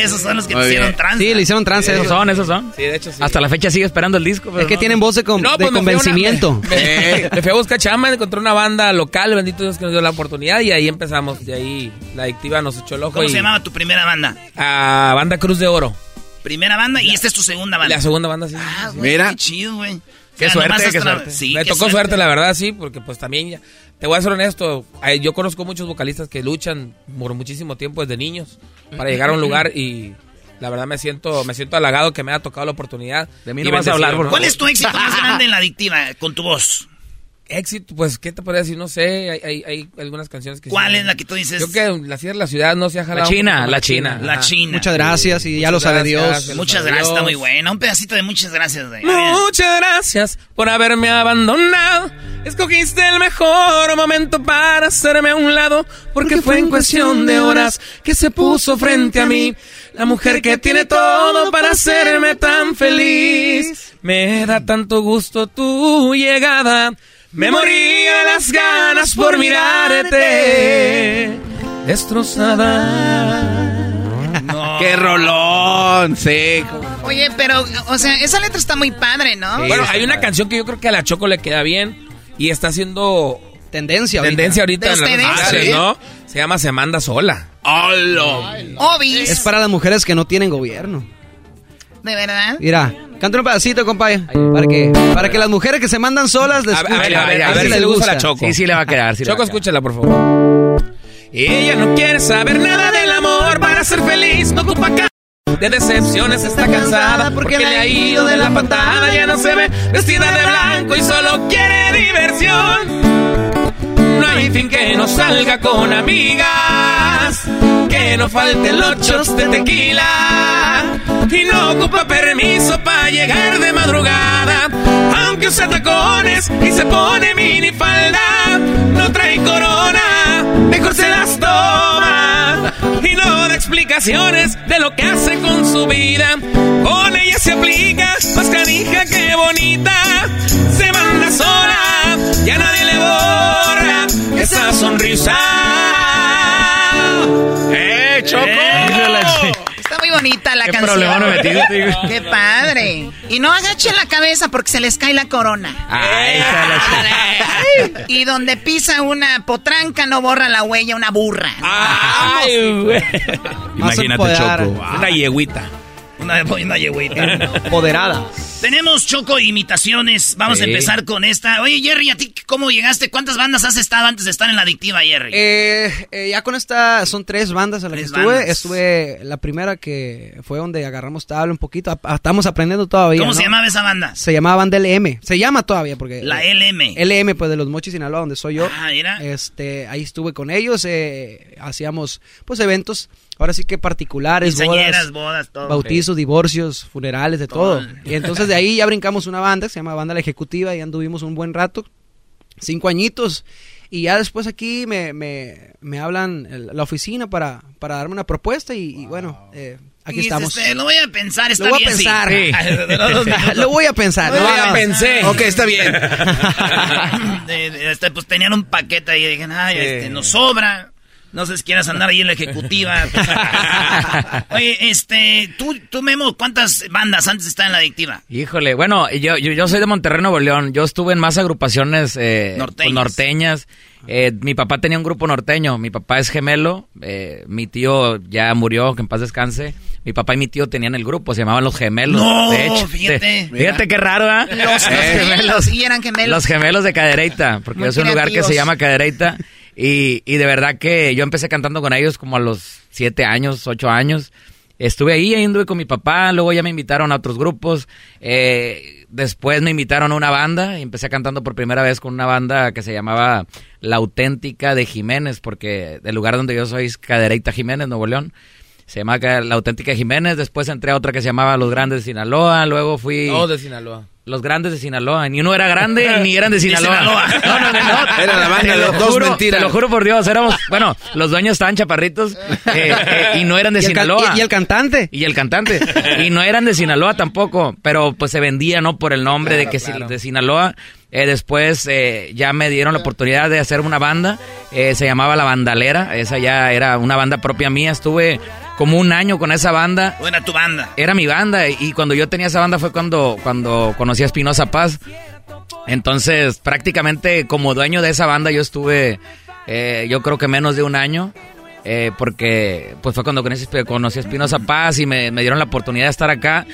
Esos son los que te hicieron trans. Sí, le hicieron trance. Esos son, esos son. Sí, de hecho sí. Hasta la fecha sigue esperando el disco. pero Es que no. tienen voz de, con- No, de pues me fui a una- convencimiento. [laughs] me, me fui a buscar chamba, encontré una banda local, bendito Dios que nos dio la oportunidad y ahí empezamos. De ahí la adictiva nos echó el ojo. ¿Cómo y se llamaba tu primera banda? A Banda Cruz de Oro. Primera banda y esta es tu segunda banda. La segunda banda, sí. Ah, güey, Mira. Qué chido, güey. Qué O sea, suerte, qué suerte. Sí, me qué tocó suerte. la verdad, sí, porque pues también ya. Te voy a ser honesto, ay, yo conozco muchos vocalistas que luchan por muchísimo tiempo desde niños para llegar a un lugar y la verdad me siento me siento halagado que me haya tocado la oportunidad. De mí no vas a hablar, ¿Cuál es tu éxito más [laughs] grande en la adictiva con tu voz? Éxito, pues, ¿qué te podría decir? No sé, hay, hay, hay algunas canciones que... ¿Cuál sí- es la que tú dices? Yo que la de la Ciudad no se ha jalado. China, poco con la China. La. China. Muchas gracias y ya Muchas lo sabe gracias, Dios. ya Muchas gracias, está muy buena. Un pedacito de muchas gracias. De, Muchas gracias por haberme abandonado. Escogiste el mejor momento para hacerme a un lado, porque fue en cuestión de horas que se puso frente a mí. La mujer que tiene todo para hacerme tan feliz. Me da tanto gusto tu llegada. Me moría de las ganas por mirarte. Destrozada. [laughs] ¡Qué rolón! Sí. Oye, pero, o sea, esa letra está muy padre, ¿no? Bueno, hay una canción que yo creo que a la Choco le queda bien y está haciendo Tendencia ahorita. tendencia ahorita ¿De en las redes ¿Sí? ¿no? Se llama Se manda sola. Obis. Es para las mujeres que no tienen gobierno. ¿De verdad? Mira, canta un pedacito, compadre. Para que, para que las mujeres que se mandan solas le A, ver, a ver, a ver si si les le gusta la. Choco. Sí, sí le va a quedar. Sí Choco, quedar. escúchala, por favor. Ella no quiere saber nada del amor para ser feliz, no ocupa de decepciones, está cansada porque le ha ido de la patada, ya no se ve vestida de blanco y solo quiere diversión. Fin que no salga con amigas, que no falten los shots de tequila y no ocupa permiso para llegar de madrugada. Aunque usa tacones y se pone minifalda, no trae corona, mejor se las toma y no da explicaciones de lo que hace con su vida. Con ella se aplica, más canija que bonita, se manda sola, ya nadie le borra esa sonrisa. ¡Eh, Choco! Está muy bonita la ¿Qué canción. Qué padre. Y no agachen la cabeza porque se les cae la corona. Ay, la ch- Y donde pisa una potranca no borra la huella una burra. ¡Ay, güey! Imagínate. Choco. Una yegüita. Una, una yegüita. Empoderada. [laughs] Tenemos Choco imitaciones. Vamos a empezar con esta. Oye, Jerry, ¿a ti cómo llegaste? ¿Cuántas bandas has estado antes de estar en la adictiva, Jerry? Eh, eh, ya con esta son tres bandas a las que estuve. bandas. Estuve la primera que fue donde agarramos tabla un poquito. A- Estamos aprendiendo todavía. ¿Cómo ¿no? se llamaba esa banda? Se llamaba banda LM. Se llama todavía porque La eh, LM. LM pues de los Mochis Sinaloa donde soy yo. Ah, mira. Este, ahí estuve con ellos, eh, hacíamos pues eventos, ahora sí que particulares, bodas, bodas, todo. bautizos, divorcios, funerales, de todo. Todo. Y entonces de ahí ya [laughs] brincamos una banda, que se llama Banda La Ejecutiva, y anduvimos un buen rato, cinco añitos. Y ya después aquí me, me, me hablan el- la oficina para, para darme una propuesta y, y bueno, eh, aquí Y estamos. este, lo voy a pensar, está Lo voy a bien, sí. pensar. [laughs] [laughs] Minutos. Lo voy a pensar. No, ¿no? ya pensé. Ok, está bien. De- de- este, pues tenían un paquete ahí y dije, ay, este, nos sobra. No sé si quieras andar ahí en la ejecutiva. [laughs] Oye, este, tú, tú Memo, ¿cuántas bandas antes estar en la adictiva? Híjole, bueno, yo, yo, yo soy de Monterrey, Nuevo León. Yo estuve en más agrupaciones eh, Norteñas. norteñas. Eh, mi papá tenía un grupo norteño. Mi papá es gemelo. eh, mi tío ya murió, que en paz descanse. Mi papá y mi tío tenían el grupo, se llamaban Los Gemelos. No, de hecho, fíjate. Sí. [laughs] Fíjate qué raro, ¿ah? Los Eh, gemelos. Y eran gemelos. Los gemelos de Cadereyta, porque Muy es un lugar que se llama Cadereyta. Y, y de verdad que yo empecé cantando con ellos como a los siete años, ocho años. Estuve ahí, ahí anduve con mi papá, luego ya me invitaron a otros grupos. eh, después me invitaron a una banda y empecé cantando por primera vez con una banda que se llamaba La Auténtica de Jiménez, porque el lugar donde yo soy es Cadereyta Jiménez, Nuevo León. Se llama La Auténtica Jiménez, después entré a otra que se llamaba Los Grandes de Sinaloa, luego fui... Todos de Sinaloa. Los Grandes de Sinaloa, ni uno era grande [laughs] ni eran de Sinaloa. Sinaloa. [laughs] No, no, no, no. [laughs] Era la banda de lo los dos juro, mentiras. Te lo juro por Dios, éramos, bueno, los dueños estaban chaparritos eh, eh, y no eran de ¿Y el can- Sinaloa. y- y el cantante? Y el cantante. Y no eran de Sinaloa tampoco, pero pues se vendía, ¿no? Por el nombre de que si- de Sinaloa. Eh, después eh, ya me dieron la oportunidad de hacer una banda, eh, se llamaba La Bandalera, esa ya era una banda propia mía, estuve como un año con esa banda. Buena tu banda. Era mi banda y cuando yo tenía esa banda fue cuando, cuando conocí a Espinosa Paz. Entonces, prácticamente como dueño de esa banda yo estuve, eh, yo creo que menos de un año, eh, porque pues fue cuando conocí, conocí a Espinosa Paz y me, me dieron la oportunidad de estar acá.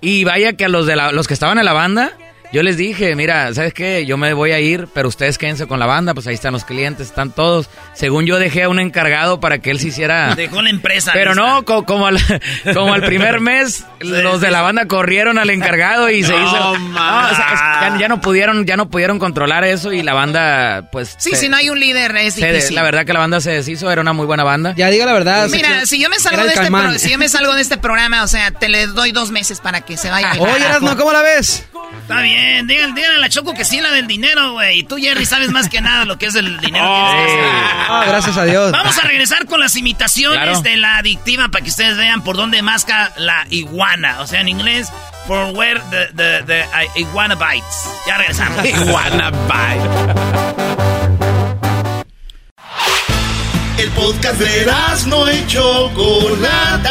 Y vaya que a los, de la- los que estaban en la banda, yo les dije, mira, ¿sabes qué? Yo me voy a ir, pero ustedes quédense con la banda, pues ahí están los clientes, están todos. Según yo dejé a un encargado para que él se hiciera... Dejó la empresa. Pero lista. no, co- como, al, [laughs] como al primer mes, los de la banda corrieron al encargado y se No, hizo... ma. o sea, es- ya, ya no pudieron, ya no pudieron controlar eso y la banda, pues... Sí, se- si no hay un líder es se difícil. la verdad que la banda se deshizo, era una muy buena banda. Ya diga la verdad. Mira, si yo me salgo de este pro- si yo me salgo de este programa, o sea, te le doy dos meses para que se vaya. Oye, Erasmo, ¿cómo la ves? Está bien, díganle, díganle a la Choco que sí la del dinero, güey. Y tú, Jerry, sabes más que nada lo que es el dinero. Oh. Que. Ah, gracias a Dios. Vamos a regresar con las imitaciones Claro. de la adictiva para que ustedes vean por dónde masca la iguana. O sea, en inglés, for where the, the, the uh, iguana bites. Ya regresamos. [laughs] Iguana El podcast de no y Chocolata.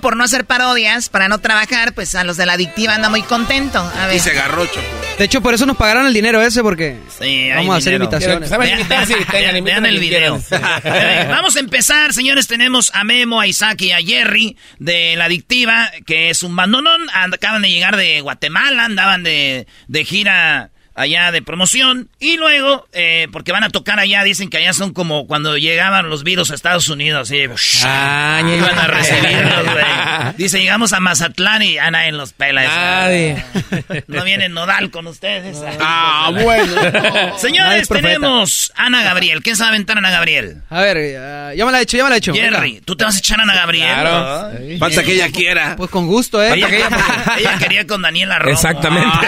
Por no hacer parodias, para no trabajar, pues a los de la adictiva anda muy contento. A ver. Y se agarró, Choco. De hecho, por eso nos pagaron el dinero ese, porque Sí, vamos a hacer dinero. imitaciones. Vean, vean- vean el video. Vamos a empezar, señores. Tenemos a Memo, a Isaac y a Jerry de La Adictiva, que es un bandonón. And- Acaban de llegar de Guatemala, andaban de, de gira allá de promoción. Y luego, eh, porque van a tocar allá, dicen que allá son como cuando llegaban los virus a Estados Unidos. Así, Ah, iban a recibirlos, güey. [laughs] Dice, llegamos a Mazatlán y a nadie los pela. eso. Nadie. No viene Nodal con ustedes. Ah, bueno. [laughs] Señores, tenemos Ana Gabriel. ¿Quién sabe aventar a Ana Gabriel? A ver, eh, ya me la he hecho, ya me la he hecho. Jerry, Venga. ¿tú te vas a echar a Ana Gabriel? Claro. ¿no? Falta que ella quiera. Pues con gusto, ¿eh? Ella, ella quería con Daniela Romo. Exactamente.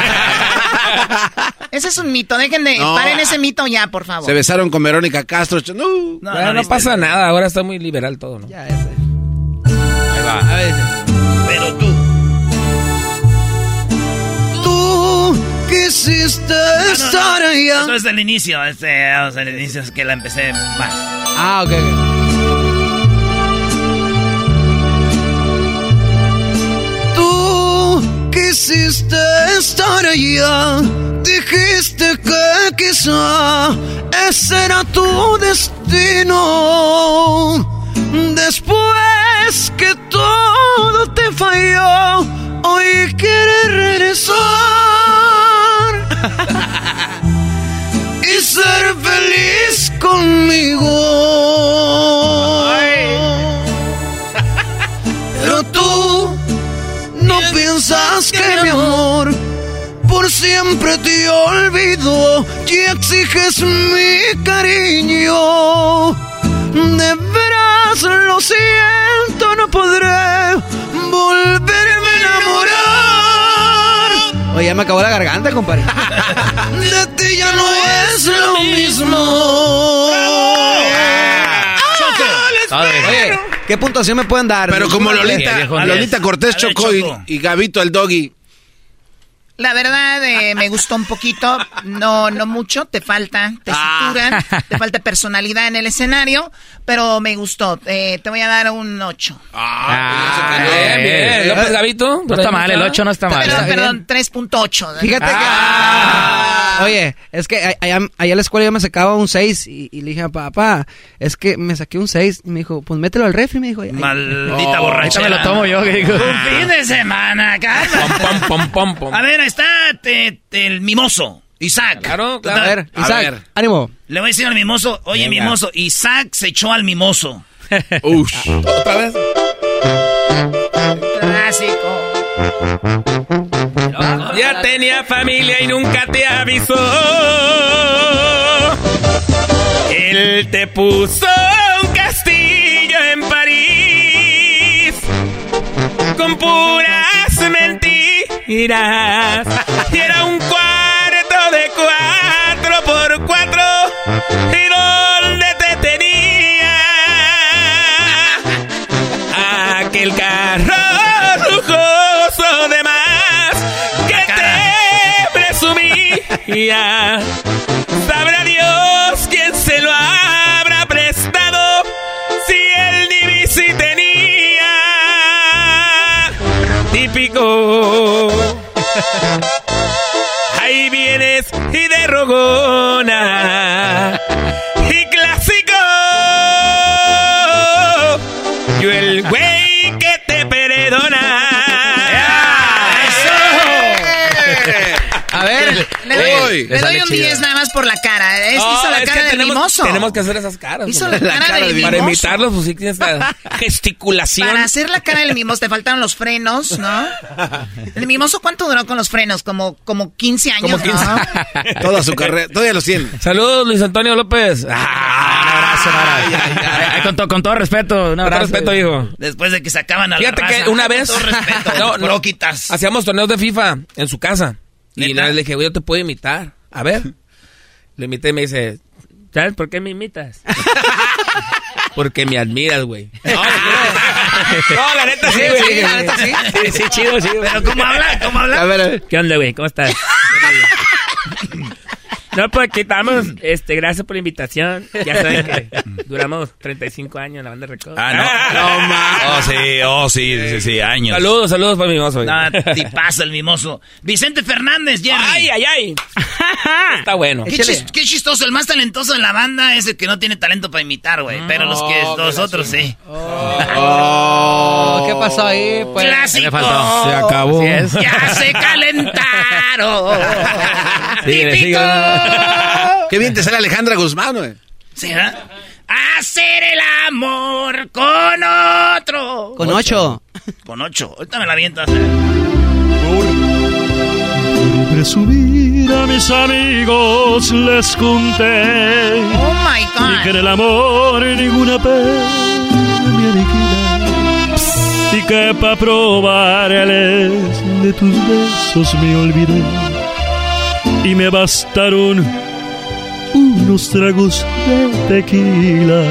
Ese es un mito, dejen de... No. Paren ese mito ya, por favor. Se besaron con Verónica Castro. No. No, Bueno, no viste, pasa nada, ahora está muy liberal todo, ¿no? Ya, ya sé. Ahí va. A ver, Pero tú. Tú quisiste estar allá. Eso es el inicio. Este, vamos, el inicio es que la empecé más. Ah, ok, ok. Quisiste estar allá. Dijiste que quizá ese era tu destino. Después que todo te falló, hoy quieres regresar [laughs] y ser feliz conmigo. Piensas que mi amor por siempre te olvido y exiges mi cariño. De veras lo siento, no podré volverme a enamorar. Oye, ya me acabó la garganta, compadre. [laughs] De ti ya no es lo mismo. Oye, ¿qué puntuación me pueden dar? Pero como Lolita, Lolita Cortés A ver, chocó y, Gabito el doggy. La verdad, eh, me gustó un poquito, no, no mucho, te falta tesitura, te falta personalidad en el escenario, pero me gustó. Eh, te voy a dar un 8. Ah, Bien, bien. López Gavito. No está mal, el 8 no está mal. Perdón, bien. perdón, 3.8. Fíjate que... Oye, es que a- allá, allá en la escuela yo me sacaba un 6 y, y le dije a papá, es que me saqué un 6. Y me dijo, pues mételo al refri, me dijo. Ay, Maldita Oh, ahorita me lo tomo yo, que digo. Un fin de semana. Pom, pom, pom, pom. A ver, ahí está te- te- el mimoso. Isaac. Claro, claro. A ver, A Isaac, ver. ánimo. Le voy a decir al mimoso, oye, Venga. mimoso, Isaac se echó al mimoso. [laughs] Ush. ¿Otra vez? Clásico. Ya tenía familia y nunca te avisó. Él te puso un castillo en París con puras mentiras. Y era un cuarto de cuatro por cuatro. ¿Y dónde presumía. Sabrá Dios quién se lo habrá prestado si él ni bici tenía. Típico. Ahí vienes y de rogona. Le doy, Uy, le doy un chida. 10 nada más por la cara. Es- No, hizo la cara del tenemos, mimoso. Tenemos que hacer esas caras. Hizo hombre. la cara del Para mimoso. imitarlos, pues sí tienes esta [laughs] gesticulación. Para hacer la cara del mimoso te faltaron los frenos, ¿no? El mimoso, ¿cuánto duró con los frenos? Como, como 15 años, Como 15. ¿no? Toda su carrera, todavía los tiene. Saludos, Luis Antonio López. Ah, Un abrazo, un abrazo. Ay, con, to- con todo respeto, un Con todo abrazo. respeto, hijo. Después de que sacaban a la Fíjate raza. que una Con vez todo respeto, [laughs] no, no, lo quitas. hacíamos torneos de FIFA en su casa. Y una vez le dije, güey, yo te puedo imitar. A ver. [laughs] Le imité y me dice, ¿sabes por qué me imitas? [laughs] Porque me admiras, güey. [laughs] No, no, la neta sí, Sí, güey. sí, la neta sí. Sí, sí, chido, sí. Pero ¿cómo habla? ¿Cómo habla? A ver, a ver. ¿Qué onda, güey? ¿Cómo estás? No, pues aquí estamos. Este, gracias por la invitación. Ya saben que duramos 35 años en la banda de Recodo. Ah, no. No, ma. Oh, sí, oh, sí, sí, sí, años. Saludos, saludos para mi mozo. No, tipazo el mimoso. Vicente Fernández, Jerry. Ay, ay, ay. [laughs] Está bueno. Qué, chis- qué chistoso, el más talentoso de la banda es el que no tiene talento para imitar, güey. Pero los que Oh, los que la otros sí. Oh, ¿Qué pasó ahí? Pues? Clásico. Le faltó. Se acabó. Ya se calentaron. Típico. Qué bien te sale Alejandra Guzmán, güey. ¿Será? Hacer el amor con otro. Con ocho. Con ocho. Ahorita me la avientas. Presumir a mis amigos les conté Oh my y que en God. el amor ninguna pena me aniquila y que pa' probarles de tus besos me olvidé y me bastaron unos tragos de tequila.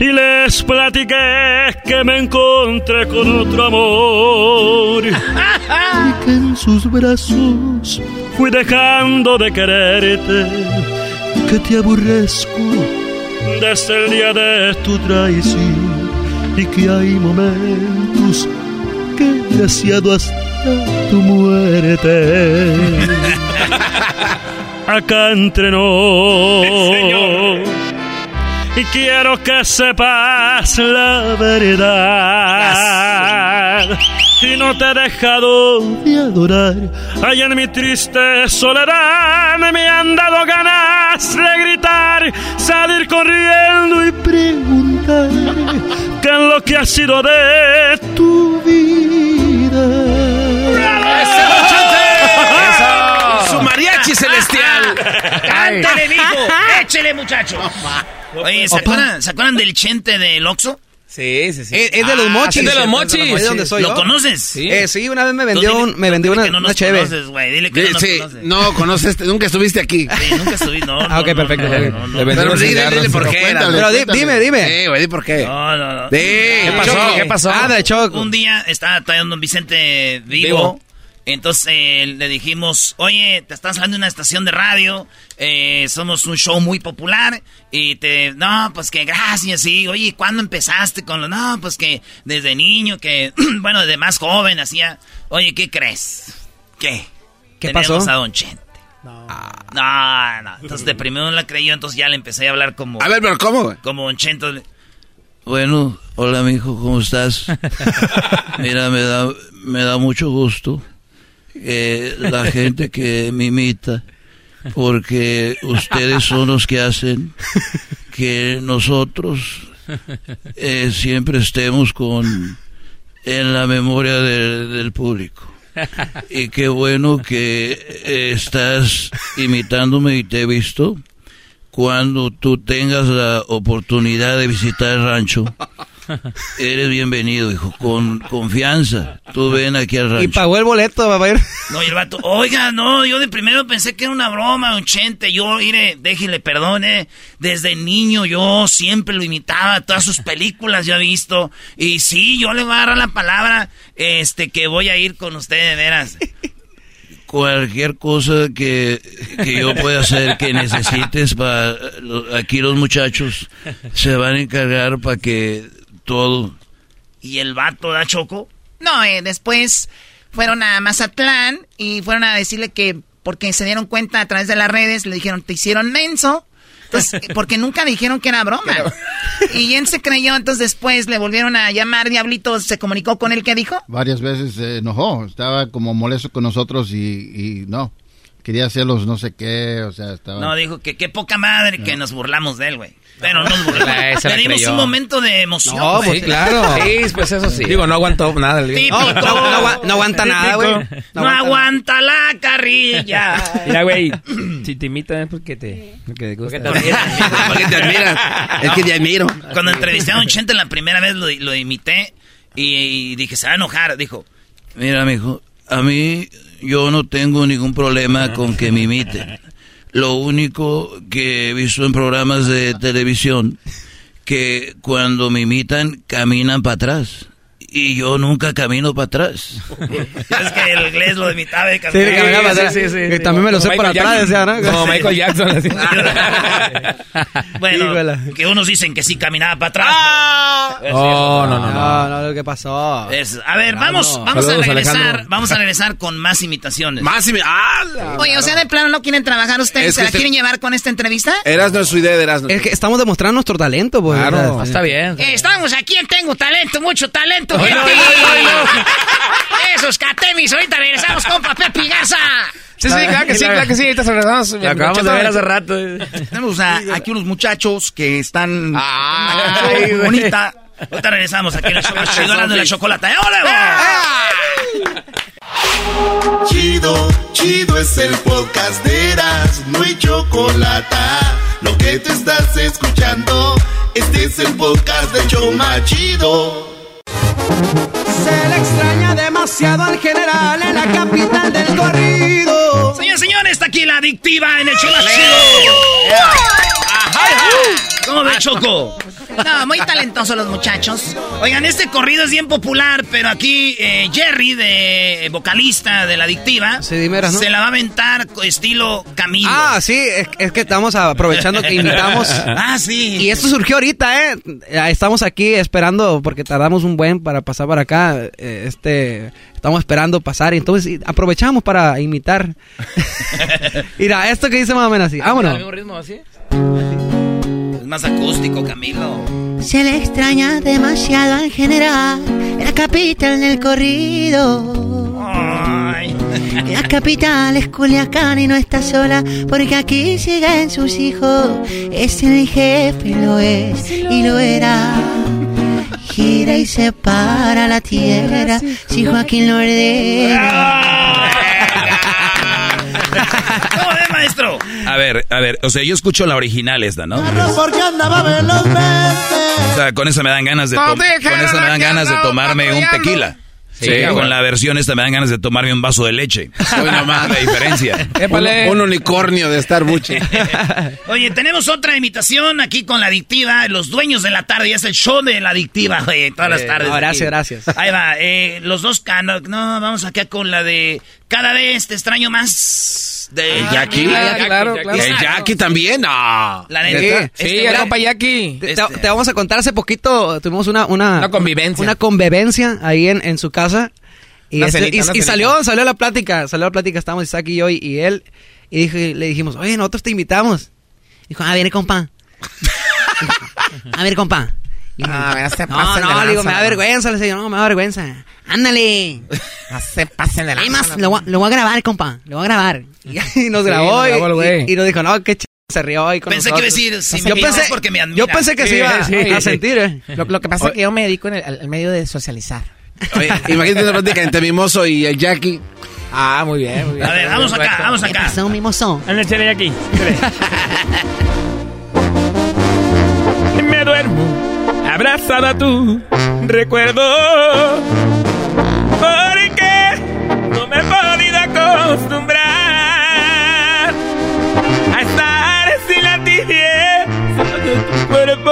Y les platiqué que me encontré con otro amor. Y que en sus brazos fui dejando de quererte, que te aborrezco desde el día de tu traición. Y que hay momentos que he deseado hasta tu muerte. Acá entre nos. Y quiero que sepas la verdad. Y no te he dejado de adorar. Allá en mi triste soledad me han dado ganas de gritar, salir corriendo y preguntar qué es lo que ha sido de tu vida. Su mariachi celestial. ¡Cántale, mijo! ¡Échele, muchacho! Oye, ¿se acuerdan, ¿se acuerdan del chente del Oxxo? Sí, sí, sí. Es, es de los Ah, mochis. es de los mochis. ¿Es de donde soy ¿Lo yo? conoces? Sí. Eh, sí, una vez me vendió, dile- un, me vendió una, que no una cheve. conoces, güey. Dile que no nos Sí, conoces. no conoces, nunca estuviste aquí. Sí, nunca estuviste, [laughs] no. Ah, ok, perfecto, no, perfecto. no, no, Le no. vendí Pero dile, dile por qué. cuéntale. Pero dime, dime. Eh, güey, di por qué. No, no, no. ¿Qué pasó? ¿Qué pasó? Ah, de Choco. Un día estaba todavía don Vicente vivo. Entonces eh, le dijimos, oye, te están saliendo de una estación de radio, eh, somos un show muy popular y te, no, pues que gracias, sí, oye, ¿cuándo empezaste con lo, no, pues que desde niño, que, [clears throat] bueno, desde más joven hacía, oye, ¿qué crees? ¿Qué? ¿Qué Tenemos pasó? a Don Chente. No. no, no, entonces de primero no la creyó, entonces ya le empecé a hablar como, A ver, pero ¿cómo, güey? como Don Chente. Bueno, hola mijo, ¿cómo estás? [laughs] Mira, me da, me da mucho gusto eh, la gente que me imita, porque ustedes son los que hacen que nosotros eh, siempre estemos con en la memoria de- del público. Y qué bueno que eh, estás imitándome y te he visto. Cuando tú tengas la oportunidad de visitar el rancho, [laughs] eres bienvenido, hijo, con confianza. Tú ven aquí al rancho. Y pagó el boleto ir. No, y el vato, oiga, no, yo de primero pensé que era una broma, un chente. Yo, mire, déjele, perdone. Desde niño yo siempre lo imitaba, todas sus películas yo he visto. Y sí, yo le voy a agarrar la palabra, este, que voy a ir con usted, de veras. cualquier cosa que, que yo pueda hacer que necesites para aquí los muchachos se van a encargar para que todo ¿Y el vato da choco? No, eh, después fueron a Mazatlán y fueron a decirle que porque se dieron cuenta a través de las redes, le dijeron, te hicieron menso. Entonces, [laughs] porque nunca dijeron que era broma. Y él se creyó, entonces después le volvieron a llamar, Diablito se comunicó con él, ¿qué dijo? Varias veces se enojó, estaba como molesto con nosotros y, y no, quería hacerlos no sé qué, o sea, estaba... No, dijo que qué poca madre que nos burlamos de él, güey. Pero no nos burlamos. [laughs] Le dimos un momento de emoción. No, pues sí, claro. [laughs] Sí, pues eso sí. Digo, no aguantó nada el. Típico. No, no, no agua- no aguanta nada, güey. No, aguanta la carrilla. [laughs] Mira, güey, si te imitan es porque te, porque te gusta. Porque te admiran. Es que te admiro. Cuando entrevisté a un Chente la primera vez lo, lo imité y, y dije, se va a enojar. Dijo, Mira, mijo, a mí yo no tengo ningún problema con que me imiten. Lo único que he visto en programas de televisión, que cuando me imitan caminan para atrás. Y yo nunca camino para atrás. [laughs] es que el inglés lo imitaba de Sí, que caminaba para atrás. Que también me lo sé por atrás, decía, ¿no? Como Michael Jackson. así. [laughs] Bueno, Híjole. que unos dicen que sí caminaba para atrás. Oh, no, no, no. No, no, lo que pasó. Es- a ver, Ah, vamos, no. vamos a Saludos, regresar, Alejandro. vamos a regresar con más imitaciones. Más me- ¡Ah! Oye, o sea, de plano no quieren trabajar ustedes, Es ¿se la este- quieren llevar con esta entrevista? Erasno es su idea de Erasno. Es que estamos demostrando nuestro talento, pues. Claro. sea, Está bien. Eh, estamos aquí en Tengo Talento, mucho talento, Oilo, gente. oilo, Esos catemis, ahorita regresamos con Pepe Garza. Sí, sí, claro que sí, claro que sí. Ahorita regresamos. Lo acabamos de ver hace rato. Tenemos a- aquí unos muchachos que están Ay, bonita. Ahorita regresamos aquí en chido, hablando de la chocolata. ¡Eh, ¡Ole! Chido, chido es el podcast de Eras, no hay chocolate. Lo que te estás escuchando, este es el podcast de Choma Chido. Se le extraña demasiado al general en la capital del corrido. Señores, señores, está aquí la adictiva en el show más chido. ¿Cómo ve, Choco? No, muy talentosos los muchachos. Oigan, este corrido es bien popular, pero aquí eh, Jerry, de eh, vocalista de la adictiva, Sí, ¿no? se la va a aventar estilo Camilo. Ah, sí, es, es que estamos aprovechando que invitamos. [laughs] Ah, sí. Y esto surgió ahorita, ¿eh? Estamos aquí esperando porque tardamos un buen para pasar para acá. eh, Este, estamos esperando pasar y entonces aprovechamos para imitar. [laughs] Mira, esto que dice más o menos así. ¿Al Vámonos. mismo ritmo así? Es más acústico, Camilo. Se le extraña demasiado al general en la capital del corrido. Ay. [laughs] La capital es Culiacán y no está sola porque aquí siguen sus hijos. Es el jefe, lo es y lo era. Gira y separa la tierra si Joaquín lo ordena. ¿Cómo ve, maestro? A ver, a ver, o sea, yo escucho la original esta, ¿no? Porque andaba veloz O sea, con esa me dan ganas de, con esa me dan ganas de tomarme un tequila. Sí, con la versión esta me dan ganas de tomarme un vaso de leche. [laughs] Hoy nomás. La diferencia. Épale. Un, un unicornio de Starbucks. [laughs] Oye, tenemos otra imitación aquí con la adictiva, los dueños de la tarde, ya es el show de la adictiva, güey, todas las tardes. no, aquí. gracias, gracias. Ahí va, eh, los dos canos, no, vamos acá con la de cada vez te extraño más de ¿El Jackie? Ah, claro, claro. El Jackie también, no. La Sí, neta, Sí, este güey- compa Jackie. Te, vamos a contar, hace poquito tuvimos una... Una, Una convivencia. Una convivencia ahí en, en su casa. Y, este- cenita, y- una y cenita. salió, salió la plática, salió la plática, estábamos Isaac y yo y, y él. Y dije- le dijimos, oye, nosotros te invitamos. Dijo, [laughs] a ver, compa. a ver, compa. Y me- Ah, se no, pasen de no, le digo, lanza, me da ¿no? vergüenza. Le digo, no, me da vergüenza. Ándale. [laughs] No se pasen de la Hay más, lo, voy a- lo voy a grabar, compa. Lo voy a grabar. Y [laughs] nos Sí, grabó, y, grabó y- y nos dijo, no, qué ch... Se rió ahí con Pensé que iba a decir, si yo me pensé, porque me admira. yo pensé que Sí, se iba sí, a sí. sentir, eh. [laughs] Lo, lo que pasa es que yo me dedico en el, al- medio de socializar. Oye, imagínate una plática entre Mimoso y el Jackie. Ah, muy bien, muy bien. A ver, vamos acá, vamos acá. ¿Qué pasó, mimoso? Échale aquí. Me duermo abrazada a tu recuerdo. Porque no me he podido acostumbrar a estar sin la tibieza de tu cuerpo.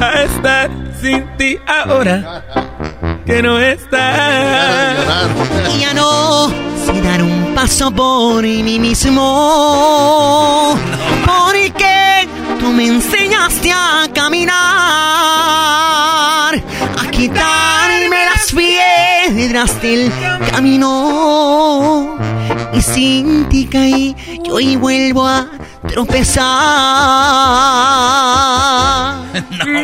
A estar sin ti ahora que no estás. Y ya no sé dar un paso por mí mismo. Porque tú me enseñaste a caminar, a quitarme las piedras del camino. Y sin ti caí, yo y vuelvo a tropezar. [laughs]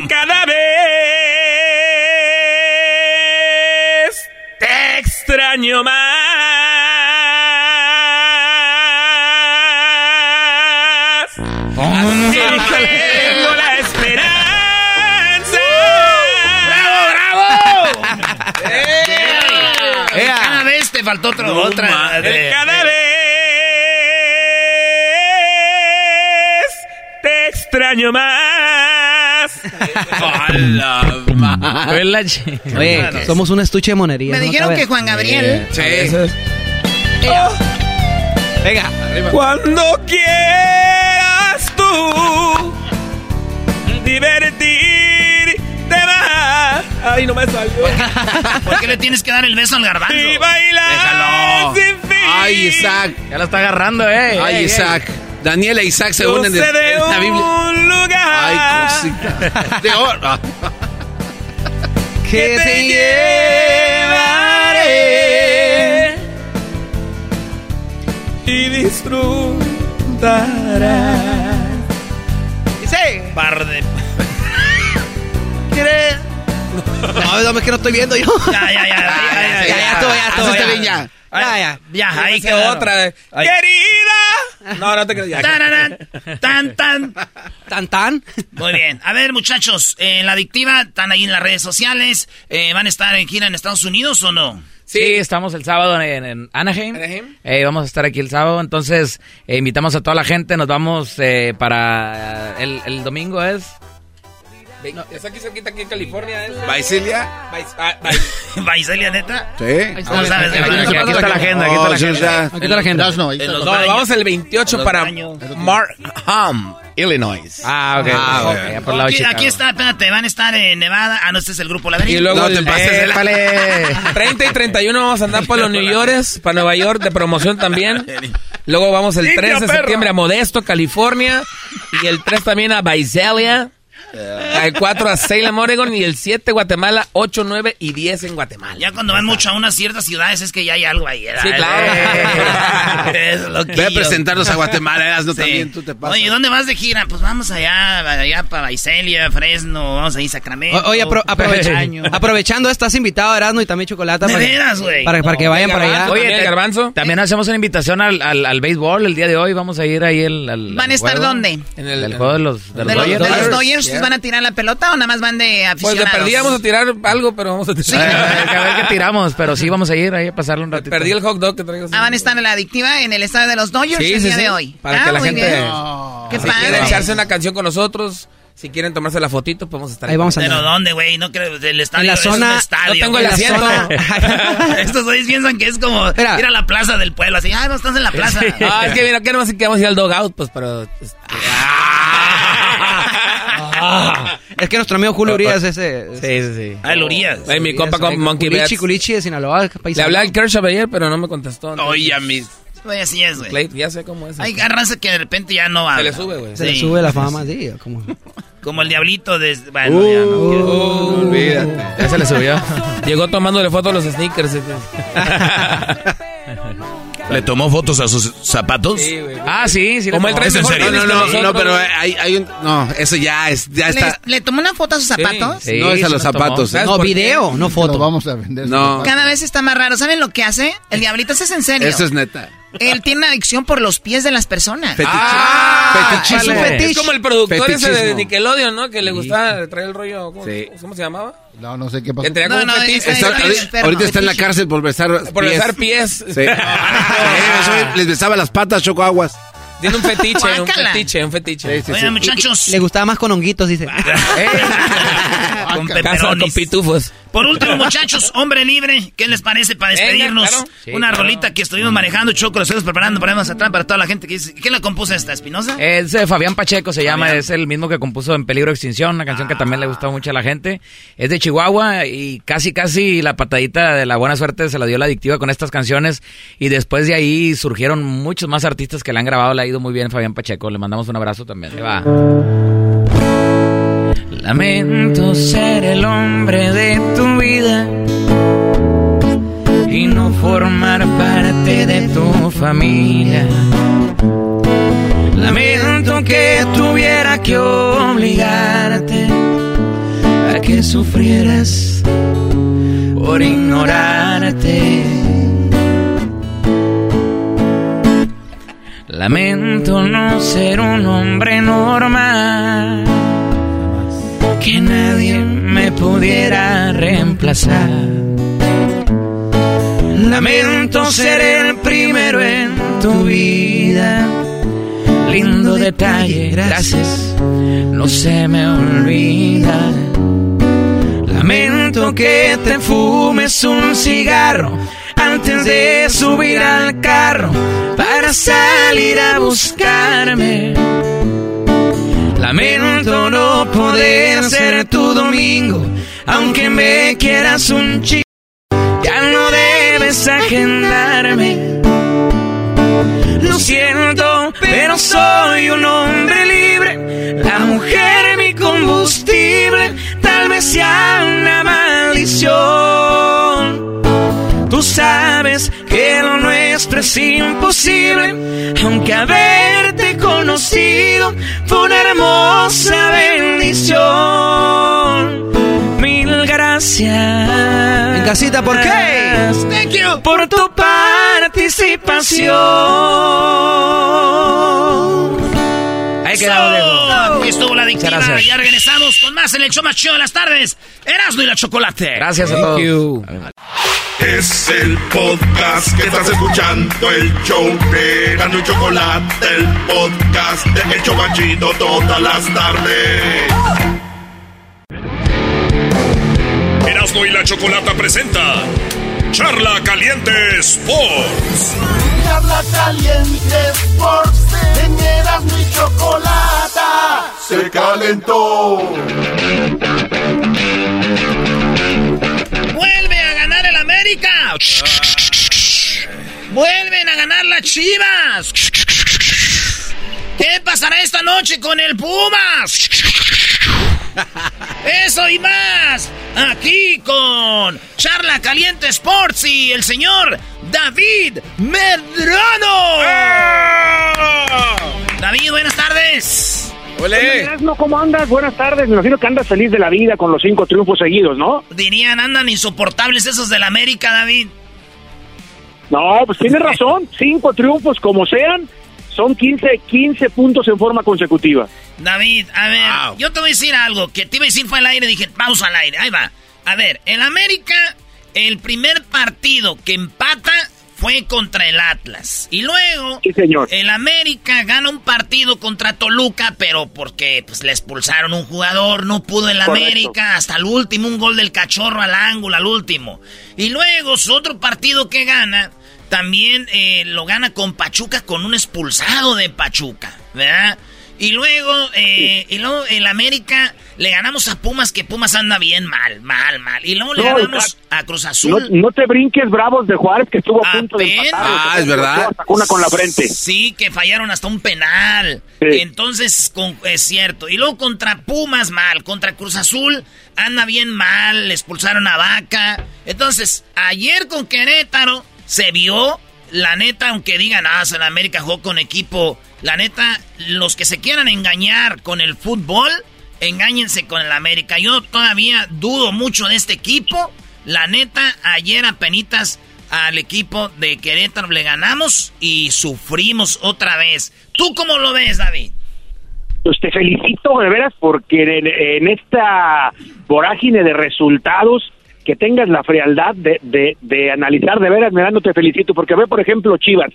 Cada vez te extraño más. Así tengo te faltó otro, otra. de- Cada vez te extraño más. [laughs] Oye, somos un estuche de monerías. Me ¿no? dijeron que Juan Gabriel. Sí. Venga, cuando quieras tú divertirte. Ay, no me salió. [laughs] ¿Por qué le tienes que dar el beso al garbanzo? Y bailar sin fin. Ay, Isaac. Ya lo está agarrando, eh. Ay, Ey, ey. Isaac. Daniel e Isaac se Yo unen de, de en la Biblia. un lugar Ay, cosita. De oro. [laughs] Que te llevaré y disfrutarás. Dice. Par de. [laughs] No, no, es que no estoy viendo yo. Ya, ya, ya. Ya, ya, Ya, ya estuvo, ya estuvo. Ya. bien ya. Ya, ya. Ya, ahí quedó otra. eh. Querida. No, no te creas. tan, tan. Tan, tan. Muy bien. A ver, muchachos, eh, la adictiva, están ahí en las redes sociales. Eh, ¿Van a estar en gira en Estados Unidos o no? Sí, estamos el sábado en, en Anaheim. Anaheim. Eh, vamos a estar aquí el sábado, entonces eh, invitamos a toda la gente. Nos vamos eh, para el, el domingo es. Ve- Es aquí cerquita, aquí en California. Vais- ah, ¿Vaiselia, [laughs] neta? Sí. Aquí, aquí- aquí está la agenda, aquí está la Oh, agenda. Aquí está la No, baños. vamos el 28 Los para. Markham, Illinois. Ah, ok. Ah, ok, bueno. ya por el lado de Aquí, aquí está, espérate, van a estar en Nevada. Ah, no, este es el grupo Ladrillo. Y luego No el te pases la- ¡Épale! 30 y 31 vamos a andar por los [laughs] New Yorkers, para Nueva York de promoción también. Luego vamos el 3 de septiembre a Modesto, California. Y el 3 también a El 4 a Salem, Oregon. Y el 7 Guatemala, 8, 9 y 10 en Guatemala. Ya cuando van mucho a unas ciertas ciudades es que ya hay algo ahí. ¿verdad? Sí, claro. [laughs] Es Ve a loquillo. presentarnos a Guatemala, Erasno, Sí. también. Tú te pasas. Oye, ¿dónde vas de gira? Pues vamos allá, allá para Vaiselia, Fresno, vamos ahí Sacramento. O- Oye, apro- aprovecha- Año. [laughs] aprovechando, estás invitado a Erasmo y también Chocolata. ¿De para, veras, güey? para, para que vayan para allá. Oye, te- garbanzo. También hacemos una invitación al, al, al béisbol el día de hoy. Vamos a ir ahí el, al, ¿Van a estar juego. dónde? En el, El juego de los, de los ¿De los, de los Dodgers van a tirar la pelota o nada más van de Pues de aficionados? perdí vamos a tirar algo, pero vamos a tirar. [laughs] a ver qué tiramos, pero sí vamos a ir ahí a pasarle un ratito. Perdí el hot dog que traigo. Ah, van a estar en la adictiva en el estadio de los Dodgers Sí, el sí, día sí. de hoy. Para Ah, que la gente, bien. Qué si padre. quiere echarse una canción con nosotros, si quieren tomarse la fotito, podemos estar Ahí vamos a ¿Pero andar. dónde, güey? No creo, el estadio En la zona- estadio. Yo tengo el asiento. [laughs] Estos güeyes piensan que es como Espera. ir a la plaza del pueblo, así, ah, no estás en la plaza. [laughs] Ah, es que mira, que no sé que vamos a ir al dog out, pues, pero... este, [laughs] Es que nuestro amigo Julio Urias ese. Sí, sí, sí. Ah, el Urias. Ay, mi compa con Monkey Culichi, Bats. Culichi de Sinaloa. Le paisano. hablé al Kershaw ayer, pero no me contestó. Oye, a mis. Así es, güey. Clay, ya sé cómo es. Hay raza que de repente ya no va. Se le sube, güey. Se le sube la fama, sí. Como... [laughs] Como el diablito de... Bueno, ya no. quiero- Oh, olvídate. Ya se le subió. Llegó tomándole fotos a los sneakers. [laughs] ¿Le tomó fotos a sus zapatos? Sí, güey. Ah, sí, sí. Como le el tomó. ¿Es en serio? No, no, no, no, pero hay, hay un. No, eso ya es. Ya ¿Le, está. le tomó una foto a sus zapatos? Sí, no es a sí los zapatos. ¿eh? ¿Sabes No, video, no Lo foto. vamos a vender. No. Cada vez está más raro. ¿Saben lo que hace? El diablito, eso es en serio. Eso es neta. Él tiene una adicción por los pies de las personas. Ah, es un fetiche. Es como el productor ese de. Nickelodeon, ¿no? Que le gustaba traer el rollo. ¿Cómo, Sí. ¿cómo se llamaba? No, no sé qué pasó. Fetiche. Está- ahorita, ahorita está en la cárcel por besar Por besar pies. Sí. [laughs] Eh, eso, les besaba las patas, Choco Aguas. Tiene un fetiche, un fetiche, un fetiche. Oigan, muchachos. Le gustaba más con honguitos, dice. [laughs] con Casa pepperonis. con pitufos. Por último, muchachos, hombre libre, ¿qué les parece para Venga, despedirnos? claro. Sí, Una claro. rolita que estuvimos manejando, Choco, lo estuvimos preparando para atrás para toda la gente que dice. ¿Quién la compuso esta, Espinosa? Es eh, Fabián Pacheco, se llama, es el mismo que compuso En Peligro de Extinción, una canción que también le gustó mucho a la gente. Es de Chihuahua y casi, casi la patadita de la buena suerte se la dio la adictiva con estas canciones. Y después de ahí surgieron muchos más artistas que le han grabado, le ha ido muy bien Fabián Pacheco. Le mandamos un abrazo también. Ahí va. Lamento ser el hombre de tu vida y no formar parte de tu familia. Lamento que tuviera que obligarte a que sufrieras por ignorarte. Lamento no ser un hombre normal, que nadie me pudiera reemplazar. Lamento ser el primero en tu vida. Lindo detalle, gracias, no se me olvida. Lamento que te fumes un cigarro antes de subir al carro para salir a buscarme. Lamento no poder ser tu domingo, aunque me quieras un chico, ya no debes agendarme. Lo siento, pero soy un hombre libre. La mujer mi combustible, tal vez sea una maldición. Tú sabes que lo nuestro es imposible, aunque haberte conocido fue una hermosa bendición. Mil gracias. En casita, ¿por qué? Thank you. Por tu participación. Ahí quedamos, viejo. Aquí estuvo la gracias. Ya regresamos con más en el show más chido de las tardes. Erasmo y la chocolate. Gracias a todos. Es el podcast que estás escuchando, el show de Gano y Chocolate, el podcast de El Chobachito todas las tardes. Erasmo y la Chocolata presenta Charla Caliente Sports. Charla caliente Sports, en Erasmo y Chocolata se calentó. América. Vuelven a ganar las Chivas. ¿Qué pasará esta noche con el Pumas? Eso y más. Aquí con Charla Caliente Sports y el señor David Medrano. David, buenas tardes. No, ¿cómo andas? Buenas tardes. Me imagino que andas feliz de la vida con los cinco triunfos seguidos, ¿no? Dirían, andan insoportables esos del América, David. No, pues tienes [laughs] razón. Cinco triunfos, como sean, son 15, 15 puntos en forma consecutiva. David, a ver, yo te voy a decir algo que te iba a decir fue al aire, dije, pausa al aire, ahí va. A ver, el América, el primer partido que empata fue contra el Atlas. Y luego, el América gana un partido contra Toluca, pero porque pues, le expulsaron un jugador, no pudo el Correcto. América, hasta el último, un gol del cachorro al ángulo, al último. Y luego su otro partido que gana, también eh, lo gana con Pachuca, con un expulsado de Pachuca, ¿verdad? Y luego, eh, y luego el América le ganamos a Pumas, que Pumas anda bien mal, mal, mal. Y luego le No, ganamos a Cruz Azul. no te brinques bravos de Juárez, que estuvo a punto de empatar. Ah, es verdad. Una con la frente. Sí, que fallaron hasta un penal. Entonces, con- es cierto. Y luego contra Pumas mal, contra Cruz Azul anda bien mal, le expulsaron a Vaca. Entonces, ayer con Querétaro se vio, la neta, aunque digan, ah, el América jugó con equipo, la neta, los que se quieran engañar con el fútbol, engáñense con el América. Yo todavía dudo mucho de este equipo. La neta, ayer apenitas al equipo de Querétaro, le ganamos y sufrimos otra vez. ¿Tú cómo lo ves, David? Pues te felicito de veras porque en, esta vorágine de resultados que tengas la frialdad de, de, de analizar de veras, me no te felicito porque ve por ejemplo Chivas.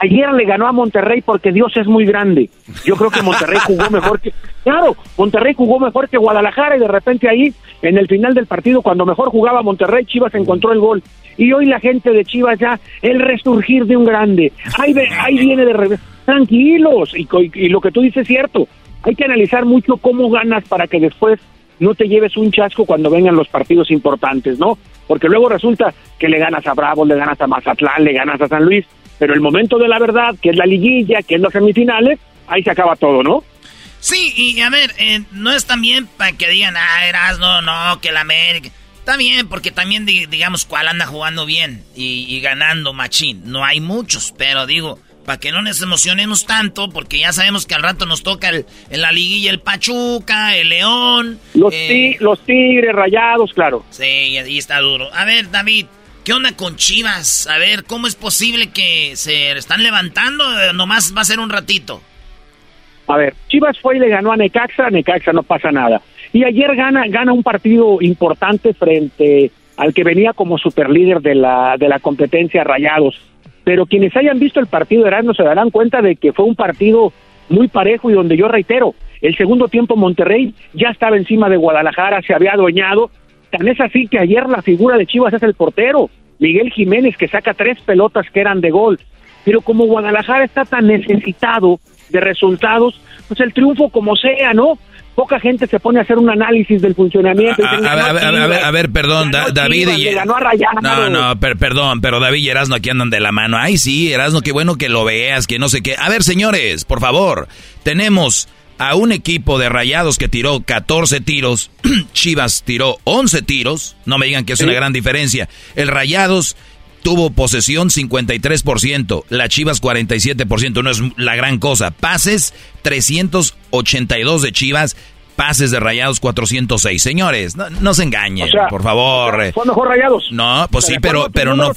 Ayer le ganó a Monterrey porque Dios es muy grande. Yo creo que Monterrey jugó mejor que... Claro, Monterrey jugó mejor que Guadalajara y de repente ahí, en el final del partido, cuando mejor jugaba Monterrey, Chivas encontró el gol. Y hoy la gente de Chivas ya, el resurgir de un grande. Ahí, ahí viene de revés. Tranquilos. Y, y lo que tú dices es cierto. Hay que analizar mucho cómo ganas para que después no te lleves un chasco cuando vengan los partidos importantes, ¿no? Porque luego resulta que le ganas a Bravos, le ganas a Mazatlán, le ganas a San Luis, pero el momento de la verdad, que es la liguilla, que es las semifinales, ahí se acaba todo, ¿no? Sí, y a ver, eh, no es también para que digan, ah, Erasno, no, que el América. Está bien, porque también, di- digamos, cuál anda jugando bien y, y ganando machín. No hay muchos, pero digo, para que no nos emocionemos tanto, porque ya sabemos que al rato nos toca el, en la liguilla el Pachuca, el León. Los, eh, ti- los tigres rayados, claro. Sí, y ahí está duro. A ver, David, ¿qué onda con Chivas? A ver, ¿cómo es posible que se están levantando? Eh, Nomás va a ser un ratito. A ver, Chivas fue y le ganó a Necaxa, Necaxa no pasa nada. Y ayer gana, gana un partido importante frente al que venía como superlíder de la, de la competencia Rayados. Pero quienes hayan visto el partido de Erasmo se darán cuenta de que fue un partido muy parejo y donde yo reitero, el segundo tiempo Monterrey ya estaba encima de Guadalajara, se había adueñado. Tan es así que ayer la figura de Chivas es el portero, Miguel Jiménez, que saca tres pelotas que eran de gol. Pero como Guadalajara está tan necesitado de resultados, pues el triunfo como sea, ¿no? Poca gente se pone a hacer un análisis del funcionamiento. A, a ver, a ver, a ver, Chivas, a ver, perdón, Da- David Chivas, y... ganó a Rayados. No, no, per- perdón, pero David y Erasno aquí andan de la mano. Ay, sí, Erasno, qué bueno que lo veas, que no sé qué. A ver, señores, por favor, tenemos a un equipo de rayados que tiró 14 tiros, [clears throat] Chivas tiró 11 tiros, no me digan que es una gran diferencia. El Rayados tuvo posesión 53%, la Chivas 47%, no es la gran cosa. Pases 382 de Chivas, pases de Rayados 406. Señores, no, no se engañen, O sea, por favor. Fue mejor Rayados. No, pues O sea, sí, pero, pero no,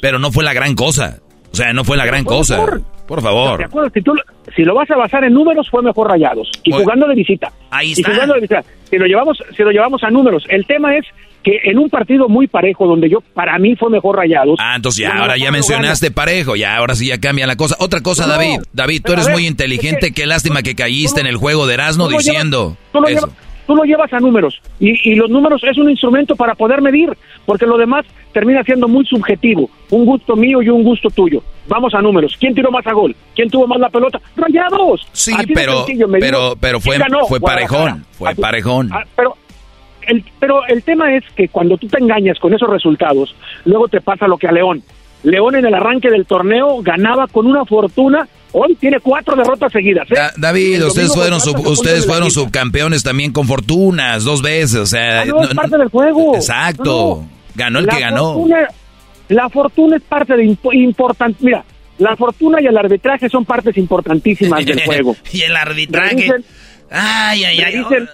pero, no fue la gran cosa. O sea, no fue la gran fue cosa. mejor. Por favor. Si, tú, si lo vas a basar en números, fue mejor Rayados. Y jugando de visita. Ahí Y está. jugando de visita. Si lo, llevamos, si lo llevamos a números, el tema es que en un partido muy parejo, donde yo, para mí fue mejor Rayados. Ah, entonces ya, ahora ya mencionaste parejo, ya, ahora sí ya cambia la cosa. Otra cosa, No, David. David, tú eres ver, muy inteligente, es qué lástima que caíste en el juego de Erasmo diciendo llevas- tú, lo eso. llevas, tú lo llevas a números y, y los números es un instrumento para poder medir, porque lo demás termina siendo muy subjetivo, un gusto mío y un gusto tuyo. Vamos a números. ¿Quién tiró más a gol? ¿Quién tuvo más la pelota? Rayados. Sí, Así pero, sencillo, pero, digo, pero fue, ¿quién ganó? fue parejón, fue Así- parejón. Ah, pero el, pero el tema es que cuando tú te engañas con esos resultados, luego te pasa lo que a León. León en el arranque del torneo ganaba con una fortuna, hoy tiene cuatro derrotas seguidas. ¿eh? Da- David, ustedes fueron, sub- ustedes fueron subcampeones también con fortunas, dos veces, o sea... Ah, no, es parte del juego. Exacto, No, ganó el La que ganó. fortuna- la fortuna es parte de importante. Mira, la fortuna y el arbitraje son partes importantísimas del [laughs] juego. y el arbitraje. Revisen- Ay, ay, ay. Revisen,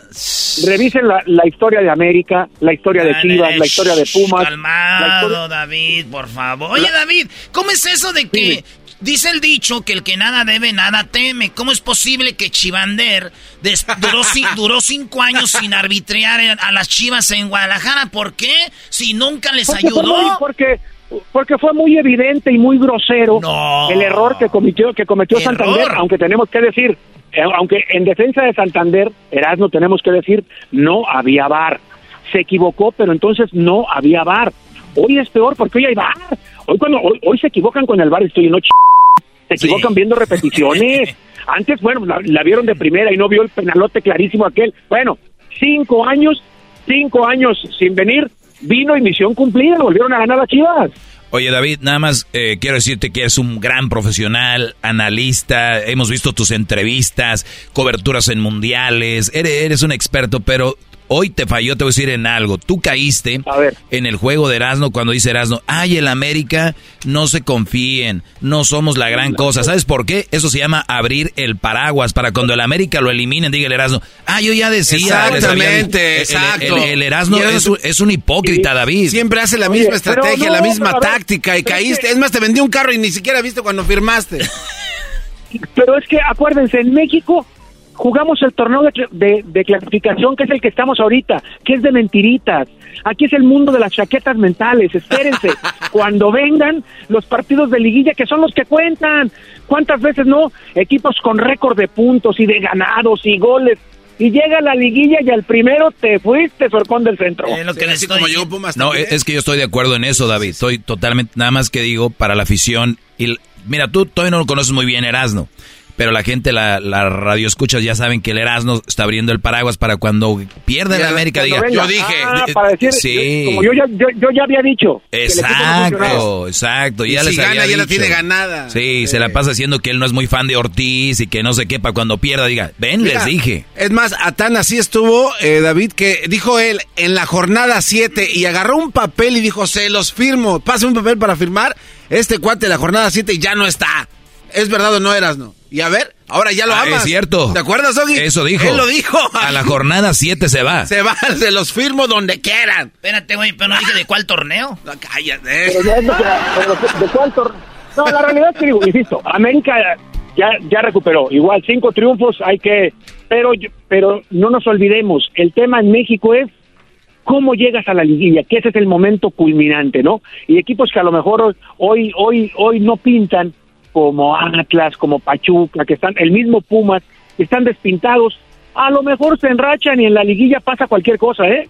revisen la, la historia de América, la historia de Chivas, la historia de Pumas. Calmado, historia- David, por favor. Oye, David, ¿cómo es eso de que dice el dicho que el que nada debe, nada teme? ¿Cómo es posible que Chivander duró, ci- [laughs] duró cinco años sin arbitrar a las Chivas en Guadalajara? ¿Por qué? Si nunca les Porque fue ayudó. muy- porque, porque fue muy evidente y muy grosero el error que cometió, que cometió Error. Santander, aunque tenemos que decir, eh, aunque en defensa de Santander, Erasmo, tenemos que decir, no había VAR. Se equivocó, pero entonces no había VAR. Hoy es peor porque hoy hay VAR. Hoy, cuando, hoy, hoy se equivocan con el VAR, estoy no ch- [laughs] se equivocan viendo repeticiones. [laughs] Antes, bueno, la, la vieron de primera y no vio el penalote clarísimo aquel. Bueno, cinco años, cinco años sin venir, vino y misión cumplida, volvieron a ganar a Chivas. Oye David, nada más eh, quiero decirte que eres un gran profesional, analista, hemos visto tus entrevistas, coberturas en mundiales, eres, eres un experto, pero hoy te falló, te voy a decir en algo. Tú caíste en el juego de Erasmo cuando dice Erasmo, ay, el América, no se confíen, no somos la gran cosa. ¿Sabes por qué? Eso se llama abrir el paraguas para cuando el América lo eliminen, diga el Erasmo, ah, yo ya decía. Exactamente, exacto. El, Erasmo es, un, es, un hipócrita, David. Siempre hace la misma estrategia, la misma táctica y caíste. Es más, te vendí un carro y ni siquiera viste cuando firmaste. [laughs] Pero es que acuérdense, en México jugamos el torneo de, clasificación, que es el que estamos ahorita, que es de mentiritas. Aquí es el mundo de las chaquetas mentales. Espérense, [laughs] cuando vengan los partidos de liguilla, que son los que cuentan. ¿Cuántas veces no? Equipos con récord de puntos y de ganados y goles. Y llega la liguilla y al primero te fuiste, Sorcón del centro. no, es que yo estoy de acuerdo en eso, David. Estoy totalmente, nada más que digo, para la afición. Y mira, tú todavía no lo conoces muy bien, Erasno pero la gente, la, la radio escucha, ya saben que el Erasmo está abriendo el paraguas para cuando pierda la América diga, yo dije, ah, para decir, sí. como yo ya, yo, yo ya había dicho. Exacto, exacto. ya si gana, ya la tiene ganada. Sí, se la pasa diciendo que él no es muy fan de Ortiz y que no sé qué, para cuando pierda diga, ven, les dije. Es más, a tan así estuvo eh, David que dijo él en la jornada 7 y agarró un papel y dijo, se los firmo, pasa un papel para firmar, este cuate de la jornada 7 ya no está. ¿Es verdad o no eras, no? Y a ver, ahora ya lo ah, Es cierto. ¿Te acuerdas, Ogi? Eso dijo. Él lo dijo. A la jornada 7 se va. Se va, [laughs] se los firmo donde quieran. Espérate, güey, pero no dije de cuál torneo. No, cállate. ¿De cuál torneo? No, la realidad es que digo, insisto, América ya, ya recuperó. Igual, cinco triunfos hay que... Pero, pero no nos olvidemos, el tema en México es cómo llegas a la liguilla, que ese es el momento culminante, ¿no? Y equipos que a lo mejor hoy, hoy, hoy no pintan, como Atlas, como Pachuca, que están, el mismo Pumas, que están despintados, a lo mejor se enrachan y en la liguilla pasa cualquier cosa, ¿eh?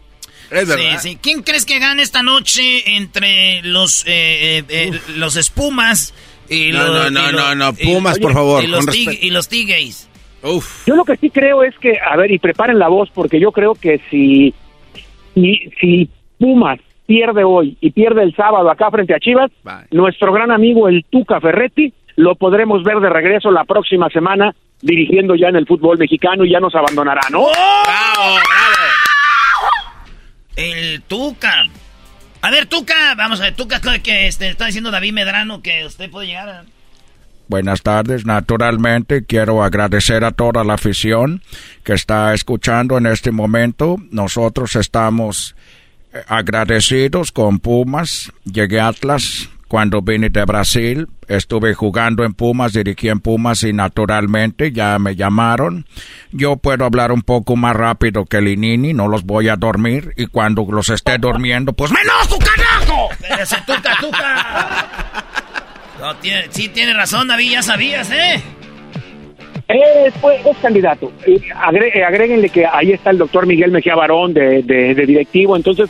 Es verdad. Sí, sí. ¿Quién crees que gane esta noche entre los eh, eh, eh los espumas y no, los... No, no, no, no, Pumas, por favor. Y los, y los Tigres. Uf. Yo lo que sí creo es que, a ver, y preparen la voz, porque yo creo que si, si, si Pumas pierde hoy y pierde el sábado acá frente a Chivas, nuestro gran amigo el Tuca Ferretti lo podremos ver de regreso la próxima semana dirigiendo ya en el fútbol mexicano y ya nos abandonará, ¿no? ¡Oh! ¡Bravo, bravo! El Tuca. A ver, Tuca, vamos a ver, Tuca, que este, está diciendo David Medrano que usted puede llegar Buenas tardes, naturalmente quiero agradecer a toda la afición que está escuchando en este momento. Nosotros estamos eh, agradecidos con Pumas, llegué a Atlas, cuando vine de Brasil, estuve jugando en Pumas, dirigí en Pumas y naturalmente ya me llamaron. Yo puedo hablar un poco más rápido que Linini, no los voy a dormir y cuando los esté durmiendo, pues ¡me enojo, carajo! Ese tuca, tuca. No, tiene, sí tiene razón, David, ya sabías, ¿eh? Es, pues, es candidato. Agre, agréguenle que ahí está el doctor Miguel Mejía Barón de, de, de directivo. Entonces,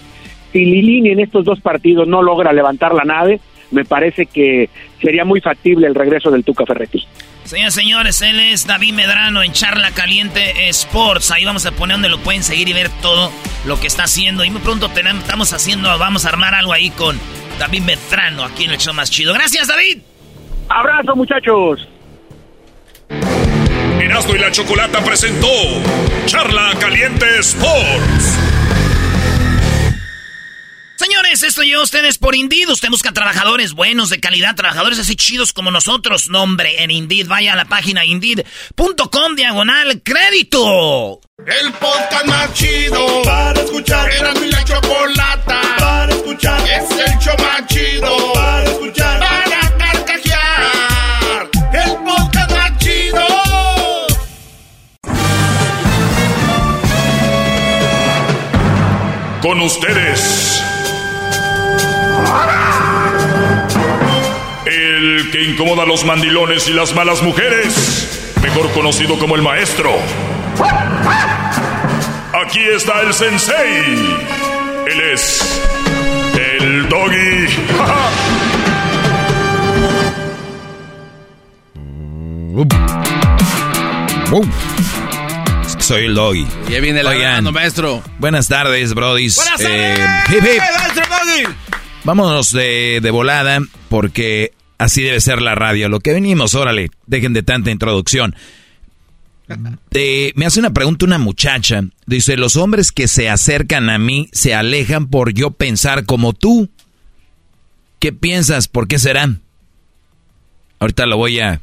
si Lilini en estos dos partidos no logra levantar la nave, me parece que sería muy factible el regreso del Tuca Ferretti. Señores, señores, él es David Medrano en Charla Caliente Sports. Ahí vamos a poner donde lo pueden seguir y ver todo lo que está haciendo. Y muy pronto tenemos, estamos haciendo, vamos a armar algo ahí con David Medrano aquí en el show más chido. Gracias, David. Abrazo, muchachos. Erasmo y la Chocolata presentó Charla Caliente Sports. Señores, esto llegó a ustedes por Indeed. Usted busca trabajadores buenos, de calidad, trabajadores así chidos como nosotros. Nombre en Indeed. Vaya a la página indeed.com diagonal crédito. El podcast más chido para escuchar. Era mi la chocolata para escuchar. Es el show más chido para escuchar. Para carcajear. El podcast más chido. Con ustedes que incomoda a los mandilones y las malas mujeres, mejor conocido como el maestro. Aquí está el sensei. Él es el doggy. [laughs] Soy el doggy. Ya viene el maestro. Buenas tardes, brodis. Buenas eh, tardes, maestro doggy. Vámonos de, de volada porque así debe ser la radio. Lo que venimos, órale, dejen de tanta introducción. [laughs] Eh, me hace una pregunta una muchacha. Dice, los hombres que se acercan a mí se alejan por yo pensar como tú. ¿Qué piensas? ¿Por qué serán? Ahorita lo voy a,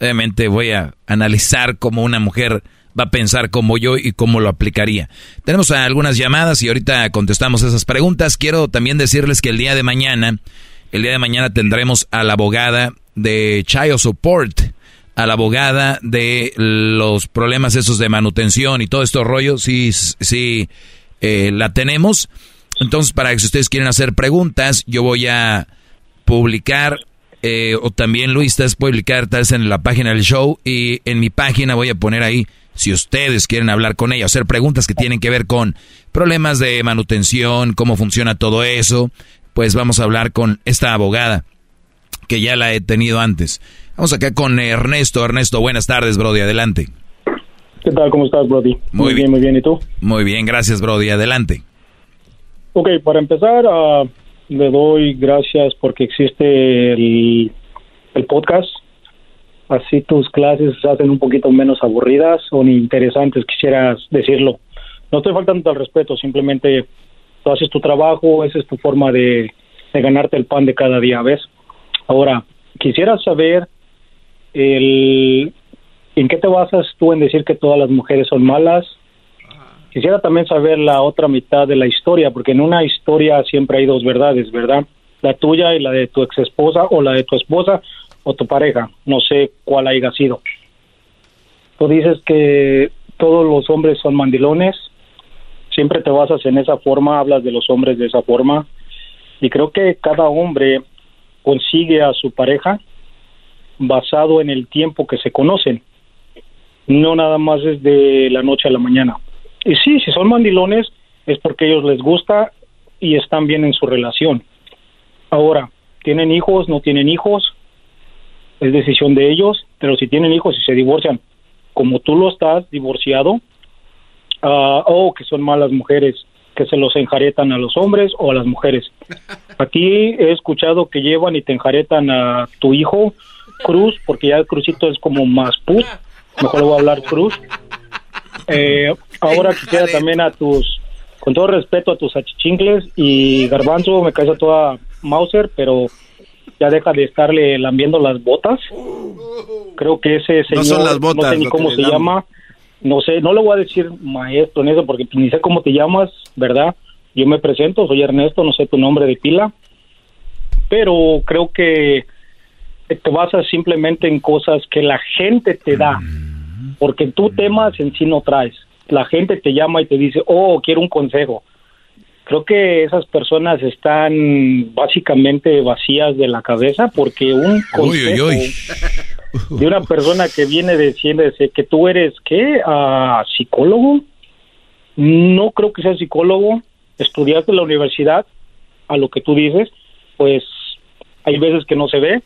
obviamente voy a analizar cómo una mujer va a pensar como yo y cómo lo aplicaría. Tenemos algunas llamadas y ahorita contestamos esas preguntas. Quiero también decirles que el día de mañana, el día de mañana tendremos a la abogada de Child Support, a la abogada de los problemas esos de manutención y todo estos rollos, sí, sí, eh, la tenemos. Entonces, para que si ustedes quieren hacer preguntas, yo voy a publicar, eh, o también Luis, estás publicar vez en la página del show, y en mi página voy a poner ahí, si ustedes quieren hablar con ella, hacer preguntas que tienen que ver con problemas de manutención, cómo funciona todo eso, pues vamos a hablar con esta abogada, que ya la he tenido antes. Vamos acá con Ernesto. Ernesto, buenas tardes, Brody, adelante. ¿Qué tal? ¿Cómo estás, Brody? Muy, bien, muy bien. ¿Y tú? Muy bien, gracias, Brody. Adelante. Ok, para empezar, uh, le doy gracias porque existe el, el podcast. Así tus clases se hacen un poquito menos aburridas o ni interesantes, quisieras decirlo. No estoy faltando al respeto, simplemente tú haces tu trabajo, esa es tu forma de, ganarte el pan de cada día, ¿ves? Ahora, quisiera saber en qué te basas tú en decir que todas las mujeres son malas. Quisiera también saber la otra mitad de la historia, porque en una historia siempre hay dos verdades, ¿verdad? La tuya y la de tu ex esposa o la de tu esposa o tu pareja. No sé cuál haya sido. Tú dices que todos los hombres son mandilones. Siempre te basas en esa forma, hablas de los hombres de esa forma. Y creo que cada hombre consigue a su pareja basado en el tiempo que se conocen. No nada más es de la noche a la mañana. Y sí, si son mandilones es porque a ellos les gusta y están bien en su relación. Ahora, ¿tienen hijos? ¿No tienen hijos? Es decisión de ellos, pero si tienen hijos y se divorcian, como tú lo estás, divorciado, ah, o que son malas mujeres, que se los enjaretan a los hombres o a las mujeres. [laughs] Aquí he escuchado que llevan y te enjaretan a tu hijo Cruz, porque ya el Cruzito es como más put, mejor le voy a hablar Cruz. Eh, ahora quisiera también a tus, con todo respeto a tus achichincles y Garbanzo, me cae a toda Mauser, pero ya deja de estarle lambiendo las botas. Creo que ese señor, no, son las botas, no sé ni cómo se llama, no sé, no le voy a decir maestro en eso porque ni sé cómo te llamas, ¿verdad? Yo me presento, soy Ernesto, no sé tu nombre de pila, pero creo que te basas simplemente en cosas que la gente te da, porque tú temas en sí no traes. La gente te llama y te dice, oh, quiero un consejo. Creo que esas personas están básicamente vacías de la cabeza porque un consejo de una persona que viene diciendo que tú eres, ¿qué? Ah, ¿Psicólogo? No creo que sea psicólogo. Estudiaste en la universidad, a lo que tú dices, pues hay veces que no se ve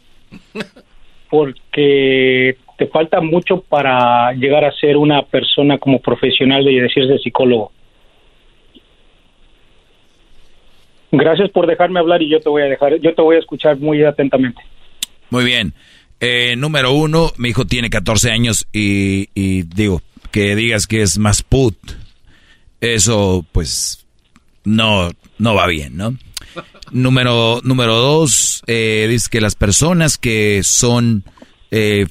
[laughs] porque te falta mucho para llegar a ser una persona como profesional y decirse psicólogo. Gracias por dejarme hablar y yo te voy a dejar, yo te voy a escuchar muy atentamente. Muy bien. Eh, número uno, mi hijo tiene 14 años y, y digo, que digas que es más put, eso pues no, no va bien, ¿no? [laughs] Número, número dos, eh, dice que las personas que son eh,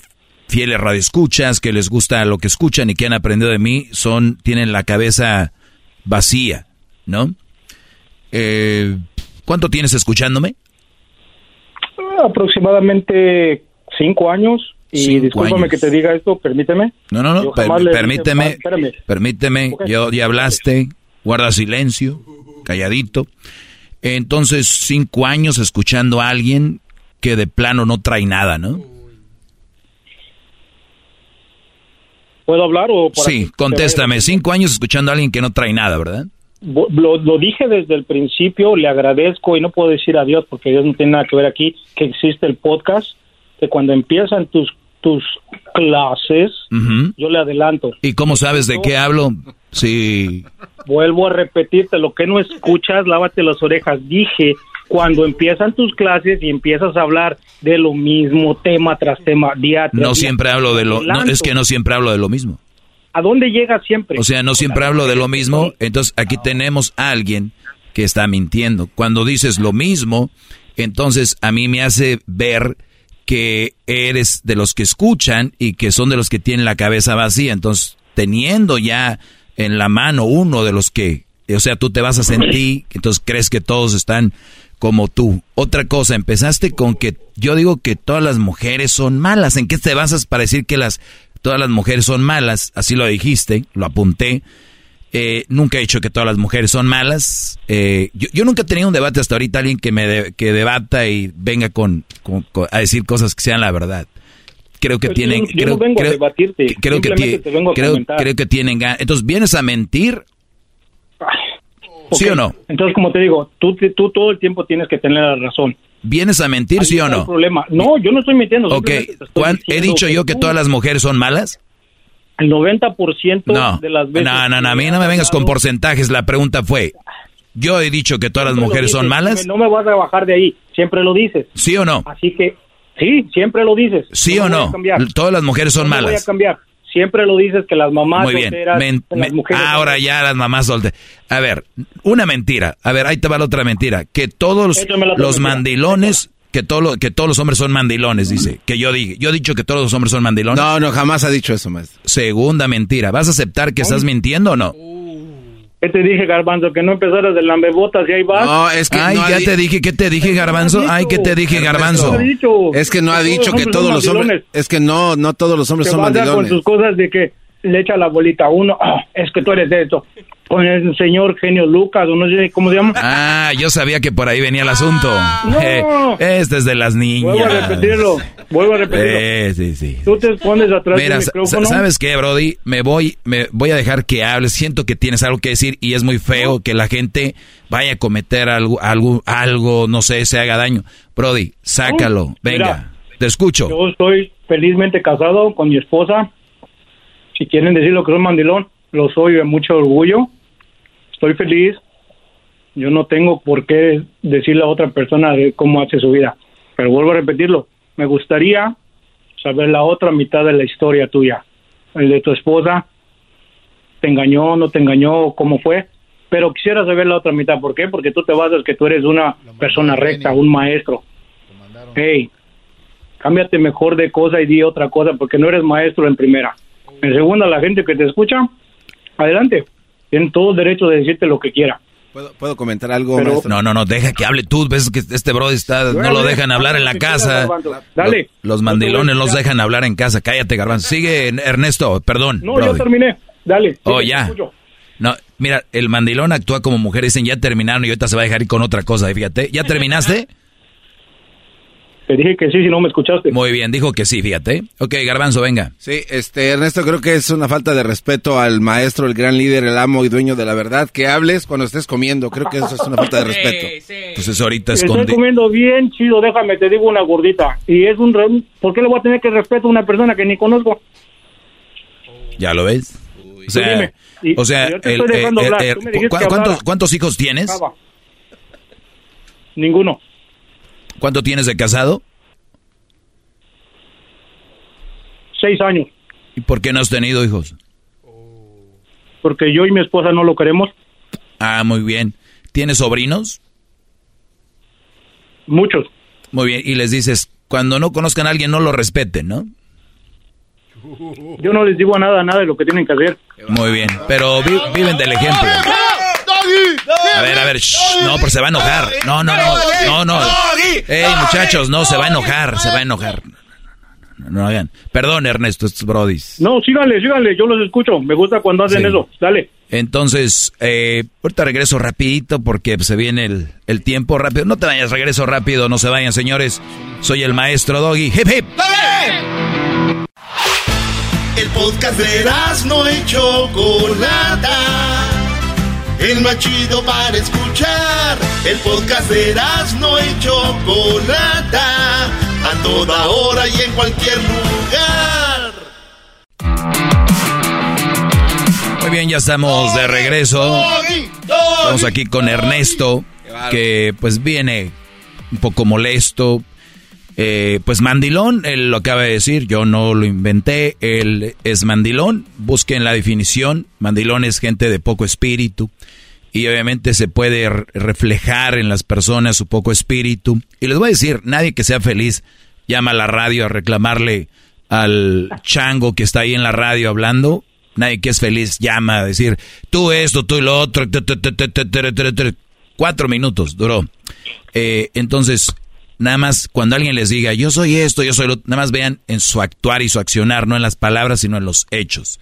fieles radioescuchas, que les gusta lo que escuchan y que han aprendido de mí, son, tienen la cabeza vacía, ¿no? Eh, ¿Cuánto tienes escuchándome? Aproximadamente cinco años. Y discúlpame que te diga esto, permíteme. No, no, no, permíteme, permíteme, yo ya hablaste, guarda silencio, calladito. Entonces, cinco años escuchando a alguien que de plano no trae nada, ¿no? ¿Puedo hablar o...? sí, contéstame. Cinco años escuchando a alguien que no trae nada, ¿verdad? Lo, lo, dije desde el principio, le agradezco y no puedo decir adiós porque Dios no tiene nada que ver aquí, que existe el podcast, que cuando empiezan tus tus clases, yo le adelanto. ¿Y cómo sabes de qué hablo? Sí. Vuelvo a repetirte, lo que no escuchas, lávate las orejas. Dije, cuando empiezan tus clases y empiezas a hablar de lo mismo, tema tras tema, día No siempre hablo de lo... No, es que no siempre hablo de lo mismo. ¿A dónde llega siempre? O sea, no siempre hablo de lo mismo. Entonces aquí tenemos a alguien que está mintiendo. Cuando dices lo mismo, entonces a mí me hace ver que eres de los que escuchan y que son de los que tienen la cabeza vacía. Entonces, teniendo ya en la mano uno de los que, o sea, tú te vas a sentir, entonces crees que todos están como tú. Otra cosa, empezaste con que yo digo que todas las mujeres son malas. ¿En qué te basas para decir que las todas las mujeres son malas? Así lo dijiste, lo apunté. Eh, nunca he dicho que todas las mujeres son malas. Eh, yo, nunca he tenido un debate hasta ahorita alguien que me que debata y venga con, a decir cosas que sean la verdad. Creo que tienen. yo- yo creo, no vengo a creo- debatirte, creo que simplemente ti- te vengo a creo, creo que tienen ganas. Entonces, ¿vienes a mentir? ¿Sí Ok, o no? Entonces, como te digo, tú, tú todo el tiempo tienes que tener la razón. ¿Vienes a mentir, Ahí sí o no? problema. No, yo no estoy mintiendo. Ok, estoy ¿cuán- ¿he dicho yo que tú- todas las mujeres son malas? El 90% No, de las veces... no, no, no, a mí no me vengas con porcentajes. La pregunta fue, ¿yo he dicho que todas las mujeres son malas? No me vas a bajar de ahí, siempre lo dices. ¿Sí o no? Así que, sí, siempre lo dices. ¿Sí No o no? Todas las mujeres son No me voy a malas. cambiar. Siempre lo dices que las mamás Muy bien. solteras, las me- mujeres... ahora ya las mamás solteras. A ver, una mentira. A ver, ahí te va la otra mentira. Que todos Échame los mandilones, que, todo lo- que todos los hombres son mandilones, dice. Que yo dije. Yo he dicho que todos los hombres son mandilones. No, no, jamás ha dicho eso, maestro. Segunda mentira. ¿Vas a aceptar que estás mintiendo o no? ¿Qué te dije, Garbanzo? Que no empezaras de lambebotas y ahí vas. No, es que Ay, no ya di- te dije, ¿qué te dije, Garbanzo? Ay, ¿qué te dije, Garbanzo? Es que no ha dicho que todos los hombres. Es que no, no todos los hombres son basa con mandilones. sus cosas de que le echa la bolita a uno. "Ah, es que tú eres de esto. Con el señor Genio Lucas, o no sé cómo se llama. Ah, yo sabía que por ahí venía el asunto. Eh, [laughs] este es de las niñas. Vuelvo a repetirlo. Vuelvo a repetirlo. Eh, sí, sí. Tú te escondes atrás Mira, del sa- micrófono. ¿sabes qué, Brody? Me voy, me voy a dejar que hables. Siento que tienes algo que decir y es muy feo que la gente vaya a cometer algo, algo, algo, no sé, se haga daño. Brody, sácalo. No, Venga, mira, te escucho. Yo estoy felizmente casado con mi esposa. Si quieren decir lo que soy mandilón, lo soy de mucho orgullo. Estoy feliz. Yo no tengo por qué decirle a otra persona de cómo hace su vida. Pero vuelvo a repetirlo. Me gustaría saber la otra mitad de la historia tuya. El de tu esposa. ¿Te engañó, no te engañó, cómo fue? Pero quisiera saber la otra mitad. ¿Por qué? Porque tú te basas que tú eres una persona recta, un maestro. Hey, cámbiate mejor de cosa y di otra cosa porque no eres maestro en primera. En segunda, la gente que te escucha, adelante. Tienen todo el derecho de decirte lo que quiera. ¿Puedo, puedo comentar algo, Pero-? No, no, no, deja que hable tú. Ves que este Brody está, no lo dejan hablar en la casa. Dale. Los, los mandilones los dejan hablar en casa. Cállate, Garbanzo. Sigue, Ernesto, perdón. No, Brody. ya terminé. Dale. Oh, sigue, ya. No, mira, el mandilón actúa como mujer. Dicen, ya terminaron y ahorita se va a dejar ir con otra cosa. Fíjate, ¿ya terminaste? [laughs] Te dije que sí, si no me escuchaste. Muy bien, dijo que sí, fíjate. Ok, Garbanzo, venga. Sí, este, Ernesto, creo que es una falta de respeto al maestro, el gran líder, el amo y dueño de la verdad, que hables cuando estés comiendo. Creo que eso es una falta de [laughs] respeto. Pues es ahorita Estoy escondi. comiendo bien chido, déjame, te digo una gordita. Y es un... re- ¿Por qué le voy a tener que respeto a una persona que ni conozco? ¿Ya lo ves? O sea, dime. Y- o sea el- estoy el- el- dijiste ¿cu- que ¿cuántos. ¿Cuántos hijos tienes? Acaba. Ninguno. ¿Cuánto tienes de casado? Seis años. ¿Y por qué no has tenido hijos? Porque yo y mi esposa no lo queremos. Ah, muy bien. ¿Tienes sobrinos? Muchos. Muy bien. Y les dices, cuando no conozcan a alguien, no lo respeten, ¿no? Yo no les digo nada, nada de lo que tienen que hacer. Muy bien. Pero vi- viven del ejemplo. A ver, a ver, shh, no, pero se va a enojar. No, no, no, no, no. Ey, muchachos, no, se va a enojar, se va a enojar. No, no hagan. Perdón, Ernesto, estos brodis. No, síganle, síganle, yo los escucho. Me gusta cuando hacen Sí. eso. Dale. Entonces, eh, ahorita regreso rapidito porque se viene el, el tiempo rápido. No te vayas, regreso rápido, no se vayan, señores. Soy el maestro Doggy. Hip, hip. El podcast de no y Chocolata. El más chido para escuchar. El podcast de no y Chocolata. A toda hora y en cualquier lugar. Muy bien, ya estamos de regreso. Estamos aquí con Ernesto, que pues viene un poco molesto. Eh, pues mandilón, él lo acaba de decir, yo no lo inventé, él es mandilón, busquen la definición, mandilón es gente de poco espíritu y obviamente se puede reflejar en las personas su poco espíritu. Y les voy a decir, nadie que sea feliz llama a la radio a reclamarle al chango que está ahí en la radio hablando, nadie que es feliz llama a decir, tú esto, tú lo otro, cuatro minutos duró. Eh, entonces, Nada más cuando alguien les diga, yo soy esto, yo soy lo, nada más vean en su actuar y su accionar, no en las palabras, sino en los hechos.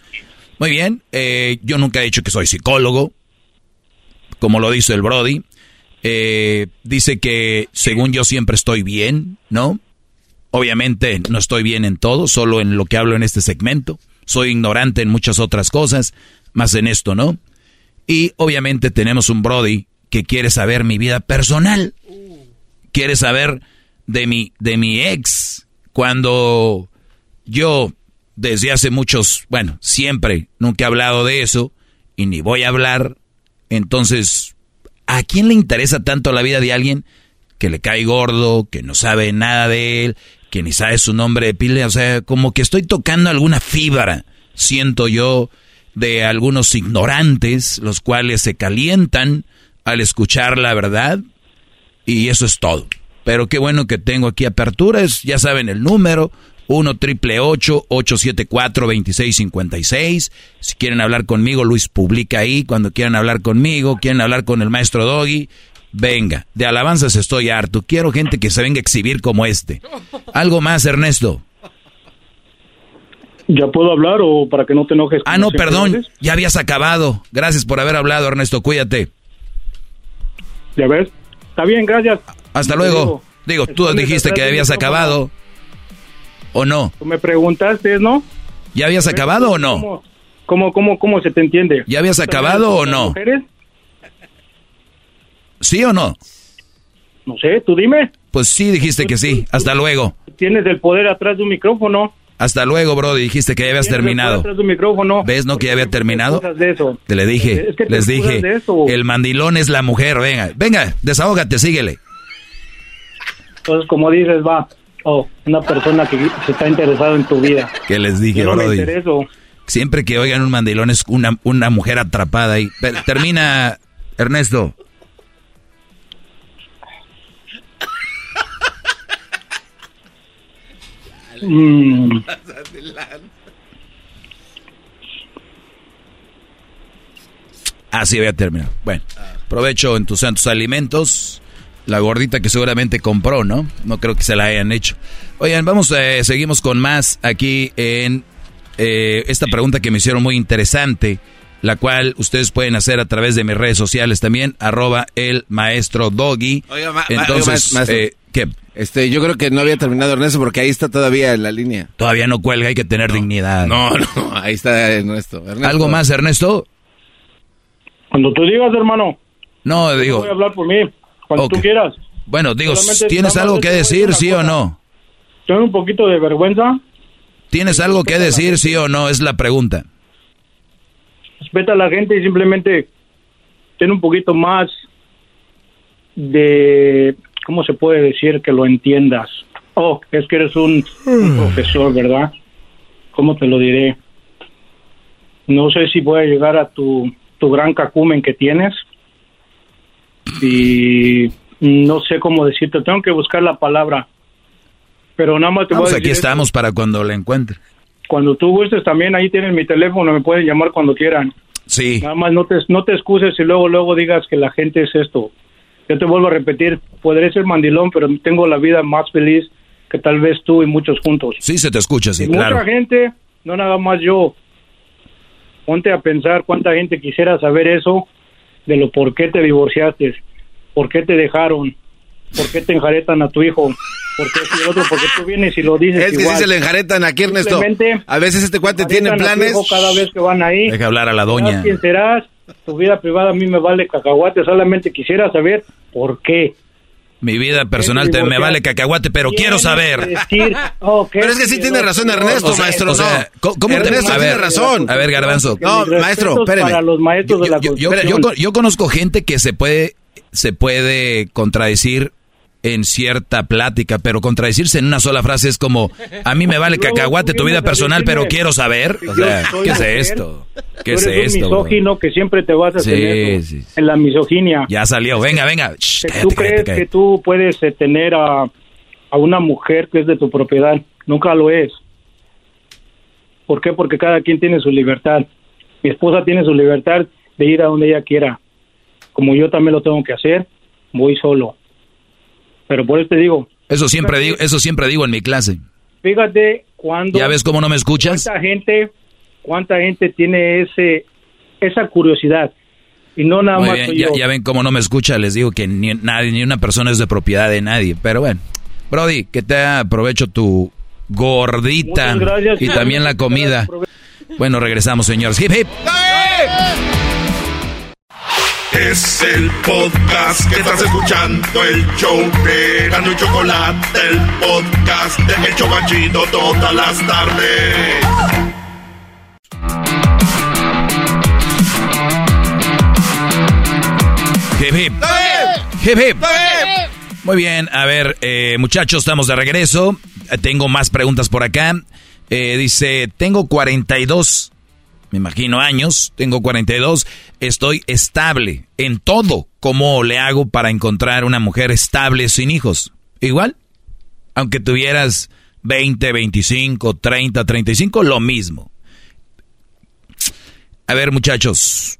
Muy bien, eh, yo nunca he dicho que soy psicólogo, como lo dice el Brody. Eh, dice que según yo siempre estoy bien, ¿no? Obviamente no estoy bien en todo, solo en lo que hablo en este segmento. Soy ignorante en muchas otras cosas, más en esto, ¿no? Y obviamente tenemos un Brody que quiere saber mi vida personal quiere saber de mi, de mi ex cuando yo desde hace muchos, bueno, siempre, nunca he hablado de eso y ni voy a hablar. Entonces, ¿a quién le interesa tanto la vida de alguien que le cae gordo, que no sabe nada de él, que ni sabe su nombre de pile? O sea, como que estoy tocando alguna fibra, siento yo, de algunos ignorantes, los cuales se calientan al escuchar la verdad y eso es todo. Pero qué bueno que tengo aquí aperturas, ya saben el número, 1 triple 874 2656. Si quieren hablar conmigo, Luis publica ahí. Cuando quieran hablar conmigo, quieren hablar con el maestro Doggy, venga. De alabanzas estoy harto. Quiero gente que se venga a exhibir como este. ¿Algo más, Ernesto? ¿Ya puedo hablar o para que no te enojes? Ah, no, perdón. Ya habías acabado. Gracias por haber hablado, Ernesto. Cuídate. Ya ves. Está bien, gracias. Hasta luego. Digo, tú dijiste que habías acabado. ¿O no? Tú me preguntaste, ¿no? ¿Ya habías acabado o no? ¿Cómo, cómo, cómo, se te entiende? ¿Ya habías acabado o no? ¿Sí o no? No sé, tú dime. Pues sí, dijiste que sí. Hasta luego. Tienes el poder atrás de un micrófono. Hasta luego, bro. Dijiste que ya habías terminado. Atrás de un micrófono. ¿Ves, no, que ya había terminado? Te le dije, les dije, el mandilón es la mujer. Venga, venga, desahógate, síguele. Entonces, como dices, va, oh, una persona que se está interesado en tu vida. ¿Qué les dije, Yo no Siempre que oigan un mandilón es una, una mujer atrapada ahí. Termina, Ernesto. Mm. Así voy a terminar. Bueno, provecho en tus santos alimentos. La gordita que seguramente compró, ¿no? No creo que se la hayan hecho. Oigan, vamos, eh, seguimos con más aquí en eh, esta pregunta que me hicieron muy interesante, la cual ustedes pueden hacer a través de mis redes sociales también, arroba el maestro Doggy. Oiga, Entonces, eh, ¿qué? Este, yo creo que no había terminado Ernesto porque ahí está todavía en la línea. Todavía no cuelga, hay que tener dignidad. No, no, ahí está Ernesto. ¿Algo más, Ernesto? Cuando tú digas, hermano. No, digo. Voy a hablar por mí. Cuando tú quieras. Bueno, digo, ¿tienes algo que decir, sí o no? Tengo un poquito de vergüenza. ¿Tienes algo que decir, sí o no? Es la pregunta. Respeta a la gente y simplemente ten un poquito más de, ¿cómo se puede decir que lo entiendas? Oh, es que eres un, un profesor, ¿verdad? ¿Cómo te lo diré? No sé si voy a llegar a tu, tu gran cacumen que tienes, y no sé cómo decirte, tengo que buscar la palabra. Pero nada más te voy a aquí estamos para cuando la encuentre. Cuando tú gustes también ahí tienes mi teléfono, me pueden llamar cuando quieran. Sí. Nada más no te, no te excuses y luego luego digas que la gente es esto. Yo te vuelvo a repetir, podré ser mandilón, pero tengo la vida más feliz que tal vez tú y muchos juntos. Sí, se te escucha, sí, claro. Mucha gente, no nada más yo. Ponte a pensar cuánta gente quisiera saber eso de lo por qué te divorciaste, por qué te dejaron, por qué te enjaretan a tu hijo, por qué el otro, porque tú vienes y lo dices Es que si se le enjaretan aquí, Ernesto. A veces este cuate tiene planes. Cada vez que van ahí. Deja hablar a la doña. quién serás? Tu vida privada a mí me vale cacahuate, solamente quisiera saber por qué. Mi vida personal te, me vale cacahuate, pero quiero saber. [laughs] Oh, pero es que sí tiene razón Ernesto, maestro. O sea, ¿cómo Ernesto a tiene razón. A ver, Garbanzo. No, maestro, espéreme. Para los maestros yo, de la yo, yo, yo, conozco gente que se puede, se puede contradecir en cierta plática, pero contradecirse en una sola frase es como, a mí me vale [laughs] cacahuate tu vida personal, pero quiero saber. O sea, ¿qué es esto? ¿Qué es esto? Misógino que siempre te vas a tener en la misoginia. Ya salió, venga, venga. Tú crees que tú puedes eh, tener a, a una mujer que es de tu propiedad. Nunca lo es. ¿Por qué? Porque cada quien tiene su libertad. Mi esposa tiene su libertad de ir a donde ella quiera. Como yo también lo tengo que hacer, voy solo. Pero por eso te digo, Eso siempre digo, eso siempre digo en mi clase. fíjate cuando... ¿Ya ves cómo no me escuchas? ¿Cuánta gente, cuánta gente tiene ese esa curiosidad? Y no nada Muy más bien, soy ya, yo. ya ven cómo no me escucha, les digo que ni nadie, ni una persona es de propiedad de nadie. Pero bueno, Brody, que te aprovecho tu gordita Muchas gracias. y también la [laughs] comida. Bueno, regresamos, señores. Hip hip. Es el podcast que estás escuchando, el show de Gano y Chocolate, el podcast de El Chobachito todas las tardes. Hip hip. Hip hip. Muy bien, a ver, eh, muchachos, estamos de regreso. Eh, Tengo más preguntas por acá. Eh, dice, tengo 42, me imagino años, tengo 42, estoy estable en todo. ¿Cómo le hago para encontrar una mujer estable sin hijos? Igual, aunque tuvieras 20, 25, 30, 35, lo mismo. A ver, muchachos,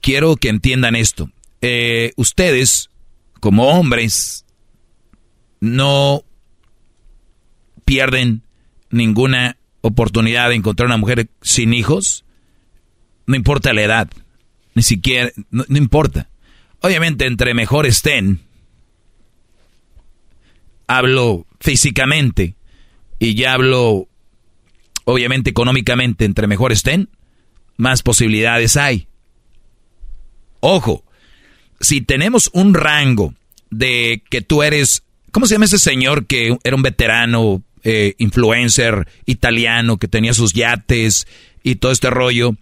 quiero que entiendan esto. Eh, ustedes, como hombres, no pierden ninguna oportunidad de encontrar una mujer sin hijos. No importa la edad, ni siquiera, no, importa. Obviamente, entre mejor estén, hablo físicamente y ya hablo, obviamente, económicamente, entre mejor estén, más posibilidades hay. Ojo, si tenemos un rango de que tú eres, ¿cómo se llama ese señor que era un veterano, eh, influencer italiano, que tenía sus yates y todo este rollo,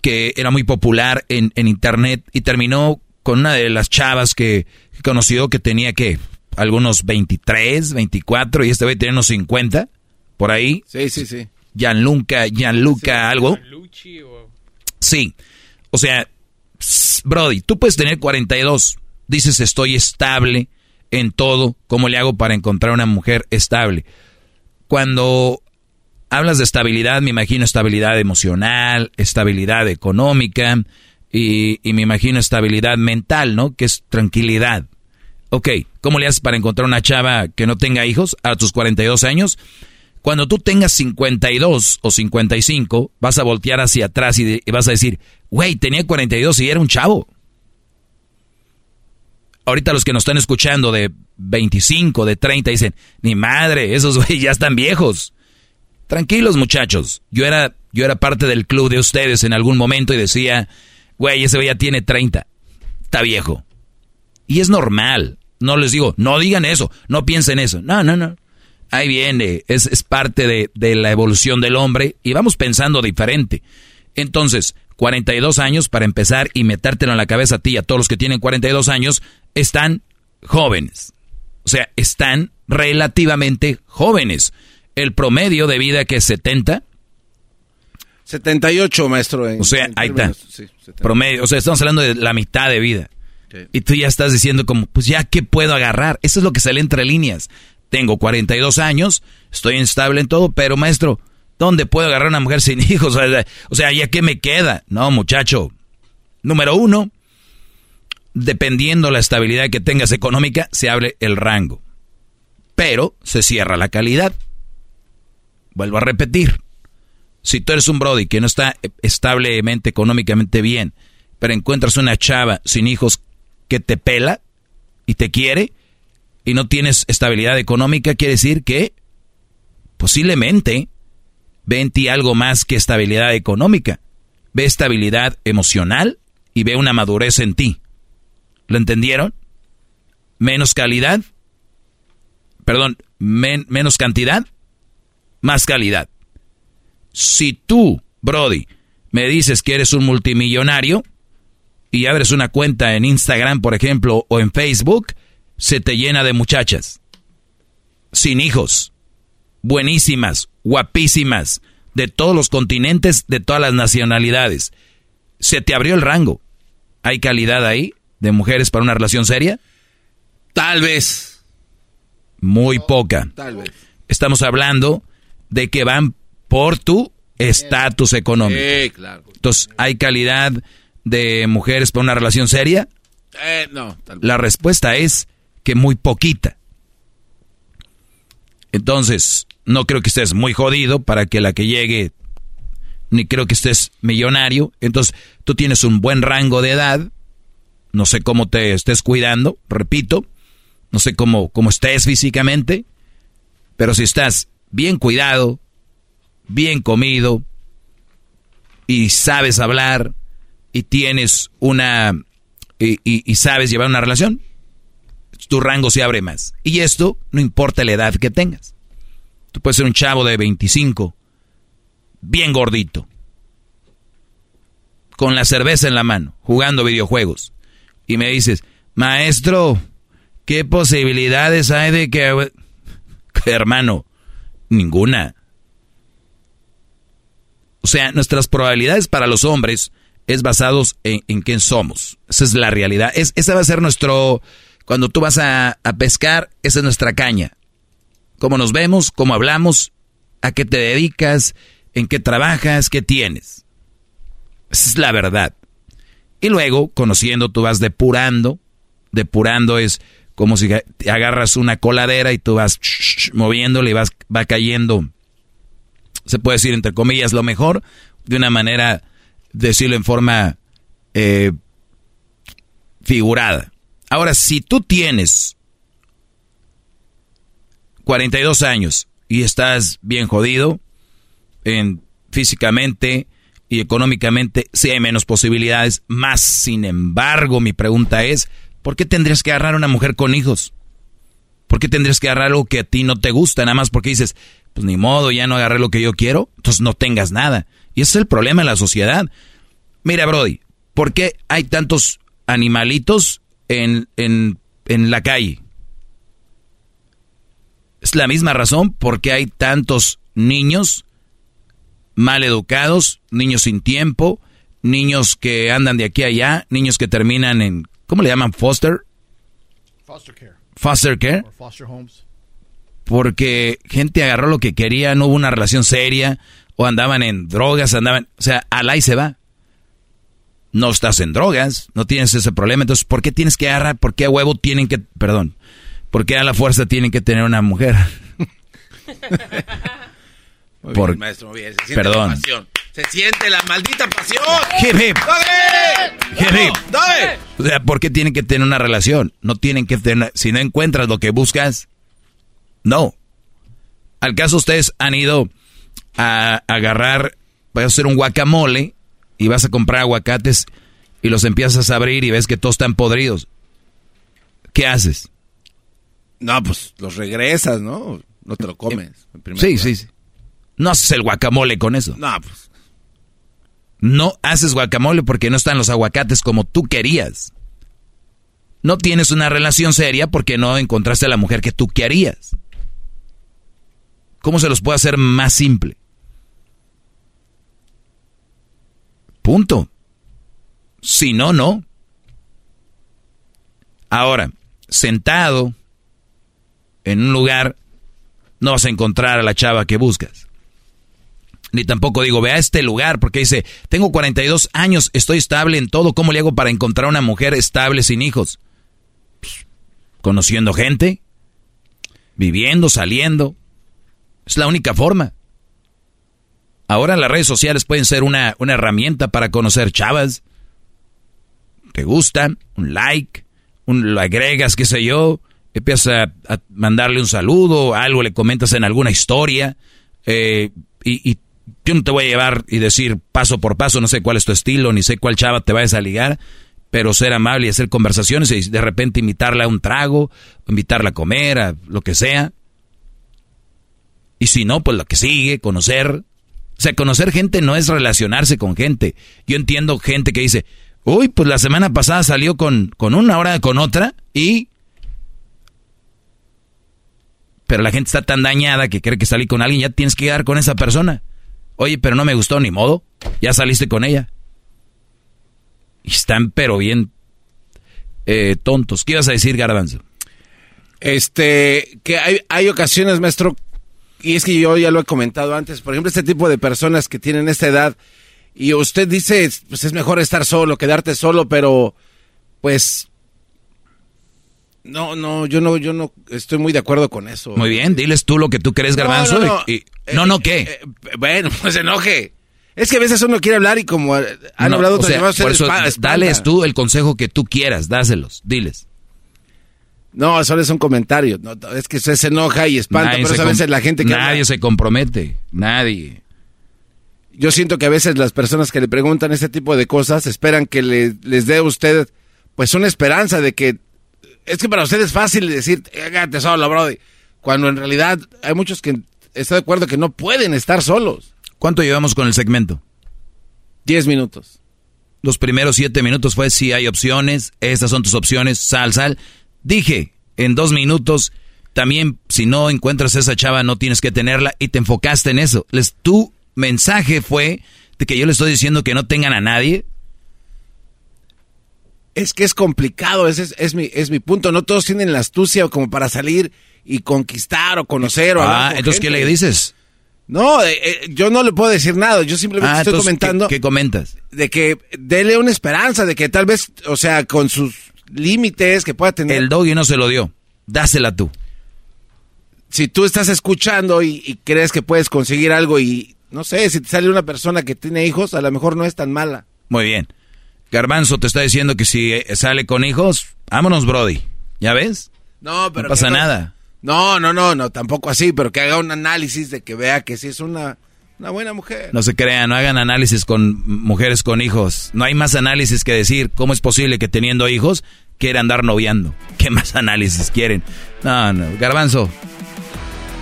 que era muy popular en, en internet y terminó con una de las chavas que, que conoció que tenía que algunos 23, 24 y este güey tenía unos 50 por ahí. Sí, sí, sí. Gianluca, Gianluca algo. Sí. O sea, Brody, tú puedes tener 42. Dices, estoy estable en todo. ¿Cómo le hago para encontrar una mujer estable? Cuando hablas de estabilidad, me imagino estabilidad emocional, estabilidad económica y, y me imagino estabilidad mental, ¿no? Que es tranquilidad. Ok, ¿cómo le haces para encontrar una chava que no tenga hijos a tus 42 años? Cuando tú tengas 52 o 55, vas a voltear hacia atrás y, vas a decir, güey, tenía 42 y era un chavo. Ahorita los que nos están escuchando de 25, de 30, dicen, ni madre, esos güey ya están viejos. Tranquilos muchachos, yo era, yo era parte del club de ustedes en algún momento y decía, güey, ese güey ya tiene 30, está viejo. Y es normal, no les digo, no digan eso, no piensen eso, no, no, no. Ahí viene, es, es parte de, de la evolución del hombre y vamos pensando diferente. Entonces, 42 años para empezar y metértelo en la cabeza a ti y a todos los que tienen 42 años, están jóvenes. O sea, están relativamente jóvenes. El promedio de vida que es 70. 78, maestro. en- O sea, en ahí está. términos, sí, 70. Promedio. O sea, estamos hablando de la mitad de vida. Y tú ya estás diciendo como, pues ya, ¿qué puedo agarrar? Eso es lo que sale entre líneas. Tengo 42 años, estoy estable en todo, pero maestro, ¿dónde puedo agarrar una mujer sin [laughs] hijos? O sea, ¿ya qué me queda? No, muchacho. Número uno, dependiendo la estabilidad que tengas económica, se abre el rango. Pero se cierra la calidad. Vuelvo a repetir. Si tú eres un Brody que no está establemente económicamente bien, pero encuentras una chava sin hijos que te pela y te quiere y no tienes estabilidad económica, quiere decir que posiblemente ve en ti algo más que estabilidad económica. Ve estabilidad emocional y ve una madurez en ti. ¿Lo entendieron? Menos calidad, perdón, men- menos cantidad, más calidad. Si tú, Brody, me dices que eres un multimillonario y abres una cuenta en Instagram, por ejemplo, o en Facebook, se te llena de muchachas, sin hijos, buenísimas, guapísimas, de todos los continentes, de todas las nacionalidades. Se te abrió el rango. ¿Hay calidad ahí de mujeres para una relación seria? Tal vez. Muy poca. Tal vez. Estamos hablando de que van por tu estatus económico. Sí, claro. Entonces, ¿hay calidad de mujeres para una relación seria? Eh, no, tal vez. La respuesta es que muy poquita. Entonces, no creo que estés muy jodido para que la que llegue, ni creo que estés millonario. Entonces, tú tienes un buen rango de edad. No sé cómo te estés cuidando, repito. No sé cómo, cómo estés físicamente. Pero si estás bien cuidado, bien comido, y sabes hablar, y tienes una... y, sabes llevar una relación, tu rango se abre más. Y esto no importa la edad que tengas. Tú puedes ser un chavo de 25, bien gordito, con la cerveza en la mano, jugando videojuegos. Y me dices, maestro, ¿qué posibilidades hay de que... [laughs] Hermano, ninguna. O sea, nuestras probabilidades para los hombres es basados en, en quién somos. Esa es la realidad. Es, esa va a ser nuestro... Cuando tú vas a, a pescar, esa es nuestra caña. Cómo nos vemos, cómo hablamos, a qué te dedicas, en qué trabajas, qué tienes. Esa es la verdad. Y luego, conociendo, tú vas depurando. Depurando es como si agarras una coladera y tú vas moviéndole y vas, va cayendo, se puede decir entre comillas, lo mejor, de una manera, decirlo en forma eh, figurada. Ahora, si tú tienes 42 años y estás bien jodido, en, físicamente y económicamente, sí hay menos posibilidades, más sin embargo, mi pregunta es, ¿por qué tendrías que agarrar a una mujer con hijos? ¿Por qué tendrías que agarrar algo que a ti no te gusta? Nada más porque dices, pues ni modo, ya no agarré lo que yo quiero, entonces no tengas nada. Y ese es el problema de la sociedad. Mira, Brody, ¿por qué hay tantos animalitos en, en, en la calle? Es la misma razón por qué hay tantos niños mal educados, niños sin tiempo, niños que andan de aquí a allá, niños que terminan en, ¿cómo le llaman? Foster. Foster care. Foster care. Or foster homes. Porque gente agarró lo que quería, no hubo una relación seria, o andaban en drogas, andaban, o sea, al ahí se va. No estás en drogas, no tienes ese problema, entonces, ¿por qué tienes que agarrar? ¿Por qué a huevo tienen que, perdón, por qué a la fuerza tienen que tener una mujer? [laughs] Muy Por- bien, maestro, muy bien. Perdón. Se siente la maldita pasión. Hip, hip. Hip, hip. O sea, ¿por qué tienen que tener una relación? No tienen que tener, si no encuentras lo que buscas, no. ¿Al caso ustedes han ido a agarrar, vas a hacer un guacamole y vas a comprar aguacates y los empiezas a abrir y ves que todos están podridos? ¿Qué haces? No, pues los regresas, ¿no? No te lo comes. en Sí, lugar. sí, sí. No haces el guacamole con eso. No, pues. No haces guacamole porque no están los aguacates como tú querías. No tienes una relación seria porque no encontraste a la mujer que tú querías. ¿Cómo se los puede hacer más simple? Punto. Si no, no. Ahora, sentado en un lugar, no vas a encontrar a la chava que buscas. Ni tampoco digo, ve a este lugar, porque dice, tengo 42 años, estoy estable en todo, ¿cómo le hago para encontrar una mujer estable sin hijos? Pues, conociendo gente, viviendo, saliendo. Es la única forma. Ahora las redes sociales pueden ser una, una herramienta para conocer chavas. Te gustan, un like, lo agregas, qué sé yo, empiezas a, mandarle un saludo, algo le comentas en alguna historia, eh, y yo no te voy a llevar y decir paso por paso, no sé cuál es tu estilo, ni sé cuál chava te vayas a ligar, pero ser amable y hacer conversaciones y de repente invitarla a un trago, invitarla a comer, a lo que sea. Y si no, pues lo que sigue, conocer. O sea, conocer gente no es relacionarse con gente. Yo entiendo gente que dice, uy, pues la semana pasada salió con, con una hora con otra y pero la gente está tan dañada que cree que salí con alguien, ya tienes que quedar con esa persona. Oye, pero no me gustó ni modo, ya saliste con ella. Y están pero bien eh, tontos. ¿Qué ibas a decir, Garbanzo? Este, que hay, hay ocasiones, maestro, y es que yo ya lo he comentado antes, por ejemplo, este tipo de personas que tienen esta edad, y usted dice, pues es mejor estar solo, quedarte solo, pero pues no, no, yo no, yo no estoy muy de acuerdo con eso. Muy bien, diles tú lo que tú crees, Garbanzo. No, no, y- y- no, no, ¿qué? Eh, eh, bueno, [laughs] pues enoje. Es que a veces uno quiere hablar y como eh, han No, hablado otros sea, por eso, dales tú el consejo que tú quieras, dáselos, diles. No, solo es un comentario. No, es que se enoja y espanta, Nadie pero a veces la gente que Nadie habla- se compromete, nadie. Yo siento que a veces las personas que le preguntan este tipo de cosas esperan que le- les dé a usted pues una esperanza de que es que para usted es fácil decir, hágate solo, brody, cuando en realidad hay muchos que están de acuerdo que no pueden estar solos. ¿Cuánto llevamos con el segmento? Diez minutos. Los primeros siete minutos fue si hay opciones, estas son tus opciones, sal, sal. Dije, en dos minutos, también si no encuentras a esa chava no tienes que tenerla y te enfocaste en eso. Les, tu mensaje fue de que yo le estoy diciendo que no tengan a nadie. Es que es complicado, ese es, es mi, es mi punto. No todos tienen la astucia como para salir y conquistar o conocer o Ah, entonces, ¿qué le dices? No, eh, eh, yo no le puedo decir nada. Yo simplemente Ah, estoy entonces, comentando. ¿qué, qué comentas? de que dele una esperanza, de que tal vez, o sea, con sus límites que pueda tener. El doggy no se lo dio. Dásela tú. Si tú estás escuchando y, y crees que puedes conseguir algo y, no sé, si te sale una persona que tiene hijos, a lo mejor no es tan mala. Muy bien. Garbanzo te está diciendo que si eh, sale con hijos, vámonos, Brody. ¿Ya ves? No, pero No pasa que nada. No, no, no, no, tampoco así, pero que haga un análisis de que vea que sí es una, una buena mujer. No se crean, no hagan análisis con mujeres con hijos. No hay más análisis que decir cómo es posible que teniendo hijos quiera andar noviando. ¿Qué más análisis quieren? No, no, garbanzo.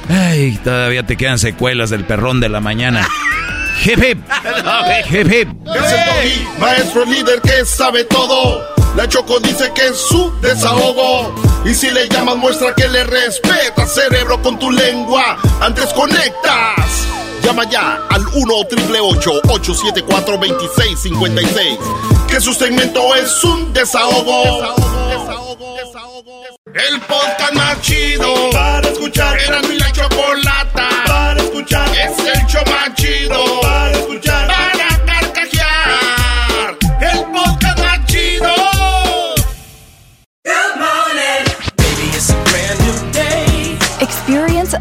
Ay, todavía te quedan secuelas del perrón de la mañana. [laughs] Hip hip. [laughs] Hip hip. Es el doggy, maestro líder que sabe todo. La Choco dice que es su desahogo. Y si le llamas, muestra que le respeta, cerebro, con tu lengua. Antes conectas. Llama ya al 1-888-874-2656. Que su segmento es un desahogo. El podcast más chido para escuchar. Era mi la chocolata para escuchar. Es el show más chido para escuchar. Para